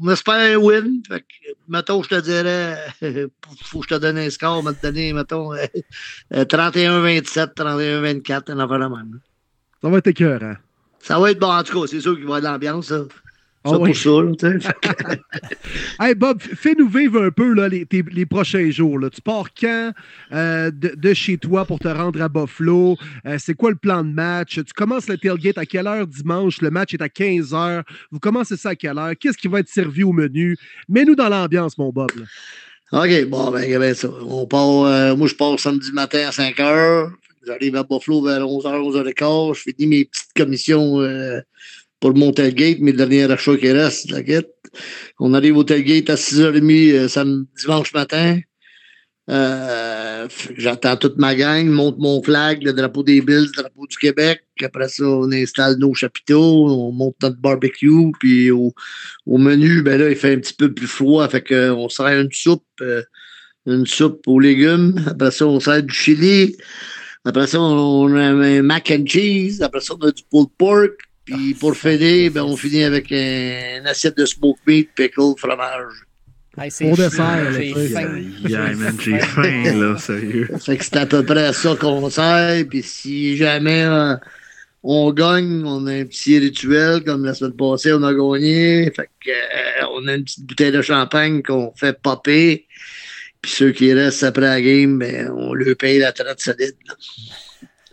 on espère un win. Fait que, mettons, je te dirais, faut que je te donne un score, te donner, mettons, 31-27, 31-24, un affaire de même. Ça va être écœurant. Ça va être bon, en tout cas, c'est sûr qu'il va y avoir de l'ambiance. Ah ça pour ça, hey Bob, fais-nous vivre un peu là, les, les prochains jours. Là. Tu pars quand euh, de, chez toi pour te rendre à Buffalo? Euh, c'est quoi le plan de match? Tu commences le tailgate à quelle heure dimanche? Le match est à 15 h. Vous commencez ça à quelle heure? Qu'est-ce qui va être servi au menu? Mets-nous dans l'ambiance, mon Bob. OK, bon, ben, ben ça. On part, euh, moi, je pars samedi matin à 5 h. J'arrive à Buffalo vers 11h, 11h15. Je finis mes petites commissions pour mon tailgate, mes derniers achats qui restent, la. On arrive au tailgate à 6h30 euh, samedi, dimanche matin. Euh, J'attends toute ma gang, monte mon flag, le drapeau des Bills, le drapeau du Québec. Après ça, on installe nos chapiteaux, on monte notre barbecue, puis au, menu, ben là, il fait un petit peu plus froid, fait qu'on sert une soupe, euh, une soupe aux légumes. Après ça, on sert du chili. Après ça, on a un mac and cheese. Après ça, on a du pulled pork. Puis pour finir, ben, on finit avec une assiette de smoked meat, pickle, fromage. Pour dessert, j'ai faim. j'ai faim, là, sérieux. Fait que c'est à peu près ça qu'on sert. Puis si jamais euh, on gagne, on a un petit rituel, comme la semaine passée, on a gagné. Fait que, euh, on a une petite bouteille de champagne qu'on fait popper. Puis ceux qui restent après la game, ben, on leur paye la traite solide.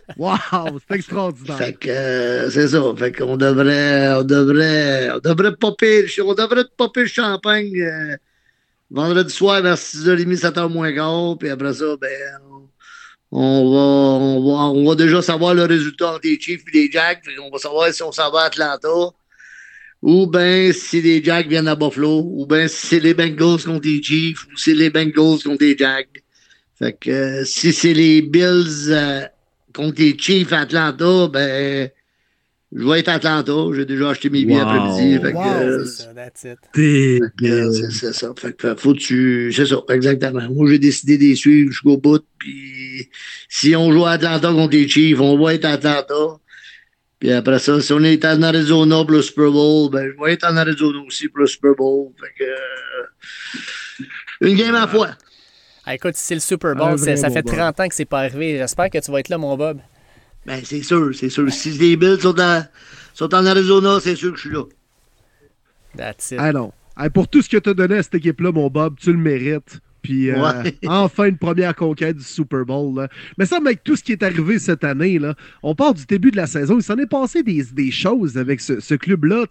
Wow, c'est extraordinaire. Fait que euh, c'est ça. Fait devrait, on devrait, on devrait popper, on devrait popper le champagne euh, vendredi soir vers 6h30, 7h moins quart. Puis après ça, ben, on, va, on, va, on va déjà savoir le résultat des Chiefs et des Jacks. On va savoir si on s'en va à Atlanta. Ou bien si les Jacks viennent à Buffalo. Ou bien si c'est les Bengals contre les Chiefs. Ou si c'est les Bengals contre les Jacks. Fait que euh, si c'est les Bills contre les Chiefs à Atlanta, ben, je vais être à Atlanta. J'ai déjà acheté mes billets après-midi. c'est ça, Fait que faut tu. C'est ça, exactement. Moi, j'ai décidé de les suivre jusqu'au bout. Puis si on joue à Atlanta contre les Chiefs, on va être à Atlanta. Puis après ça, si on est en Arizona pour le Super Bowl, ben, je vais être en Arizona aussi pour le Super Bowl. Fait que, euh, une game à la fois. Ah, écoute, c'est le Super Bowl, ça fait 30 ans que c'est pas arrivé. J'espère que tu vas être là, mon Bob. Ben, c'est sûr, c'est sûr. Si les Bills sont, sont en Arizona, c'est sûr que je suis là. That's it. Ah non. pour tout ce que tu as donné à cette équipe-là, mon Bob, tu le mérites. Puis euh, enfin une première conquête du Super Bowl. Mais ça, avec tout ce qui est arrivé cette année, là, on part du début de la saison. Il s'en est passé des, choses avec ce, club-là.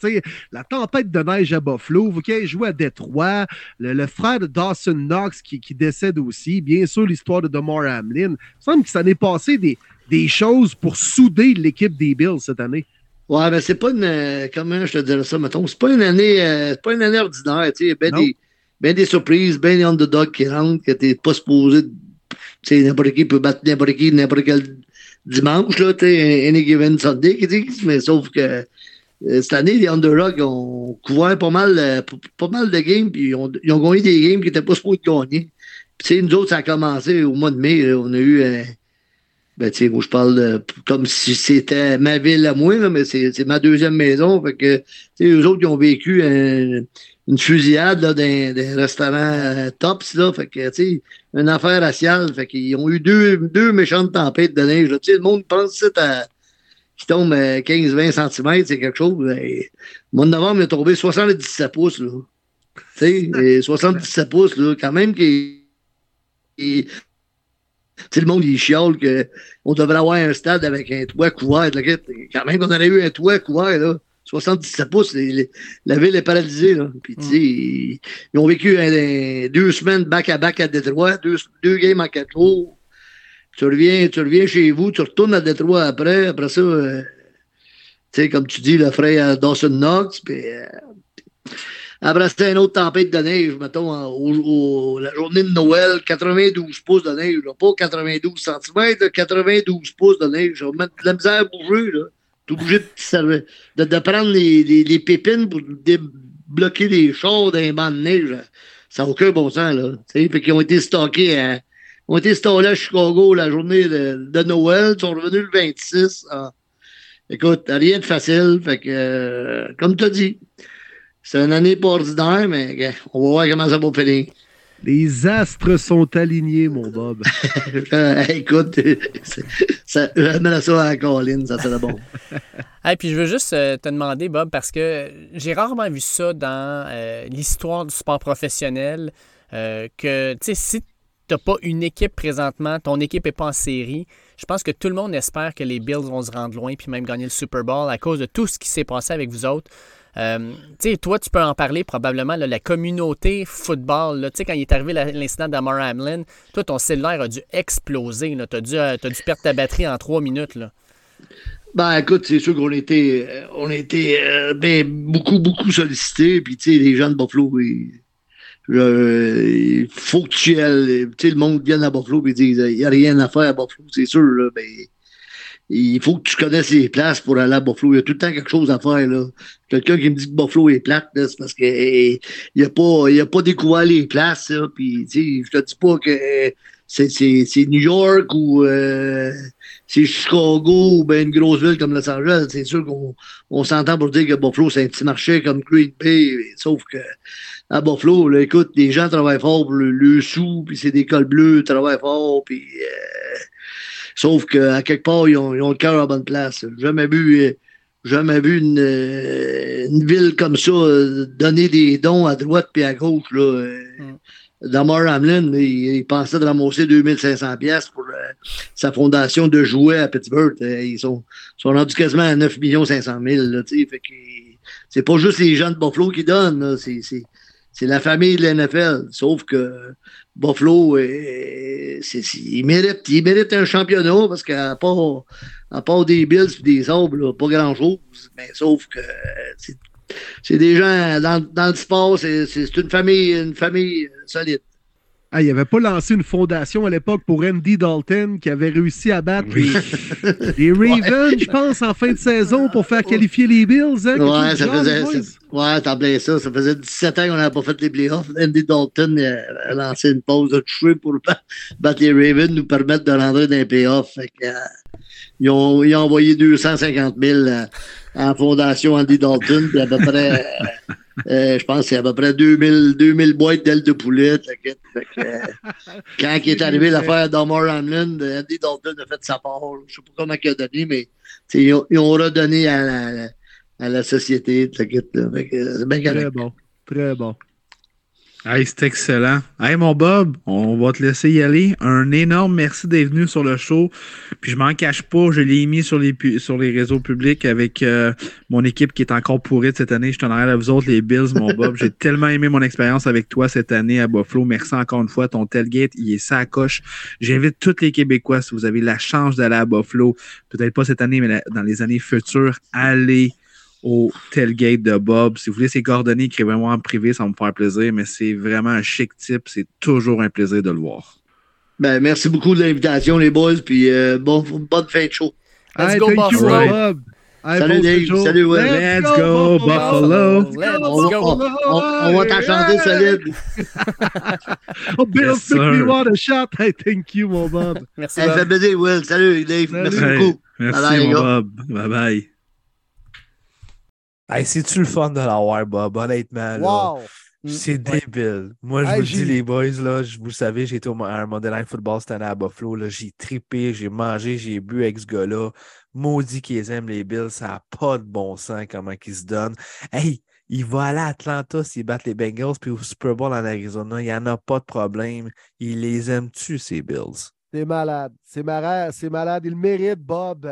La tempête de neige à Buffalo, qui joué à Détroit, le, frère de Dawson Knox qui, décède aussi, bien sûr l'histoire de Damar Hamlin. Il semble que ça s'en est passé des, des choses pour souder l'équipe des Bills cette année. Ouais, mais c'est pas une. Euh, comment je te dirais ça, mettons? C'est pas une année, euh, pas une année ordinaire. Tu sais, ben des, ben des surprises, ben des underdogs qui rentrent, que t'es pas supposé. Tu sais, n'importe qui peut battre n'importe qui, n'importe quel dimanche, là, tu sais, any given Sunday. Mais sauf que euh, cette année, les underdogs ont couvert pas mal, pas mal de games, puis ils ont, gagné des games qui n'étaient pas supposés gagner. Puis, nous autres, ça a commencé au mois de mai. on a eu ben, tu sais, moi, je parle comme si c'était ma ville à moi, là, mais c'est ma deuxième maison. Fait que, tu sais, eux autres, ils ont vécu une fusillade là, des restaurants euh, tops, là. Fait que, tu sais, une affaire raciale. Fait qu'ils ont eu deux, deux méchantes tempêtes de neige. Tu sais, le monde pense que qui tombe à 15-20 cm, c'est quelque chose. Ben, le mois de novembre, il est tombé 77 pouces, là. Tu sais, 77 pouces, là, quand même, qui sais, le monde, il chiale qu'on devrait avoir un stade avec un toit couvert. Là, quand même qu'on aurait eu un toit couvert, là, 77 pouces, la ville est paralysée. Là. Puis, sais, ils, ont vécu deux semaines back-à-back à, Détroit, deux, deux games en quatre jours. Tu reviens, tu reviens chez vous, tu retournes à Détroit après. Après ça, euh, tu sais, comme tu dis, le frère Dawson Knox. Puis, euh, après, c'était une autre tempête de neige, mettons, au, la journée de Noël, 92 pouces de neige, pas 92 cm, 92 pouces de neige. On mettre de la misère à bouger, là. T'es obligé de, de, prendre les, les, pépines pour débloquer les chars d'un banc de neige. Ça n'a aucun bon sens, là. Fait qu'ils ont été stockés à, ont été stockés à Chicago la journée de, de Noël. Ils sont revenus le 26. Ah. Écoute, rien de facile. Fait que, euh, comme tu as dit, c'est une année pas ordinaire, mais on va voir comment ça va finir. Les astres sont alignés, mon Bob. écoute, ça, mets ça à la colline, ça serait bon. Et puis je veux juste euh, te demander, Bob, parce que j'ai rarement vu ça dans euh, l'histoire du sport professionnel, euh, que, tu sais, si tu n'as pas une équipe présentement, ton équipe n'est pas en série, je pense que tout le monde espère que les Bills vont se rendre loin puis même gagner le Super Bowl à cause de tout ce qui s'est passé avec vous autres. Euh, tu sais, toi, tu peux en parler probablement, la communauté football. Tu sais, quand il est arrivé l'incident d'Amar Hamlin, toi, ton cellulaire a dû exploser. Tu as, dû, euh, dû perdre ta batterie en trois minutes. Là. Ben, écoute, c'est sûr qu'on était, euh, on ben, beaucoup, beaucoup sollicités. Puis, tu sais, les gens de Buffalo, il faut que tu ailles. Tu sais, le monde vienne à Buffalo et dise il n'y a rien à faire à Buffalo, c'est sûr. Là, ben, il faut que tu connaisses les places pour aller à Buffalo. Il y a tout le temps quelque chose à faire. là. Quelqu'un qui me dit que Buffalo est plate, c'est parce qu'il eh, n'a pas, il a pas découvert les places. Là, puis, je te dis pas que c'est New York ou euh, c'est Chicago ou ben une grosse ville comme Los Angeles. C'est sûr qu'on on, s'entend pour dire que Buffalo, c'est un petit marché comme Green Bay. Sauf que à Buffalo, là, écoute, les gens travaillent fort pour le, sous, puis c'est des cols bleus, travaillent fort, puis... Euh, Sauf qu'à quelque part, ils ont, le cœur à bonne place. Jamais vu, jamais vu une, euh, une ville comme ça euh, donner des dons à droite puis à gauche. Là. Mm. Damar Hamlin, il, pensait de ramasser 2500 pièces pour euh, sa fondation de jouets à Pittsburgh. Ils sont, sont rendus quasiment à 9 500 000. Là, fait c'est pas juste les gens de Buffalo qui donnent. C'est, c'est la famille de l'NFL. Sauf que Buffalo, euh, il, mérite, il mérite un championnat parce qu'à part, à part des Bills et des Sabres, pas grand-chose. Mais sauf que c'est des gens dans, dans le sport, c'est une famille, une famille solide. Ah, il n'avait pas lancé une fondation à l'époque pour Andy Dalton qui avait réussi à battre les, Ravens, je pense, en fin de saison pour faire qualifier les Bills. Hein, ouais, ça faisait, ouais, t'as ça. Ça faisait 17 ans qu'on n'avait pas fait les playoffs. Andy Dalton a lancé une pause de cheveux pour battre les Ravens, nous permettre de rentrer dans les playoffs. Euh, ils, ont, ils, ont, envoyé 250 000 euh, en fondation Andy Dalton, puis à peu près. Euh, je pense que c'est à peu près 2000, 2000 boîtes d'ailes de poulet. Euh, quand il est arrivé l'affaire d'Omar Hamlin, Andy Dalton a fait sa part. Je ne sais pas comment il a donné, mais ils ont, ils ont, redonné à la, à la société. C'est bien Très bon. Très bon. Hey, c'est excellent. Hey, mon Bob, on va te laisser y aller. Un énorme merci d'être venu sur le show. Puis je m'en cache pas, je l'ai mis sur les, sur les réseaux publics avec euh, mon équipe qui est encore pourrite cette année. Je t'en arrière à vous autres, les Bills, mon Bob. J'ai tellement aimé mon expérience avec toi cette année à Buffalo. Merci encore une fois. Ton tailgate, il est ça à coche. J'invite tous les Québécois, si vous avez la chance d'aller à Buffalo, peut-être pas cette année, mais dans les années futures, allez au tailgate de Bob. Si vous voulez ses coordonnées, écrivez-moi en privé, ça va me faire plaisir, mais c'est vraiment un chic type. C'est toujours un plaisir de le voir. Ben, merci beaucoup de l'invitation, les boys, puis euh, bon, bonne fin de show. Let's Hey, go, thank you, Buffalo. Bob. Hey, Salut, Dave. séjour. Salut, Will. Let's go, Buffalo. Let's On, go. on- on- on va t'en chanter solide. Oh, Bill, Yes, make me want a shot. Hey, thank you, mon Bob. Merci, Hey, Bob. baiser, Will. Salut, Dave. Salut. Merci Hey, beaucoup. Merci, Bye bye, mon. Bob. Bye bye. Hey, c'est-tu le fun de l'avoir, Bob? Honnêtement, là. Wow! C'est Ouais. débile. Moi, je Hey, vous le dis, les boys, là, je- vous le savez, j'ai été au, à un Monday Night Football cette année à Buffalo. J'ai trippé, j'ai mangé, j'ai bu avec ce gars-là. Maudit qu'ils aiment les Bills, ça n'a pas de bon sens comment ils se donnent. Hey, il va aller à Atlanta s'ils battent les Bengals, puis au Super Bowl en Arizona, il n'y en a pas de problème. Il les aime-tu, ces Bills? C'est malade. C'est malade. C'est malade. Il mérite, Bob.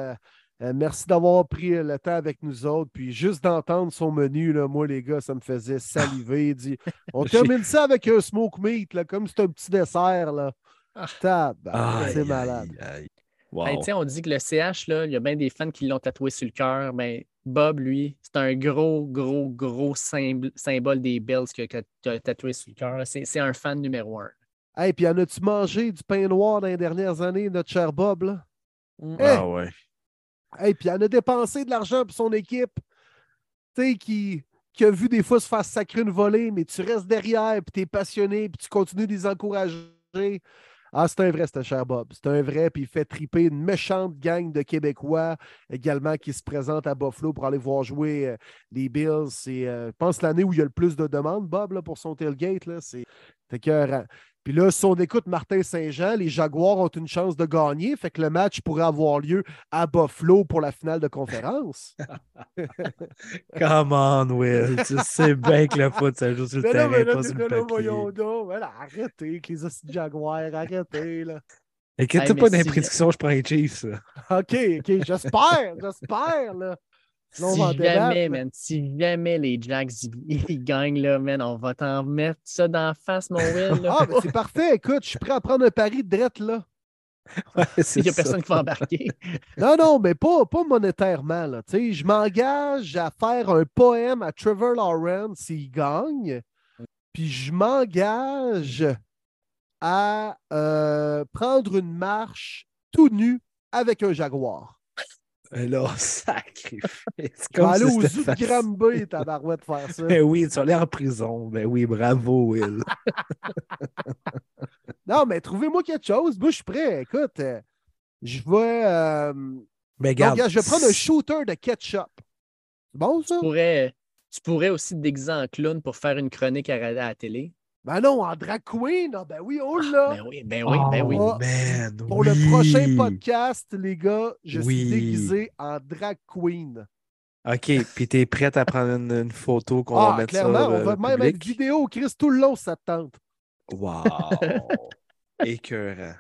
Euh, merci d'avoir pris le temps avec nous autres. Puis juste d'entendre son menu, là, moi, les gars, ça me faisait saliver. Il dit On termine ça avec un smoke meat, là, comme c'est un petit dessert. Là. Ah. Tabarnak, Aïe, c'est malade. aïe. Wow. on dit que le CH, là, il y a bien des fans qui l'ont tatoué sur le cœur. Ben, Bob, lui, c'est un gros, gros, gros symb- symbole des Bills que, tu as tatoué sur le cœur. C'est c'est un fan numéro un. Hey, puis en as-tu mangé du pain noir dans les dernières années, notre cher Bob? Là? Mm. Hey, Ah ouais. Hey, puis en a dépensé de l'argent pour son équipe. Tu sais, qui, qui a vu des fois se faire sacrer une volée, mais tu restes derrière, puis tu es passionné, puis tu continues de les encourager. Ah, c'est un vrai, ce cher Bob. C'est un vrai, puis il fait triper une méchante gang de Québécois également qui se présentent à Buffalo pour aller voir jouer euh, les Bills. C'est, euh, je pense, l'année où il y a le plus de demandes, Bob, là, pour son tailgate. Là, c'est c'est écœurant. Puis là, si on écoute Martin Saint-Jean, les Jaguars ont une chance de gagner, fait que le match pourrait avoir lieu à Buffalo pour la finale de conférence. Come on, Will. tu sais bien que le foot, ça joue sur le Mais terrain, mais là, pas sur là, le là, papier. voyons donc. Là, arrêtez avec les Jaguars, arrêtez. Là. Inquiète-toi Hey, pas si- prédictions, je prends les Chiefs. là. OK, OK, j'espère, j'espère. On Si jamais, man, si jamais les Jacks ils, gagnent, là, man, on va t'en mettre ça dans la face, mon Will. là. Ah, mais c'est parfait. Écoute, je suis prêt à prendre un pari de drette, là. Ouais, Il n'y a ça. personne qui va embarquer. Non, non, mais pas, pas monétairement. Là. Tu sais, Je m'engage à faire un poème à Trevor Lawrence s'il gagne. Puis je m'engage à euh, prendre une marche tout nu avec un jaguar. Là, sacrifice. Vais aller si au c'était zoo de. Granby, tabarouette, faire ça. Ben oui, tu vas aller en prison. Ben oui, bravo, Will. Non, mais trouvez-moi quelque chose. Moi, je suis prêt. Écoute, euh, je vais. euh, Mais donc, regarde. regarde, je vais prendre un shooter de ketchup. C'est bon, ça? Tu pourrais, tu pourrais aussi te déguiser en clown pour faire une chronique à, à la télé. Ben non, en drag queen. Ah, ben oui, on l'a. Ben oui, ben oui, ben oui. Oh, man, Pour le prochain podcast, les gars, je Oui. suis déguisé en drag queen. OK, puis t'es prête à prendre une, une photo qu'on va Ah, mettre clairement, sur on va euh, même avec public? vidéo, Chris, tout le long, ça te tente. Wow! Écœurant.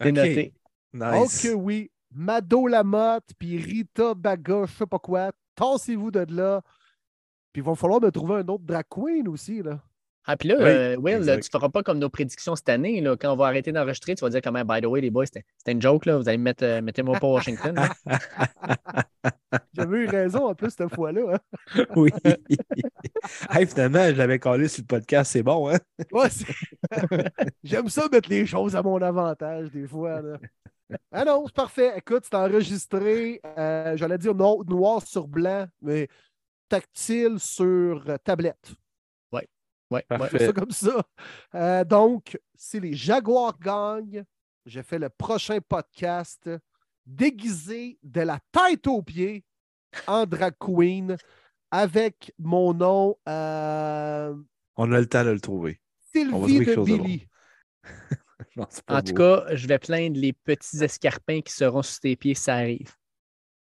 C'est OK, noté. Nice. Ok, oui. Mado Lamotte, puis Rita Baga, je sais pas quoi. Tassez-vous de là. Puis il va falloir me trouver un autre drag queen aussi, là. Ah, puis là, Oui, euh, Will, là, tu ne feras pas comme nos prédictions cette année. Là, quand on va arrêter d'enregistrer, tu vas dire comment, by the way, les boys, c'était une joke. Là, vous allez me mettre, euh, mettez-moi pas Washington. J'avais eu raison en plus cette fois-là. hein. Oui. hey, finalement, je l'avais collé sur le podcast, c'est bon, hein? Ouais, J'aime ça mettre les choses à mon avantage des fois. là. Ah non, c'est parfait. Écoute, c'est enregistré, euh, j'allais dire no- noir sur blanc, mais tactile sur euh, tablette. Ouais, ouais. Parfait. C'est ça comme ça. Euh, donc, si les Jaguars gagnent, je fais le prochain podcast déguisé de la tête aux pieds en drag queen avec mon nom euh, On a le temps de le trouver. Sylvie de Billy. Non, En tout cas, je vais plaindre les petits escarpins qui seront sur tes pieds si ça arrive.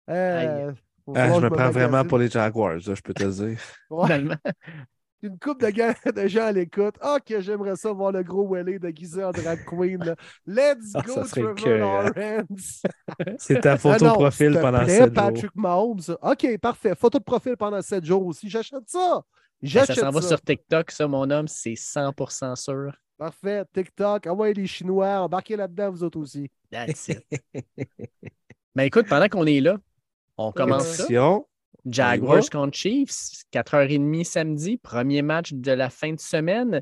Euh, Ah, je me prends vraiment pour les Jaguars, là, je peux te le dire. Ouais. Une coupe de, gars, de gens à l'écoute. Ah, que j'aimerais ça voir le gros Welly déguisé en drag queen. là. Let's Ah, go, ça Trevor écœurant. Lawrence. C'est ta photo Ah non, profil s'il te pendant plaît, 7 jours. Patrick Mahomes. OK, parfait. Photo de profil pendant 7 jours aussi. J'achète ça. Ça J'achète s'en va ça. sur TikTok, ça, mon homme, c'est 100% sûr. Parfait. TikTok. Ah ouais, les Chinois. Embarquez là-dedans, vous autres aussi. That's it. Ben écoute, pendant qu'on est là, on commence ça. Jaguars contre Chiefs, 4h30 samedi, premier match de la fin de semaine.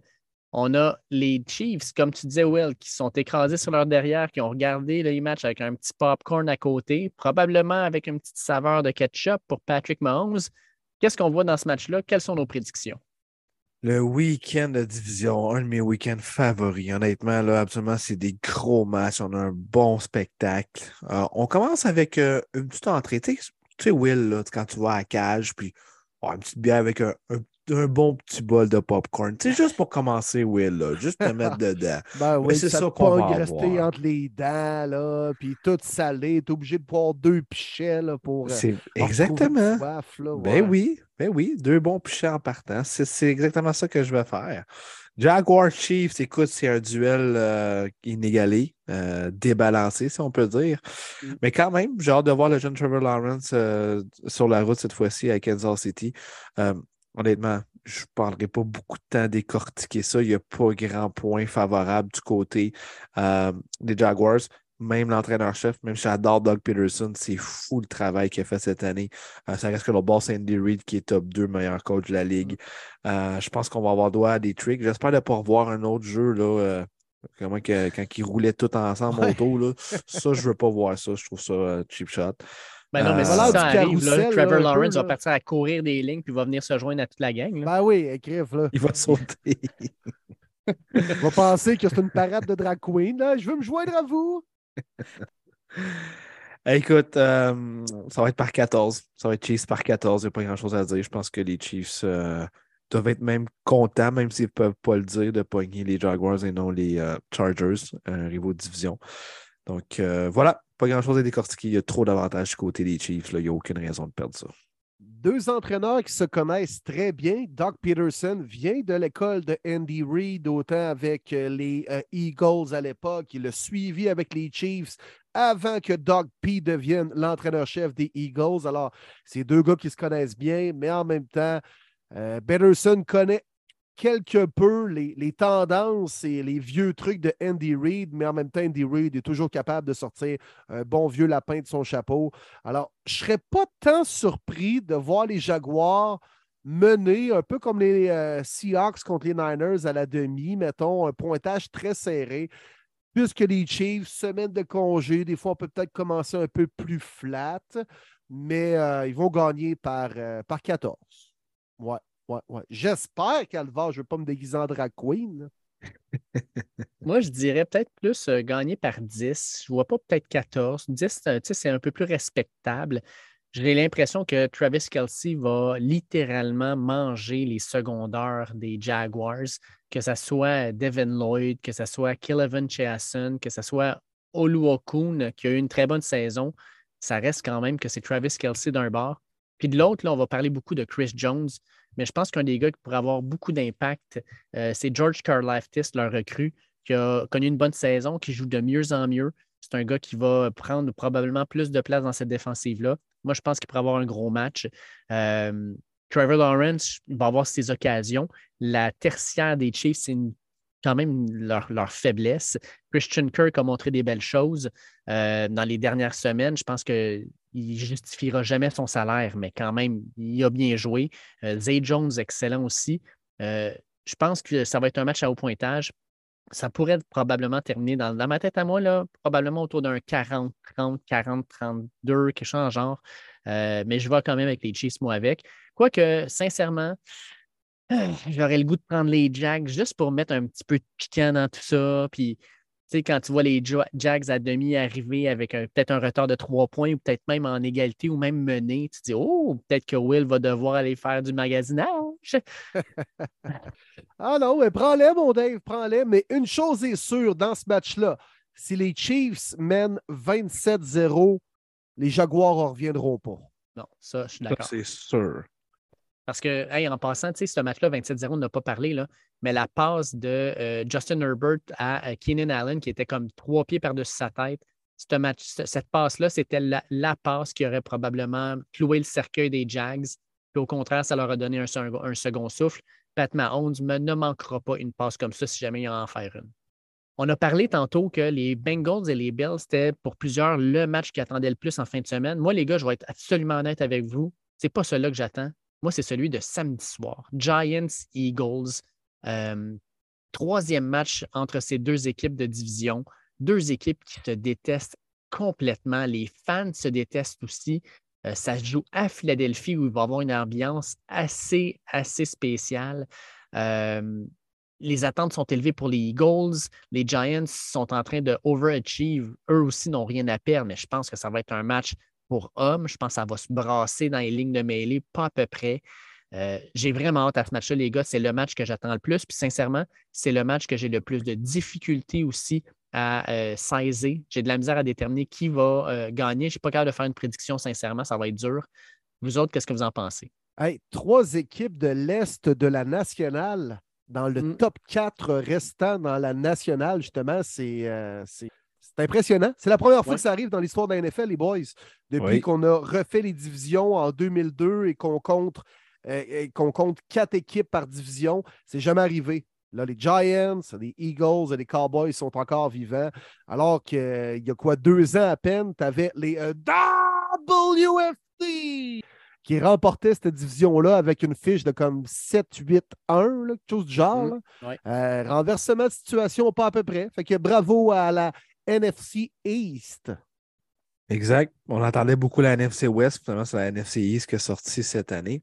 On a les Chiefs, comme tu disais, Will, qui sont écrasés sur leur derrière, qui ont regardé les matchs avec un petit popcorn à côté, probablement avec une petite saveur de ketchup pour Patrick Mahomes. Qu'est-ce qu'on voit dans ce match-là? Quelles sont nos prédictions? Le week-end de division, un de mes week-ends favoris. Honnêtement, là, absolument, c'est des gros matchs. On a un bon spectacle. Euh, on commence avec euh, une petite entrée. Tu sais, Will, là, quand tu vas à la cage, puis oh, une petite bière avec un, un- un bon petit bol de popcorn. Tu sais, juste pour commencer, Will, là, juste te mettre dedans. Ben oui, c'est ça, ça qu'on va rester entre les dents, là, puis tout salé. T'es obligé de boire deux pichets, là, pour... euh, C'est exactement. une soif, là, Ben oui, ben oui, deux bons pichets en partant. C'est c'est exactement ça que je vais faire. Jaguar Chiefs, écoute, c'est un duel euh, inégalé, euh, débalancé, si on peut dire. Mm. Mais quand même, j'ai hâte de voir le jeune Trevor Lawrence euh, sur la route cette fois-ci à Kansas City. Honnêtement, je ne parlerai pas beaucoup de temps à décortiquer ça. Il n'y a pas grand point favorable du côté des Jaguars. Même l'entraîneur-chef, même si j'adore Doug Peterson, c'est fou le travail qu'il a fait cette année. Euh, ça reste que le boss Andy Reid qui est top 2 meilleur coach de la ligue. Euh, je pense qu'on va avoir droit à des tricks. J'espère ne pas revoir un autre jeu là, euh, comment que, quand ils roulaient tout ensemble Ouais. auto. Là. Ça, je ne veux pas voir ça. Je trouve ça euh, cheap shot. Ben non, mais Euh, si ça arrive, là, Trevor là, un peu, Lawrence là. va partir à courir des lignes puis va venir se joindre à toute la gang. là. Ben oui, écrive, là. Il va sauter. On va penser que c'est une parade de drag queen, là. Je veux me joindre à vous. Écoute, euh, ça va être par 14. Ça va être Chiefs par 14. Il n'y a pas grand-chose à dire. Je pense que les Chiefs euh, doivent être même contents, même s'ils ne peuvent pas le dire, de pogner les Jaguars et non les euh, Chargers, un rivaux de division. Donc voilà, pas grand-chose à décortiquer. Il y a trop d'avantages du côté des Chiefs. Il n'y a aucune raison de perdre ça. Deux entraîneurs qui se connaissent très bien. Doc Peterson vient de l'école de Andy Reid, autant avec euh, les euh, Eagles à l'époque. Il a suivi avec les Chiefs avant que Doug P devienne l'entraîneur-chef des Eagles. Alors, c'est deux gars qui se connaissent bien, mais en même temps, euh, Peterson connaît quelque peu les, tendances et les vieux trucs de Andy Reid, mais en même temps, Andy Reid est toujours capable de sortir un bon vieux lapin de son chapeau. Alors, je ne serais pas tant surpris de voir les Jaguars mener un peu comme les euh, Seahawks contre les Niners à la demi, mettons, un pointage très serré. Puisque les Chiefs, semaine de congé, des fois, on peut peut-être commencer un peu plus flat, mais euh, ils vont gagner par, euh, par 14. Ouais, ouais, ouais. J'espère, Calvar, je ne veux pas me déguiser en drag queen. Moi, je dirais peut-être plus euh, gagner par 10. Je ne vois pas peut-être 14. 10, c'est un- tu sais, c'est un peu plus respectable. J'ai l'impression que Travis Kelsey va littéralement manger les secondaires des Jaguars, que ce soit Devin Lloyd, que ce soit Killevan Cheason, que ce soit Oluokun, qui a eu une très bonne saison. Ça reste quand même que c'est Travis Kelsey d'un bord. Puis de l'autre, là, on va parler beaucoup de Chris Jones, mais je pense qu'un des gars qui pourrait avoir beaucoup d'impact, euh, c'est George Karlaftis, leur recrue, qui a connu une bonne saison, qui joue de mieux en mieux. C'est un gars qui va prendre probablement plus de place dans cette défensive-là. Moi, je pense qu'il pourrait avoir un gros match. Euh, Trevor Lawrence va avoir ses occasions. La tertiaire des Chiefs, c'est une- quand même leur, leur faiblesse. Christian Kirk a montré des belles choses euh, dans les dernières semaines. Je pense qu'il ne justifiera jamais son salaire, mais quand même, il a bien joué. Euh, Zay Jones, excellent aussi. Euh, je pense que ça va être un match à haut pointage. Ça pourrait probablement terminer dans, ma tête à moi, là, probablement autour d'un 40, 30, 40, 32, quelque chose en genre. Mais je vais quand même avec les Chiefs, moi, avec. Quoique, sincèrement, j'aurais le goût de prendre les Jags juste pour mettre un petit peu de piquant dans tout ça. Puis, tu sais, quand tu vois les Ja- Jags à demi arriver avec peut-être un retard de trois points ou peut-être même en égalité ou même mené, tu te dis, oh, peut-être que Will va devoir aller faire du magasinage. Ah non, mais prends-les, mon Dave, prends-les. Mais une chose est sûre dans ce match-là, si les Chiefs mènent 27-0, les Jaguars ne reviendront pas. Non, ça, je suis d'accord. c'est sûr. Parce que, en passant, tu sais, ce match-là, 27-0, on n'a pas parlé, là, mais la passe de euh, Justin Herbert à Keenan Allen, qui était comme trois pieds par-dessus sa tête, match, cette passe-là, c'était la, passe qui aurait probablement cloué le cercueil des Jags. Puis au contraire, ça leur a donné un, second souffle. Pat Mahomes ne manquera pas une passe comme ça si jamais il en faire une. On a parlé tantôt que les Bengals et les Bills, c'était pour plusieurs le match qui attendait le plus en fin de semaine. Moi, les gars, je vais être absolument honnête avec vous. C'est pas celui-là que j'attends. Moi, c'est celui de samedi soir. Giants, Eagles. Euh, troisième match entre ces deux équipes de division. Deux équipes qui se détestent complètement. Les fans se détestent aussi. Euh, ça se joue à Philadelphie où il va y avoir une ambiance assez, assez spéciale. Euh, les attentes sont élevées pour les Eagles. Les Giants sont en train de overachieve. Eux aussi n'ont rien à perdre, mais je pense que ça va être un match pour hommes. Je pense que ça va se brasser dans les lignes de mêlée, pas à peu près. Euh, j'ai vraiment hâte à ce match-là, les gars. C'est le match que j'attends le plus. Puis sincèrement, c'est le match que j'ai le plus de difficultés aussi à euh, saisir. J'ai de la misère à déterminer qui va euh, gagner. Je suis pas capable de faire une prédiction, sincèrement. Ça va être dur. Vous autres, qu'est-ce que vous en pensez? trois équipes de l'Est de la nationale dans le mm. top 4 restant dans la nationale, justement, c'est impressionnant. C'est la première fois que ça arrive dans l'histoire de la NFL, les boys. Depuis qu'on a refait les divisions en 2002 et qu'on compte euh, qu'on compte quatre équipes par division. C'est jamais arrivé. Là, les Giants, les Eagles et les Cowboys sont encore vivants. Alors qu'il y a quoi, deux ans à peine, tu avais les euh, WFT qui remportaient cette division-là avec une fiche de comme 7-8-1, quelque chose du genre. Mm, euh, renversement de situation, pas à peu près. Fait que bravo à la NFC East. Exact. On entendait beaucoup la NFC West. Finalement, c'est la NFC East qui est sortie cette année.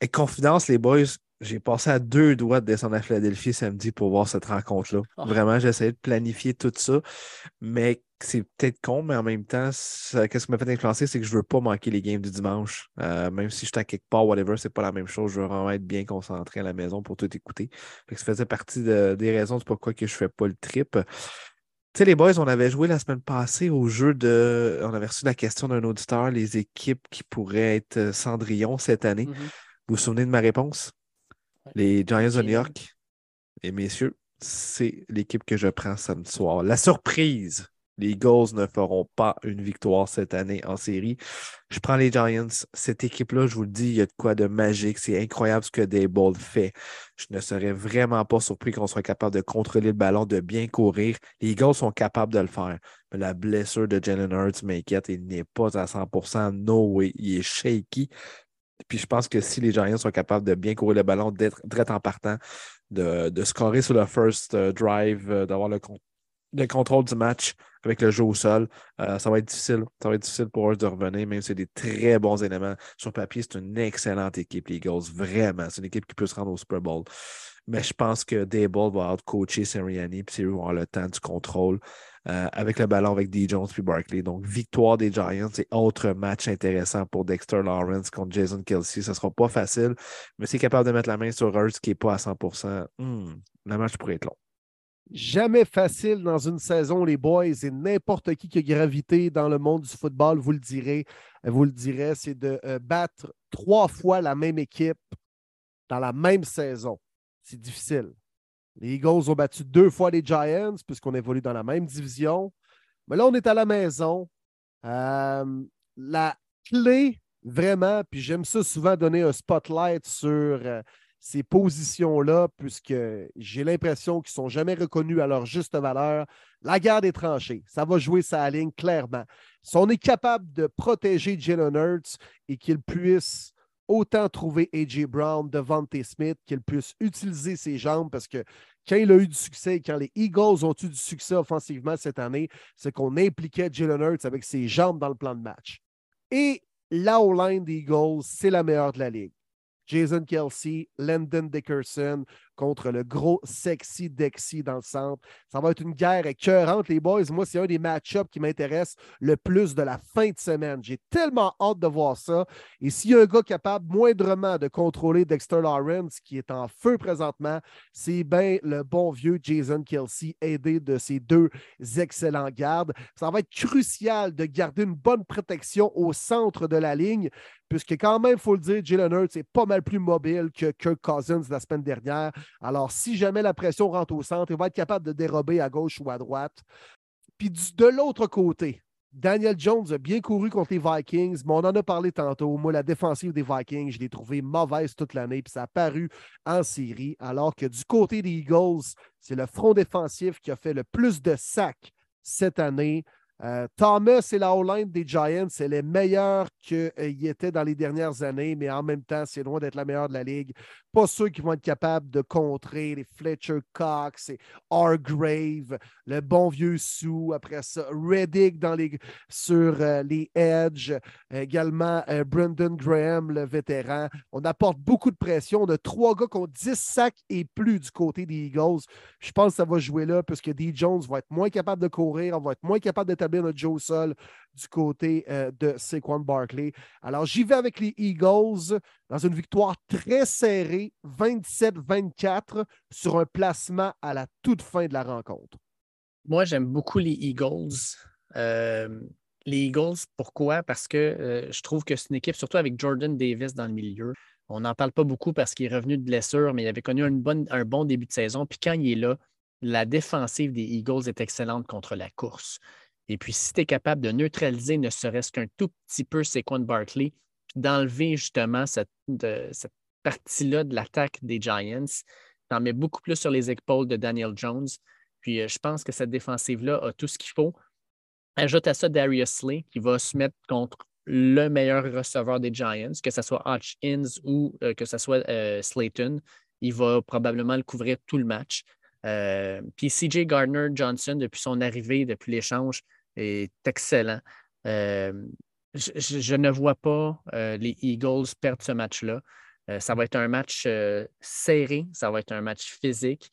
Et confidence, les boys, j'ai passé à deux doigts de descendre à Philadelphie samedi pour voir cette rencontre-là. Ah. Vraiment, j'ai essayé de planifier tout ça. Mais c'est peut-être con, mais en même temps, qu'est-ce qui m'a fait influencer, c'est que je ne veux pas manquer les games du dimanche. Euh, même si je suis à quelque part, whatever, c'est pas la même chose. Je veux vraiment être bien concentré à la maison pour tout écouter. ça faisait partie des raisons de pourquoi que je ne fais pas le trip. Tu sais, les boys, on avait joué la semaine passée au jeu de. On avait reçu la question d'un auditeur, les équipes qui pourraient être euh, Cendrillon cette année. Mm-hmm. Vous vous souvenez de ma réponse? Les Giants de New York. Et messieurs, c'est l'équipe que je prends samedi soir. La surprise, les Eagles ne feront pas une victoire cette année en série. Je prends les Giants. Cette équipe-là, je vous le dis, il y a de quoi de magique. C'est incroyable ce que Dayball fait. Je ne serais vraiment pas surpris qu'on soit capable de contrôler le ballon, de bien courir. Les Eagles sont capables de le faire. Mais la blessure de Jalen Hurts m'inquiète. Il n'est pas à 100% No way. Il est shaky. Puis je pense que si les Giants sont capables de bien courir le ballon, d'être en partant, de, scorer sur le first euh, drive, euh, d'avoir le, contrôle du match avec le jeu au sol, euh, ça va être difficile. Ça va être difficile pour eux de revenir, même si c'est des très bons éléments. Sur papier, c'est une excellente équipe, les Eagles. Vraiment. C'est une équipe qui peut se rendre au Super Bowl. Mais je pense que Dayball va out-coacher Sirianni, puis Sirianni va avoir le temps du contrôle. Euh, avec le ballon avec D. Jones puis Barkley. Donc, victoire des Giants et autre match intéressant pour Dexter Lawrence contre Jason Kelsey. Ce ne sera pas facile, mais c'est capable de mettre la main sur Hurts qui n'est pas à 100% hmm, le match pourrait être long. Jamais facile dans une saison, les boys, et n'importe qui qui a gravité dans le monde du football, vous le direz, vous le direz, c'est de euh, battre trois fois la même équipe dans la même saison. C'est difficile. Les Eagles ont battu deux fois les Giants, puisqu'on évolue dans la même division. Mais là, on est à la maison. Euh, la clé, vraiment, puis j'aime ça souvent donner un spotlight sur euh, ces positions-là, puisque j'ai l'impression qu'ils ne sont jamais reconnus à leur juste valeur. La garde est tranchée. Ça va jouer sa ligne clairement. Si on est capable de protéger Jalen Hurts et qu'il puisse autant trouver A.J. Brown, Devante Smith, qu'il puisse utiliser ses jambes parce que quand il a eu du succès, quand les Eagles ont eu du succès offensivement cette année, c'est qu'on impliquait Jalen Hurts avec ses jambes dans le plan de match. Et la O-line des Eagles, c'est la meilleure de la ligue. Jason Kelsey, Landon Dickerson, contre le gros sexy Dexy dans le centre. Ça va être une guerre écœurante, les boys. Moi, c'est un des match-ups qui m'intéresse le plus de la fin de semaine. J'ai tellement hâte de voir ça. Et s'il y a un gars capable moindrement de contrôler Dexter Lawrence, qui est en feu présentement, c'est bien le bon vieux Jason Kelsey, aidé de ses deux excellents gardes. Ça va être crucial de garder une bonne protection au centre de la ligne puisque quand même, il faut le dire, Jalen Hurts est pas mal plus mobile que Kirk Cousins la semaine dernière. Alors, si jamais la pression rentre au centre, il va être capable de dérober à gauche ou à droite. Puis de l'autre côté, Daniel Jones a bien couru contre les Vikings, mais on en a parlé tantôt. Moi, la défensive des Vikings, je l'ai trouvée mauvaise toute l'année, puis ça a paru en série, alors que du côté des Eagles, c'est le front défensif qui a fait le plus de sacs cette année. Euh, Thomas et la O-line des Giants, c'est les meilleurs qu'ils euh, étaient dans les dernières années, mais en même temps, c'est loin d'être la meilleure de la ligue. Pas ceux qui vont être capables de contrer les Fletcher Cox et Hargrave, le bon vieux Sou. Après ça, Reddick dans les, sur euh, les Edge, également Brendan Graham, le vétéran. On apporte beaucoup de pression. On a trois gars qui ont 10 sacs et plus du côté des Eagles. Je pense que ça va jouer là, puisque D. Jones va être moins capable de courir, on va être moins capable d'être notre au sol du côté euh, de Saquon Barkley. Alors, j'y vais avec les Eagles dans une victoire très serrée, 27-24, sur un placement à la toute fin de la rencontre. Moi, j'aime beaucoup les Eagles. Euh, les Eagles, pourquoi? Parce que euh, je trouve que c'est une équipe, surtout avec Jordan Davis dans le milieu. On n'en parle pas beaucoup parce qu'il est revenu de blessure, mais il avait connu un bon début de saison. Puis quand il est là, la défensive des Eagles est excellente contre la course. Et puis, si tu es capable de neutraliser ne serait-ce qu'un tout petit peu Saquon Barkley, d'enlever justement cette, cette partie-là de l'attaque des Giants, tu en mets beaucoup plus sur les épaules de Daniel Jones. Puis, euh, je pense que cette défensive-là a tout ce qu'il faut. Ajoute à ça Darius Slay, qui va se mettre contre le meilleur receveur des Giants, que ce soit Hutchins ou euh, que ce soit euh, Slayton. Il va probablement le couvrir tout le match. puis CJ Gardner Johnson, depuis son arrivée, depuis l'échange, est excellent. Euh, je, ne vois pas euh, les Eagles perdre ce match-là. Euh, ça va être un match serré, ça va être un match physique.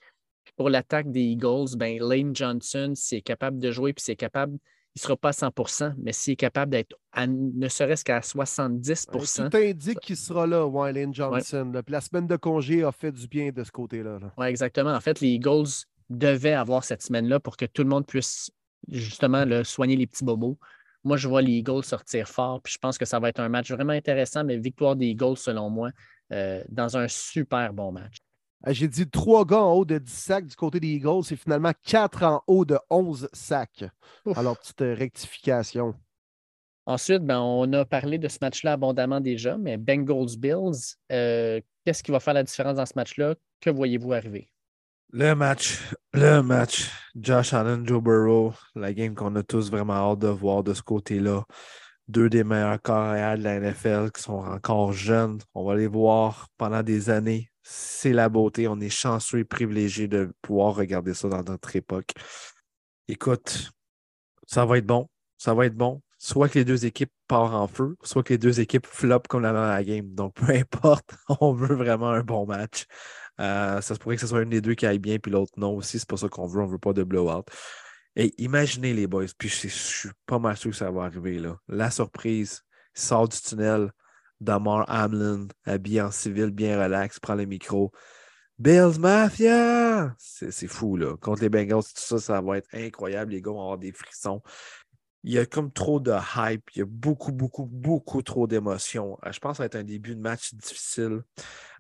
Pour l'attaque des Eagles, ben, Lane Johnson, s'il est capable de jouer, puis s'il est capable, il ne sera pas à 100% mais s'il est capable d'être ne serait-ce qu'à 70% Tout indique qu'il sera là, Lane Johnson. la semaine de congé a fait du bien de ce côté-là. Oui, exactement. En fait, les Eagles devaient avoir cette semaine-là pour que tout le monde puisse justement le soigner les petits bobos. Moi, je vois les Eagles sortir fort, puis je pense que ça va être un match vraiment intéressant, mais victoire des Eagles, selon moi, euh, dans un super bon match. Ah, j'ai dit trois gars en haut de 10 sacs du côté des Eagles, c'est finalement quatre en haut de 11 sacs. Alors, petite euh, rectification. Ensuite, ben, on a parlé de ce match-là abondamment déjà, mais Bengals-Bills, euh, qu'est-ce qui va faire la différence dans ce match-là? Que voyez-vous arriver? Le match, le match. Josh Allen, Joe Burrow, la game qu'on a tous vraiment hâte de voir de ce côté-là. Deux des meilleurs carrières de la NFL qui sont encore jeunes. On va les voir pendant des années. C'est la beauté. On est chanceux et privilégié de pouvoir regarder ça dans notre époque. Écoute, ça va être bon. Ça va être bon. Soit que les deux équipes partent en feu, soit que les deux équipes flopent comme la la game. Donc, peu importe, on veut vraiment un bon match. Euh, ça se pourrait que ce soit un des deux qui aille bien, puis l'autre non aussi. C'est pas ça qu'on veut. On veut pas de blowout. Et imaginez les boys, puis je suis pas mal sûr que ça va arriver. Là. La surprise, sort du tunnel, Damar Hamlin, habillé en civil, bien relax, prend le micro. Bills Mafia! C'est fou, là. Contre les Bengals, tout ça, ça va être incroyable. Les gars vont avoir des frissons. Il y a comme trop de hype. Il y a beaucoup, beaucoup, beaucoup trop d'émotions. Euh, je pense que ça va être un début de match difficile.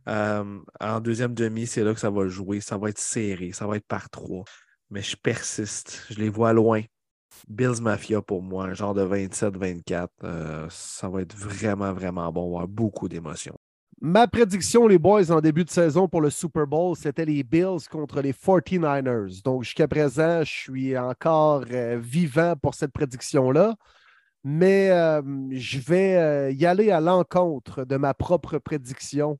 Euh, en deuxième demi, c'est là que ça va jouer. Ça va être serré. Ça va être par trois. Mais je persiste. Je les vois loin. Bills Mafia pour moi, genre de 27-24. Euh, ça va être vraiment, vraiment bon. avoir beaucoup d'émotions. Ma prédiction, les boys, en début de saison pour le Super Bowl, c'était les Bills contre les 49ers. Donc, jusqu'à présent, je suis encore euh, vivant pour cette prédiction-là. Mais je vais y aller à l'encontre de ma propre prédiction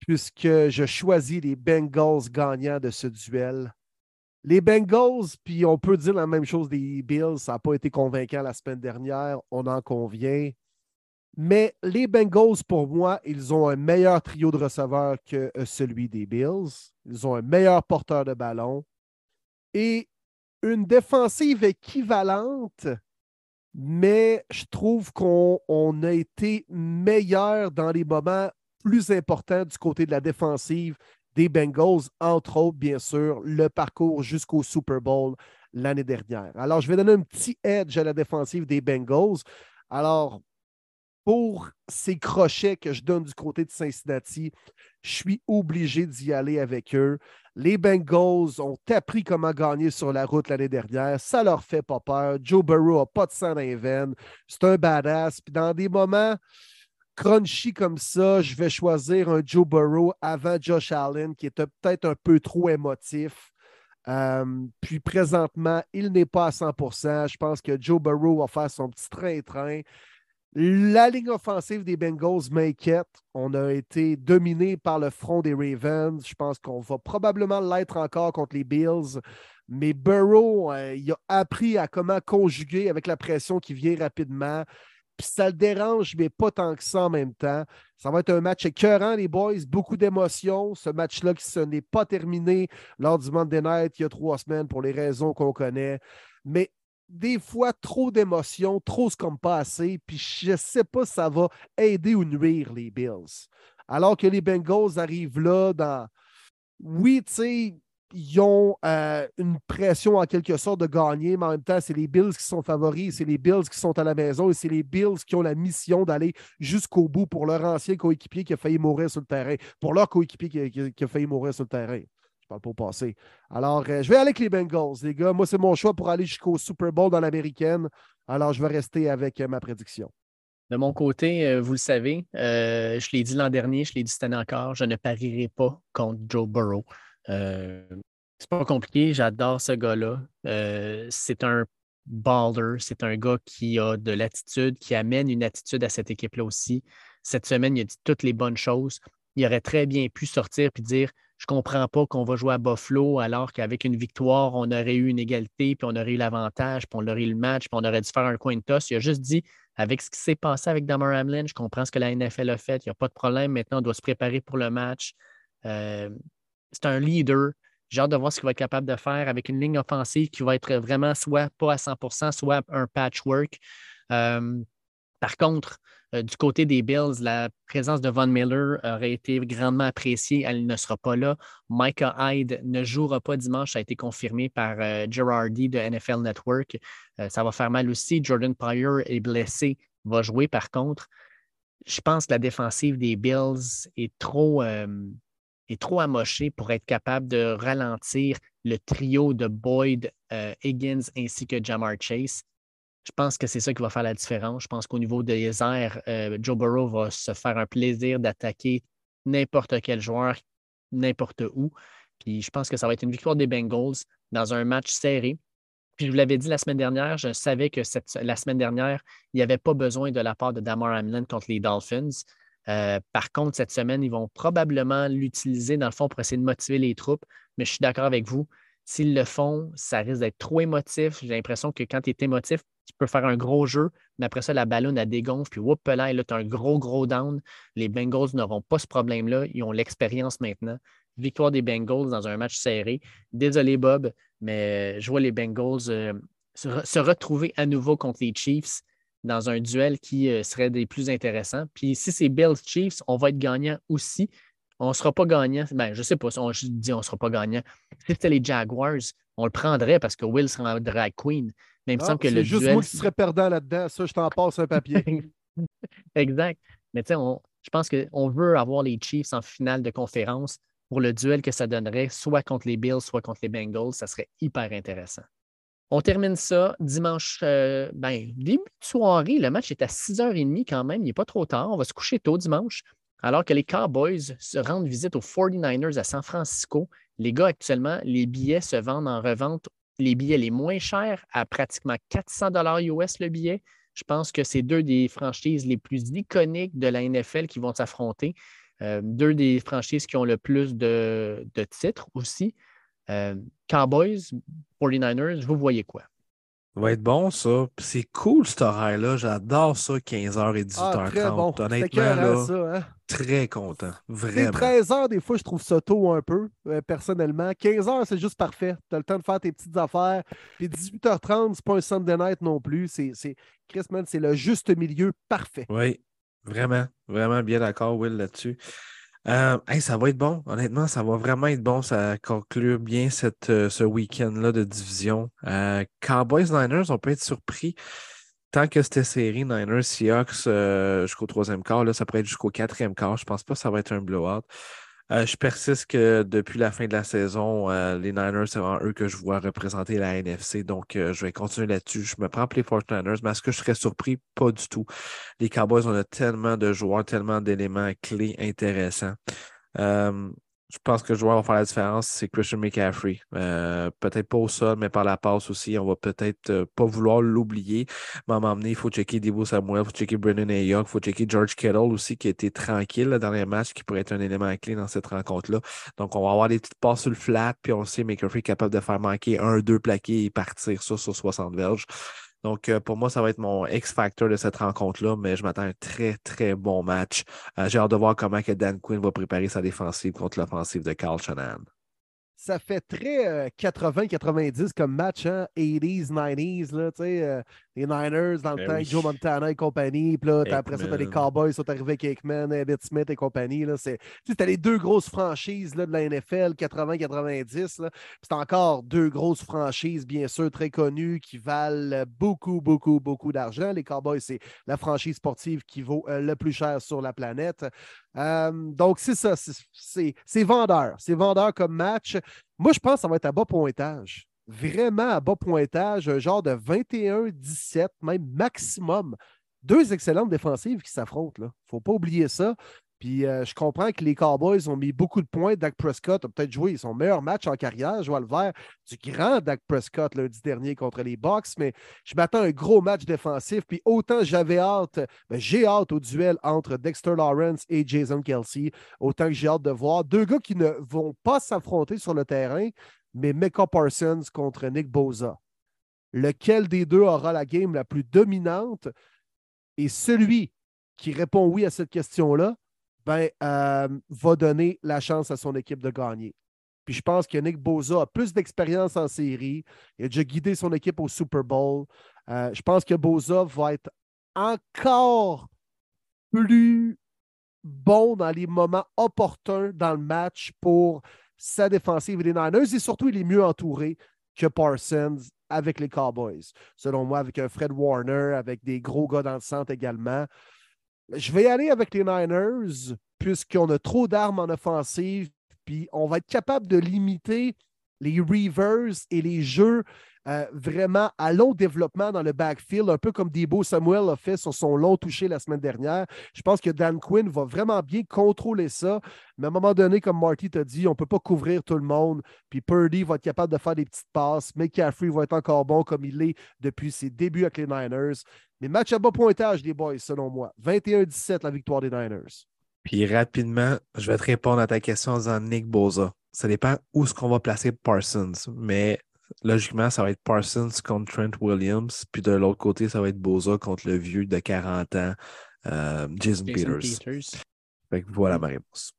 puisque je choisis les Bengals gagnants de ce duel. Les Bengals, puis on peut dire la même chose des Bills, ça n'a pas été convaincant la semaine dernière, on en convient. Mais les Bengals, pour moi, ils ont un meilleur trio de receveurs que euh, celui des Bills. Ils ont un meilleur porteur de ballon et une défensive équivalente, mais je trouve qu'on a été meilleur dans les moments plus importants du côté de la défensive des Bengals, entre autres, bien sûr, le parcours jusqu'au Super Bowl l'année dernière. Alors, je vais donner un petit edge à la défensive des Bengals. Alors, pour ces crochets que je donne du côté de Cincinnati, je suis obligé d'y aller avec eux. Les Bengals ont appris comment gagner sur la route l'année dernière. Ça leur fait pas peur. Joe Burrow n'a pas de sang dans les veines. C'est un badass. Puis dans des moments crunchy comme ça, je vais choisir un Joe Burrow avant Josh Allen, qui était peut-être un peu trop émotif. Euh, puis présentement, il n'est pas à 100% Je pense que Joe Burrow va faire son petit train-train. La ligne offensive des Bengals m'inquiète. On a été dominé par le front des Ravens. Je pense qu'on va probablement l'être encore contre les Bills. Mais Burrow, euh, il a appris à comment conjuguer avec la pression qui vient rapidement. Puis ça le dérange, mais pas tant que ça en même temps. Ça va être un match écœurant, les boys. Beaucoup d'émotions. Ce match-là qui ce n'est pas terminé lors du Monday Night il y a trois semaines pour les raisons qu'on connaît. Mais des fois trop d'émotions, trop ce comme pas puis je ne sais pas si ça va aider ou nuire les Bills. Alors que les Bengals arrivent là dans. Oui, tu sais, ils ont euh, une pression en quelque sorte de gagner, mais en même temps, c'est les Bills qui sont favoris, c'est les Bills qui sont à la maison et c'est les Bills qui ont la mission d'aller jusqu'au bout pour leur ancien coéquipier qui a failli mourir sur le terrain, pour leur coéquipier qui a failli mourir sur le terrain parle pas au passé. Alors, euh, je vais aller avec les Bengals, les gars. Moi, c'est mon choix pour aller jusqu'au Super Bowl dans l'américaine. Alors, je vais rester avec euh, ma prédiction. De mon côté, euh, vous le savez, je l'ai dit l'an dernier, je l'ai dit cette année encore, je ne parierai pas contre Joe Burrow. c'est pas compliqué, j'adore ce gars-là. c'est un baller, c'est un gars qui a de l'attitude, qui amène une attitude à cette équipe-là aussi. Cette semaine, il a dit toutes les bonnes choses. Il aurait très bien pu sortir et dire je ne comprends pas qu'on va jouer à Buffalo alors qu'avec une victoire, on aurait eu une égalité, puis on aurait eu l'avantage, puis on aurait eu le match, puis on aurait dû faire un coin toss. Il a juste dit, avec ce qui s'est passé avec Damar Hamlin, je comprends ce que la NFL a fait, il n'y a pas de problème. Maintenant, on doit se préparer pour le match. Euh, c'est un leader. J'ai hâte de voir ce qu'il va être capable de faire avec une ligne offensive qui va être vraiment soit pas à 100% soit un patchwork. Euh, par contre, euh, du côté des Bills, la présence de Von Miller aurait été grandement appréciée. Elle ne sera pas là. Micah Hyde ne jouera pas dimanche. Ça a été confirmé par euh, de NFL Network. Euh, ça va faire mal aussi. Jordan Pryor est blessé, va jouer par contre. Je pense que la défensive des Bills est trop, est trop amochée pour être capable de ralentir le trio de Boyd, Higgins ainsi que Jamar Chase. Je pense que c'est ça qui va faire la différence. Je pense qu'au niveau des airs, euh, Joe Burrow va se faire un plaisir d'attaquer n'importe quel joueur, n'importe où. Puis je pense que ça va être une victoire des Bengals dans un match serré. Puis je vous l'avais dit la semaine dernière, je savais que la semaine dernière, il n'y avait pas besoin de la part de Damar Hamlin contre les Dolphins. Euh, par contre, cette semaine, ils vont probablement l'utiliser dans le fond pour essayer de motiver les troupes. Mais je suis d'accord avec vous. S'ils le font, ça risque d'être trop émotif. J'ai l'impression que quand tu es émotif, tu peux faire un gros jeu, mais après ça, la ballonne, a dégonfle, puis whoop, là, tu as un gros, gros down. Les Bengals n'auront pas ce problème-là. Ils ont l'expérience maintenant. Victoire des Bengals dans un match serré. Désolé, Bob, mais je vois les Bengals euh, se, retrouver à nouveau contre les Chiefs dans un duel qui euh, serait des plus intéressants. Puis si c'est Bills Chiefs, on va être gagnant aussi. On ne sera pas gagnant. Ben, je ne sais pas, on, dis on ne sera pas gagnant. Si c'était les Jaguars, on le prendrait parce que Will serait en drag queen. Mais il me ah, semble que le juste moi qui serais perdant là-dedans. Ça, je t'en passe un papier. exact. Mais tu sais, je pense qu'on veut avoir les Chiefs en finale de conférence pour le duel que ça donnerait, soit contre les Bills, soit contre les Bengals. Ça serait hyper intéressant. On termine ça dimanche, euh, ben, début de soirée. Le match est à 6h30 quand même. Il n'est pas trop tard. On va se coucher tôt dimanche. Alors que les Cowboys se rendent visite aux 49ers à San Francisco. Les gars, actuellement, les billets se vendent en revente les billets les moins chers à pratiquement 400 dollars US le billet. Je pense que c'est deux des franchises les plus iconiques de la NFL qui vont s'affronter. Euh, deux des franchises qui ont le plus de, titres aussi. Euh, Cowboys, 49ers, vous voyez quoi? Ça va être bon, ça. C'est cool, cet horaire-là. J'adore ça, 15h et 18h30. Ah, très bon. Honnêtement, là, ça, hein? très content. Vraiment. 13h, des fois, je trouve ça tôt un peu, euh, personnellement. 15h, c'est juste parfait. Tu as le temps de faire tes petites affaires. Puis 18h30, c'est pas un Sunday night non plus. C'est, Chris, man, c'est le juste milieu parfait. Oui, vraiment. Vraiment bien d'accord, Will, là-dessus. Euh, ça va être bon. Honnêtement, ça va vraiment être bon. Ça conclut bien cette, euh, ce week-end-là de division. Euh, Cowboys Niners, on peut être surpris. Tant que c'était série Niners Seahawks jusqu'au troisième quart, là, ça pourrait être jusqu'au quatrième quart. Je pense pas que ça va être un blowout. Euh, je persiste que depuis la fin de la saison, euh, les Niners, c'est vraiment eux que je vois représenter la NFC. Donc, euh, je vais continuer là-dessus. Je me prends pour les 49ers, mais est-ce que je serais surpris? Pas du tout. Les Cowboys, on a tellement de joueurs, tellement d'éléments clés intéressants. Je pense que le joueur va faire la différence, c'est Christian McCaffrey. Euh, peut-être pas au sol, mais par la passe aussi. On va peut-être euh, pas vouloir l'oublier. Mais à donné, il faut checker Debo Samuel, il faut checker Brendan Ayok, il faut checker George Kittle aussi, qui a été tranquille le dernier match, qui pourrait être un élément clé dans cette rencontre-là. Donc, on va avoir des petites passes sur le flat, puis on sait McCaffrey est capable de faire manquer un, deux plaqués et partir ça sur 60 verges. Donc, euh, pour moi, ça va être mon X-Factor de cette rencontre-là, mais je m'attends à un très, très bon match. Euh, j'ai hâte de voir comment que Dan Quinn va préparer sa défensive contre l'offensive de Carl Shanahan ça fait très 80-90 euh, comme match, hein? 80s, 90s, là, tu sais, les Niners dans le ben temps, Joe Montana et compagnie, puis là, après ça, t'as les Cowboys sont arrivés avec Aikman, Elliott Smith et compagnie, là, c'est, c'était les deux grosses franchises là, de la NFL, 80-90, là, c'est encore deux grosses franchises, bien sûr, très connues, qui valent beaucoup, beaucoup, beaucoup d'argent. Les Cowboys, c'est la franchise sportive qui vaut euh, le plus cher sur la planète. donc, c'est ça, c'est vendeur, c'est vendeur comme match. Moi, je pense que ça va être à bas pointage. Vraiment à bas pointage, un genre de 21-17, même maximum. Deux excellentes défensives qui s'affrontent. Il ne faut pas oublier ça. Puis euh, je comprends que les Cowboys ont mis beaucoup de points. Dak Prescott a peut-être joué son meilleur match en carrière, je vois le vert, du grand Dak Prescott lundi dernier contre les Bucks, mais je m'attends à un gros match défensif. Puis autant j'avais hâte, ben, j'ai hâte au duel entre Dexter Lawrence et Jason Kelsey, autant que j'ai hâte de voir deux gars qui ne vont pas s'affronter sur le terrain, mais Mecca Parsons contre Nick Boza. Lequel des deux aura la game la plus dominante? Et celui qui répond oui à cette question-là, ben, euh, va donner la chance à son équipe de gagner. Puis je pense que Nick Boza a plus d'expérience en série. Il a déjà guidé son équipe au Super Bowl. Euh, je pense que Boza va être encore plus bon dans les moments opportuns dans le match pour sa défensive les Niners. Et surtout, il est mieux entouré que Parsons avec les Cowboys. Selon moi, avec un Fred Warner, avec des gros gars dans le centre également. Je vais aller avec les Niners, puisqu'on a trop d'armes en offensive, puis on va être capable de limiter les revers et les jeux euh, vraiment à long développement dans le backfield, un peu comme Debo Samuel a fait sur son long touché la semaine dernière. Je pense que Dan Quinn va vraiment bien contrôler ça. Mais à un moment donné, comme Marty t'a dit, on ne peut pas couvrir tout le monde. Puis Purdy va être capable de faire des petites passes. McCaffrey va être encore bon comme il l'est depuis ses débuts avec les Niners. Mais match à bas pointage, les boys, selon moi. 21-17, la victoire des Niners. Puis rapidement, je vais te répondre à ta question en disant Nick Boza. Ça dépend où est-ce qu'on va placer Parsons. Mais logiquement, ça va être Parsons contre Trent Williams. Puis de l'autre côté, ça va être Boza contre le vieux de 40 ans, euh, Jason, Peters. Fait que voilà ma réponse.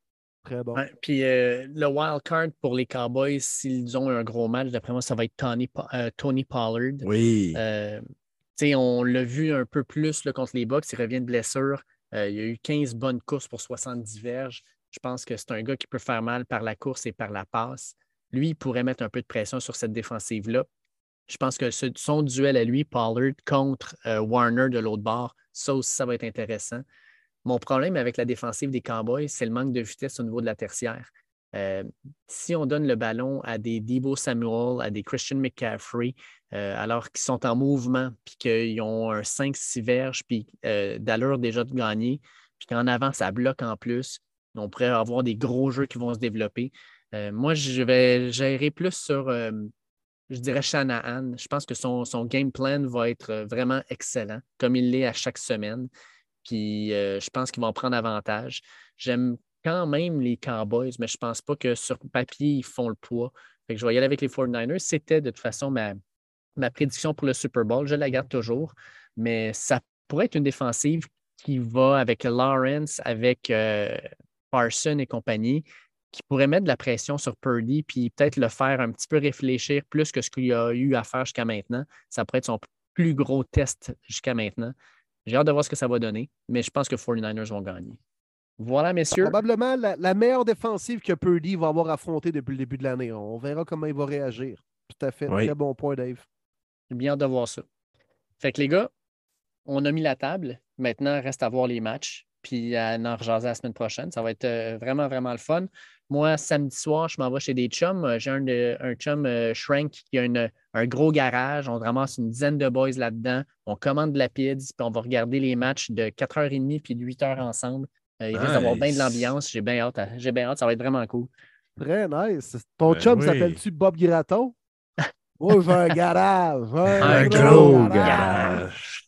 Très bon. puis euh, le wild card pour les Cowboys, s'ils ont un gros match, d'après moi, ça va être Tony, euh, Tony Pollard. Oui on l'a vu un peu plus contre les Bucks. Il revient de blessure. Euh, il y a eu 15 bonnes courses pour 70 verges. Je pense que c'est un gars qui peut faire mal par la course et par la passe. Lui, il pourrait mettre un peu de pression sur cette défensive-là. Je pense que son duel à lui, Pollard, contre euh, Warner de l'autre bord, ça aussi, ça va être intéressant. Mon problème avec la défensive des Cowboys, c'est le manque de vitesse au niveau de la tertiaire. Euh, si on donne le ballon à des Debo Samuel, à des Christian McCaffrey, euh, alors qu'ils sont en mouvement, puis qu'ils ont un 5-6 verges, puis d'allure déjà de gagner, puis qu'en avant, ça bloque en plus, on pourrait avoir des gros jeux qui vont se développer. Moi, je vais gérer plus sur, je dirais, Shanahan. Je pense que son, son, game plan va être vraiment excellent, comme il l'est à chaque semaine. Puis je pense qu'il va en prendre avantage. J'aime quand même les Cowboys, mais je ne pense pas que sur papier, ils font le poids. je vais y aller avec les 49ers. C'était de toute façon ma, ma prédiction pour le Super Bowl, je la garde toujours, mais ça pourrait être une défensive qui va avec Lawrence, avec euh, Parson et compagnie, qui pourrait mettre de la pression sur Purdy, puis peut-être le faire un petit peu réfléchir plus que ce qu'il a eu à faire jusqu'à maintenant. Ça pourrait être son plus gros test jusqu'à maintenant. J'ai hâte de voir ce que ça va donner, mais je pense que 49ers vont gagner. Voilà, messieurs. Probablement la, meilleure défensive que Purdy va avoir affrontée depuis le début de l'année. On verra comment il va réagir. Tout à fait. Très bon point, Dave. J'ai bien hâte de voir ça. Fait que les gars, on a mis la table. Maintenant, reste à voir les matchs. Puis à en rejaser la semaine prochaine. Ça va être euh, vraiment, vraiment le fun. Moi, samedi soir, je m'en vais chez des chums. Euh, j'ai un, un chum euh, Shrank qui a un gros garage. On ramasse une dizaine de boys là-dedans. On commande de la pizza, puis on va regarder les matchs de 4h30 puis de 8h ensemble. il risque d'avoir bien de l'ambiance. J'ai bien hâte. J'ai bien hâte. Ça va être vraiment cool. Très nice. Ton ben chum s'appelle-tu Bob Graton? Moi, j'ai un garage. Un, gros, garage.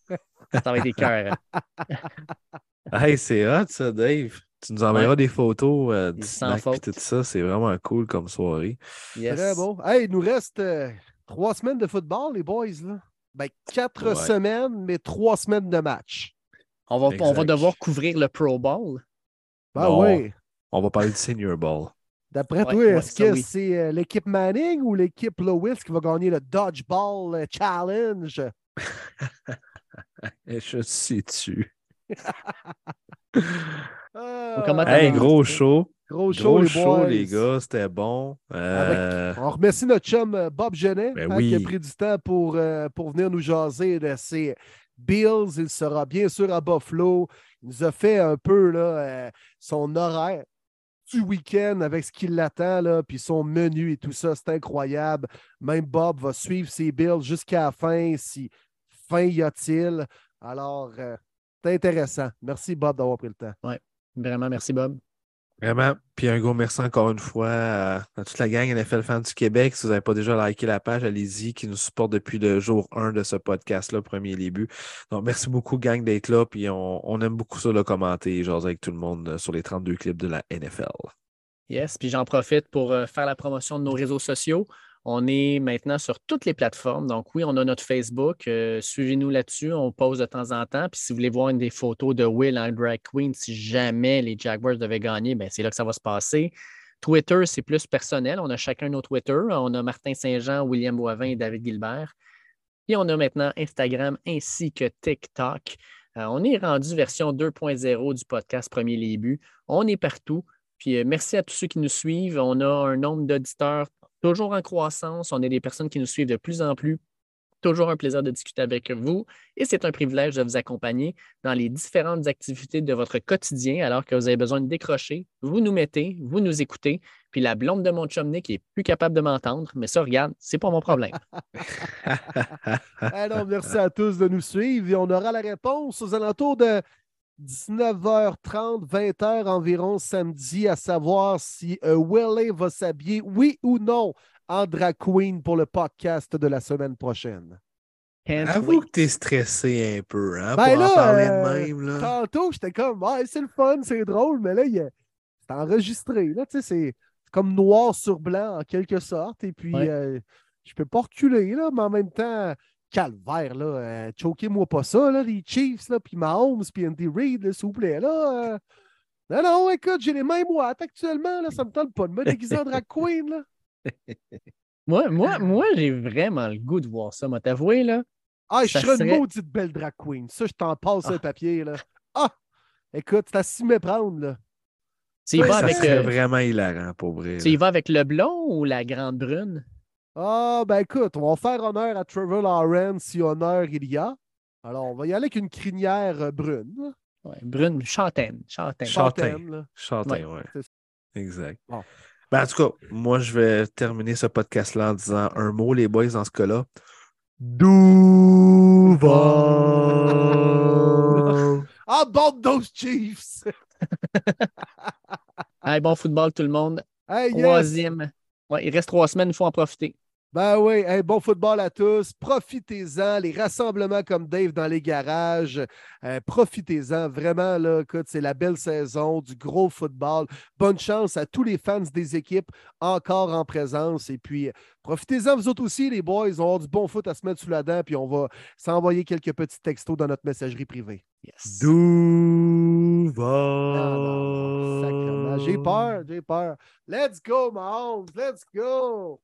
Ça va être des cœurs. hey, c'est hot, ça, Dave. Tu nous enverras des photos euh, du snack et tout ça. C'est vraiment cool comme soirée. Très beau. Hey, il nous reste euh, trois semaines de football, les boys. Là. Ben, quatre semaines, mais trois semaines de match. On va, on va devoir couvrir le Pro Bowl. Ben oui. On va parler du Senior Bowl. D'après toi, est-ce que c'est euh, l'équipe Manning ou l'équipe Lewis qui va gagner le Dodgeball Challenge? Je sais-tu. Ah. hey, gros show. Gros show, les, show, les gars, c'était bon. Euh, on remercie notre chum euh, Bob Genet ben hein, qui a pris du temps pour, euh, pour venir nous jaser de ses Bills. Il sera bien sûr à Buffalo. Il nous a fait un peu là, son horaire du week-end avec ce qui l'attend, puis son menu et tout ça. C'est incroyable. Même Bob va suivre ses Bills jusqu'à la fin, si fin y a-t-il. Alors, c'est intéressant. Merci, Bob, d'avoir pris le temps. Oui, vraiment, merci, Bob. Vraiment. Puis un gros merci encore une fois à, toute la gang NFL Fans du Québec. Si vous n'avez pas déjà liké la page, allez-y, qui nous supporte depuis le jour 1 de ce podcast-là, premier début. Donc, merci beaucoup, gang, d'être là. Puis on, aime beaucoup ça, le commenter genre avec tout le monde euh, sur les 32 clips de la NFL. Yes, puis j'en profite pour euh, faire la promotion de nos réseaux sociaux. On est maintenant sur toutes les plateformes. Donc, oui, on a notre Facebook. Euh, suivez-nous là-dessus. On pose de temps en temps. Puis, si vous voulez voir une des photos de Will en drag queen, si jamais les Jaguars devaient gagner, ben, c'est là que ça va se passer. Twitter, c'est plus personnel. On a chacun nos Twitter. On a Martin Saint-Jean, William Boivin et David Gilbert. Et on a maintenant Instagram ainsi que TikTok. Euh, on est rendu version 2.0 du podcast Premier Buts. On est partout. Puis euh, merci à tous ceux qui nous suivent. On a un nombre d'auditeurs toujours en croissance. On a des personnes qui nous suivent de plus en plus. Toujours un plaisir de discuter avec vous et c'est un privilège de vous accompagner dans les différentes activités de votre quotidien alors que vous avez besoin de décrocher. Vous nous mettez, vous nous écoutez, puis la blonde de mon chum qui est plus capable de m'entendre, mais ça, regarde, c'est pas mon problème. Alors, merci à tous de nous suivre et on aura la réponse aux alentours de 19h30, 20h environ samedi, à savoir si euh, Willie va s'habiller, oui ou non, en drag queen pour le podcast de la semaine prochaine. Avoue que t'es stressé un peu, hein, ben pour en parler de euh, même. Là. Tantôt, j'étais comme, ouais, c'est le fun, c'est drôle, mais là, c'est enregistré. Là, c'est comme noir sur blanc en quelque sorte. Et puis, euh, je peux pas reculer, là, mais en même temps, calvaire, là. Euh, choquez-moi pas ça, là, les Chiefs, là, puis Mahomes, puis Andy Reid, s'il vous plaît, là. Euh. non, non, écoute, j'ai les mêmes boîtes actuellement, là, ça me tente pas de me déguiser en drag queen, là. moi, moi, moi j'ai vraiment le goût de voir ça, m'a t'avoué, là. Ah, je serais une maudite belle drag queen. Ça, je t'en passe ah. un papier, là. Ah! Écoute, c'est à s'y méprendre, là. Tu ça avec, serait euh, vraiment hilarant, pour vrai. Tu y vas avec le blond ou la grande brune? Ah, ben écoute, on va faire honneur à Trevor Lawrence si honneur il y a. Alors, on va y aller avec une crinière euh, brune. Ouais, brune, châtaine. Châtaine. Châtaine, châtaine ouais. Exact. Ben, en tout cas, moi, je vais terminer ce podcast-là en disant un mot, les boys, dans ce cas-là. Duval! ah, bande those Chiefs! bon football, tout le monde. Troisième. Ouais, il reste trois semaines, il faut en profiter. Ben oui, bon football à tous. Profitez-en. Les rassemblements comme Dave dans les garages. Euh, profitez-en. Vraiment, là, écoute, c'est la belle saison du gros football. Bonne chance à tous les fans des équipes encore en présence. Et puis, profitez-en, vous autres aussi, les boys. On va avoir du bon foot à se mettre sous la dent. Puis, on va s'envoyer quelques petits textos dans notre messagerie privée. Yes. va? J'ai peur, j'ai peur. Let's go, Mahomes. Let's go.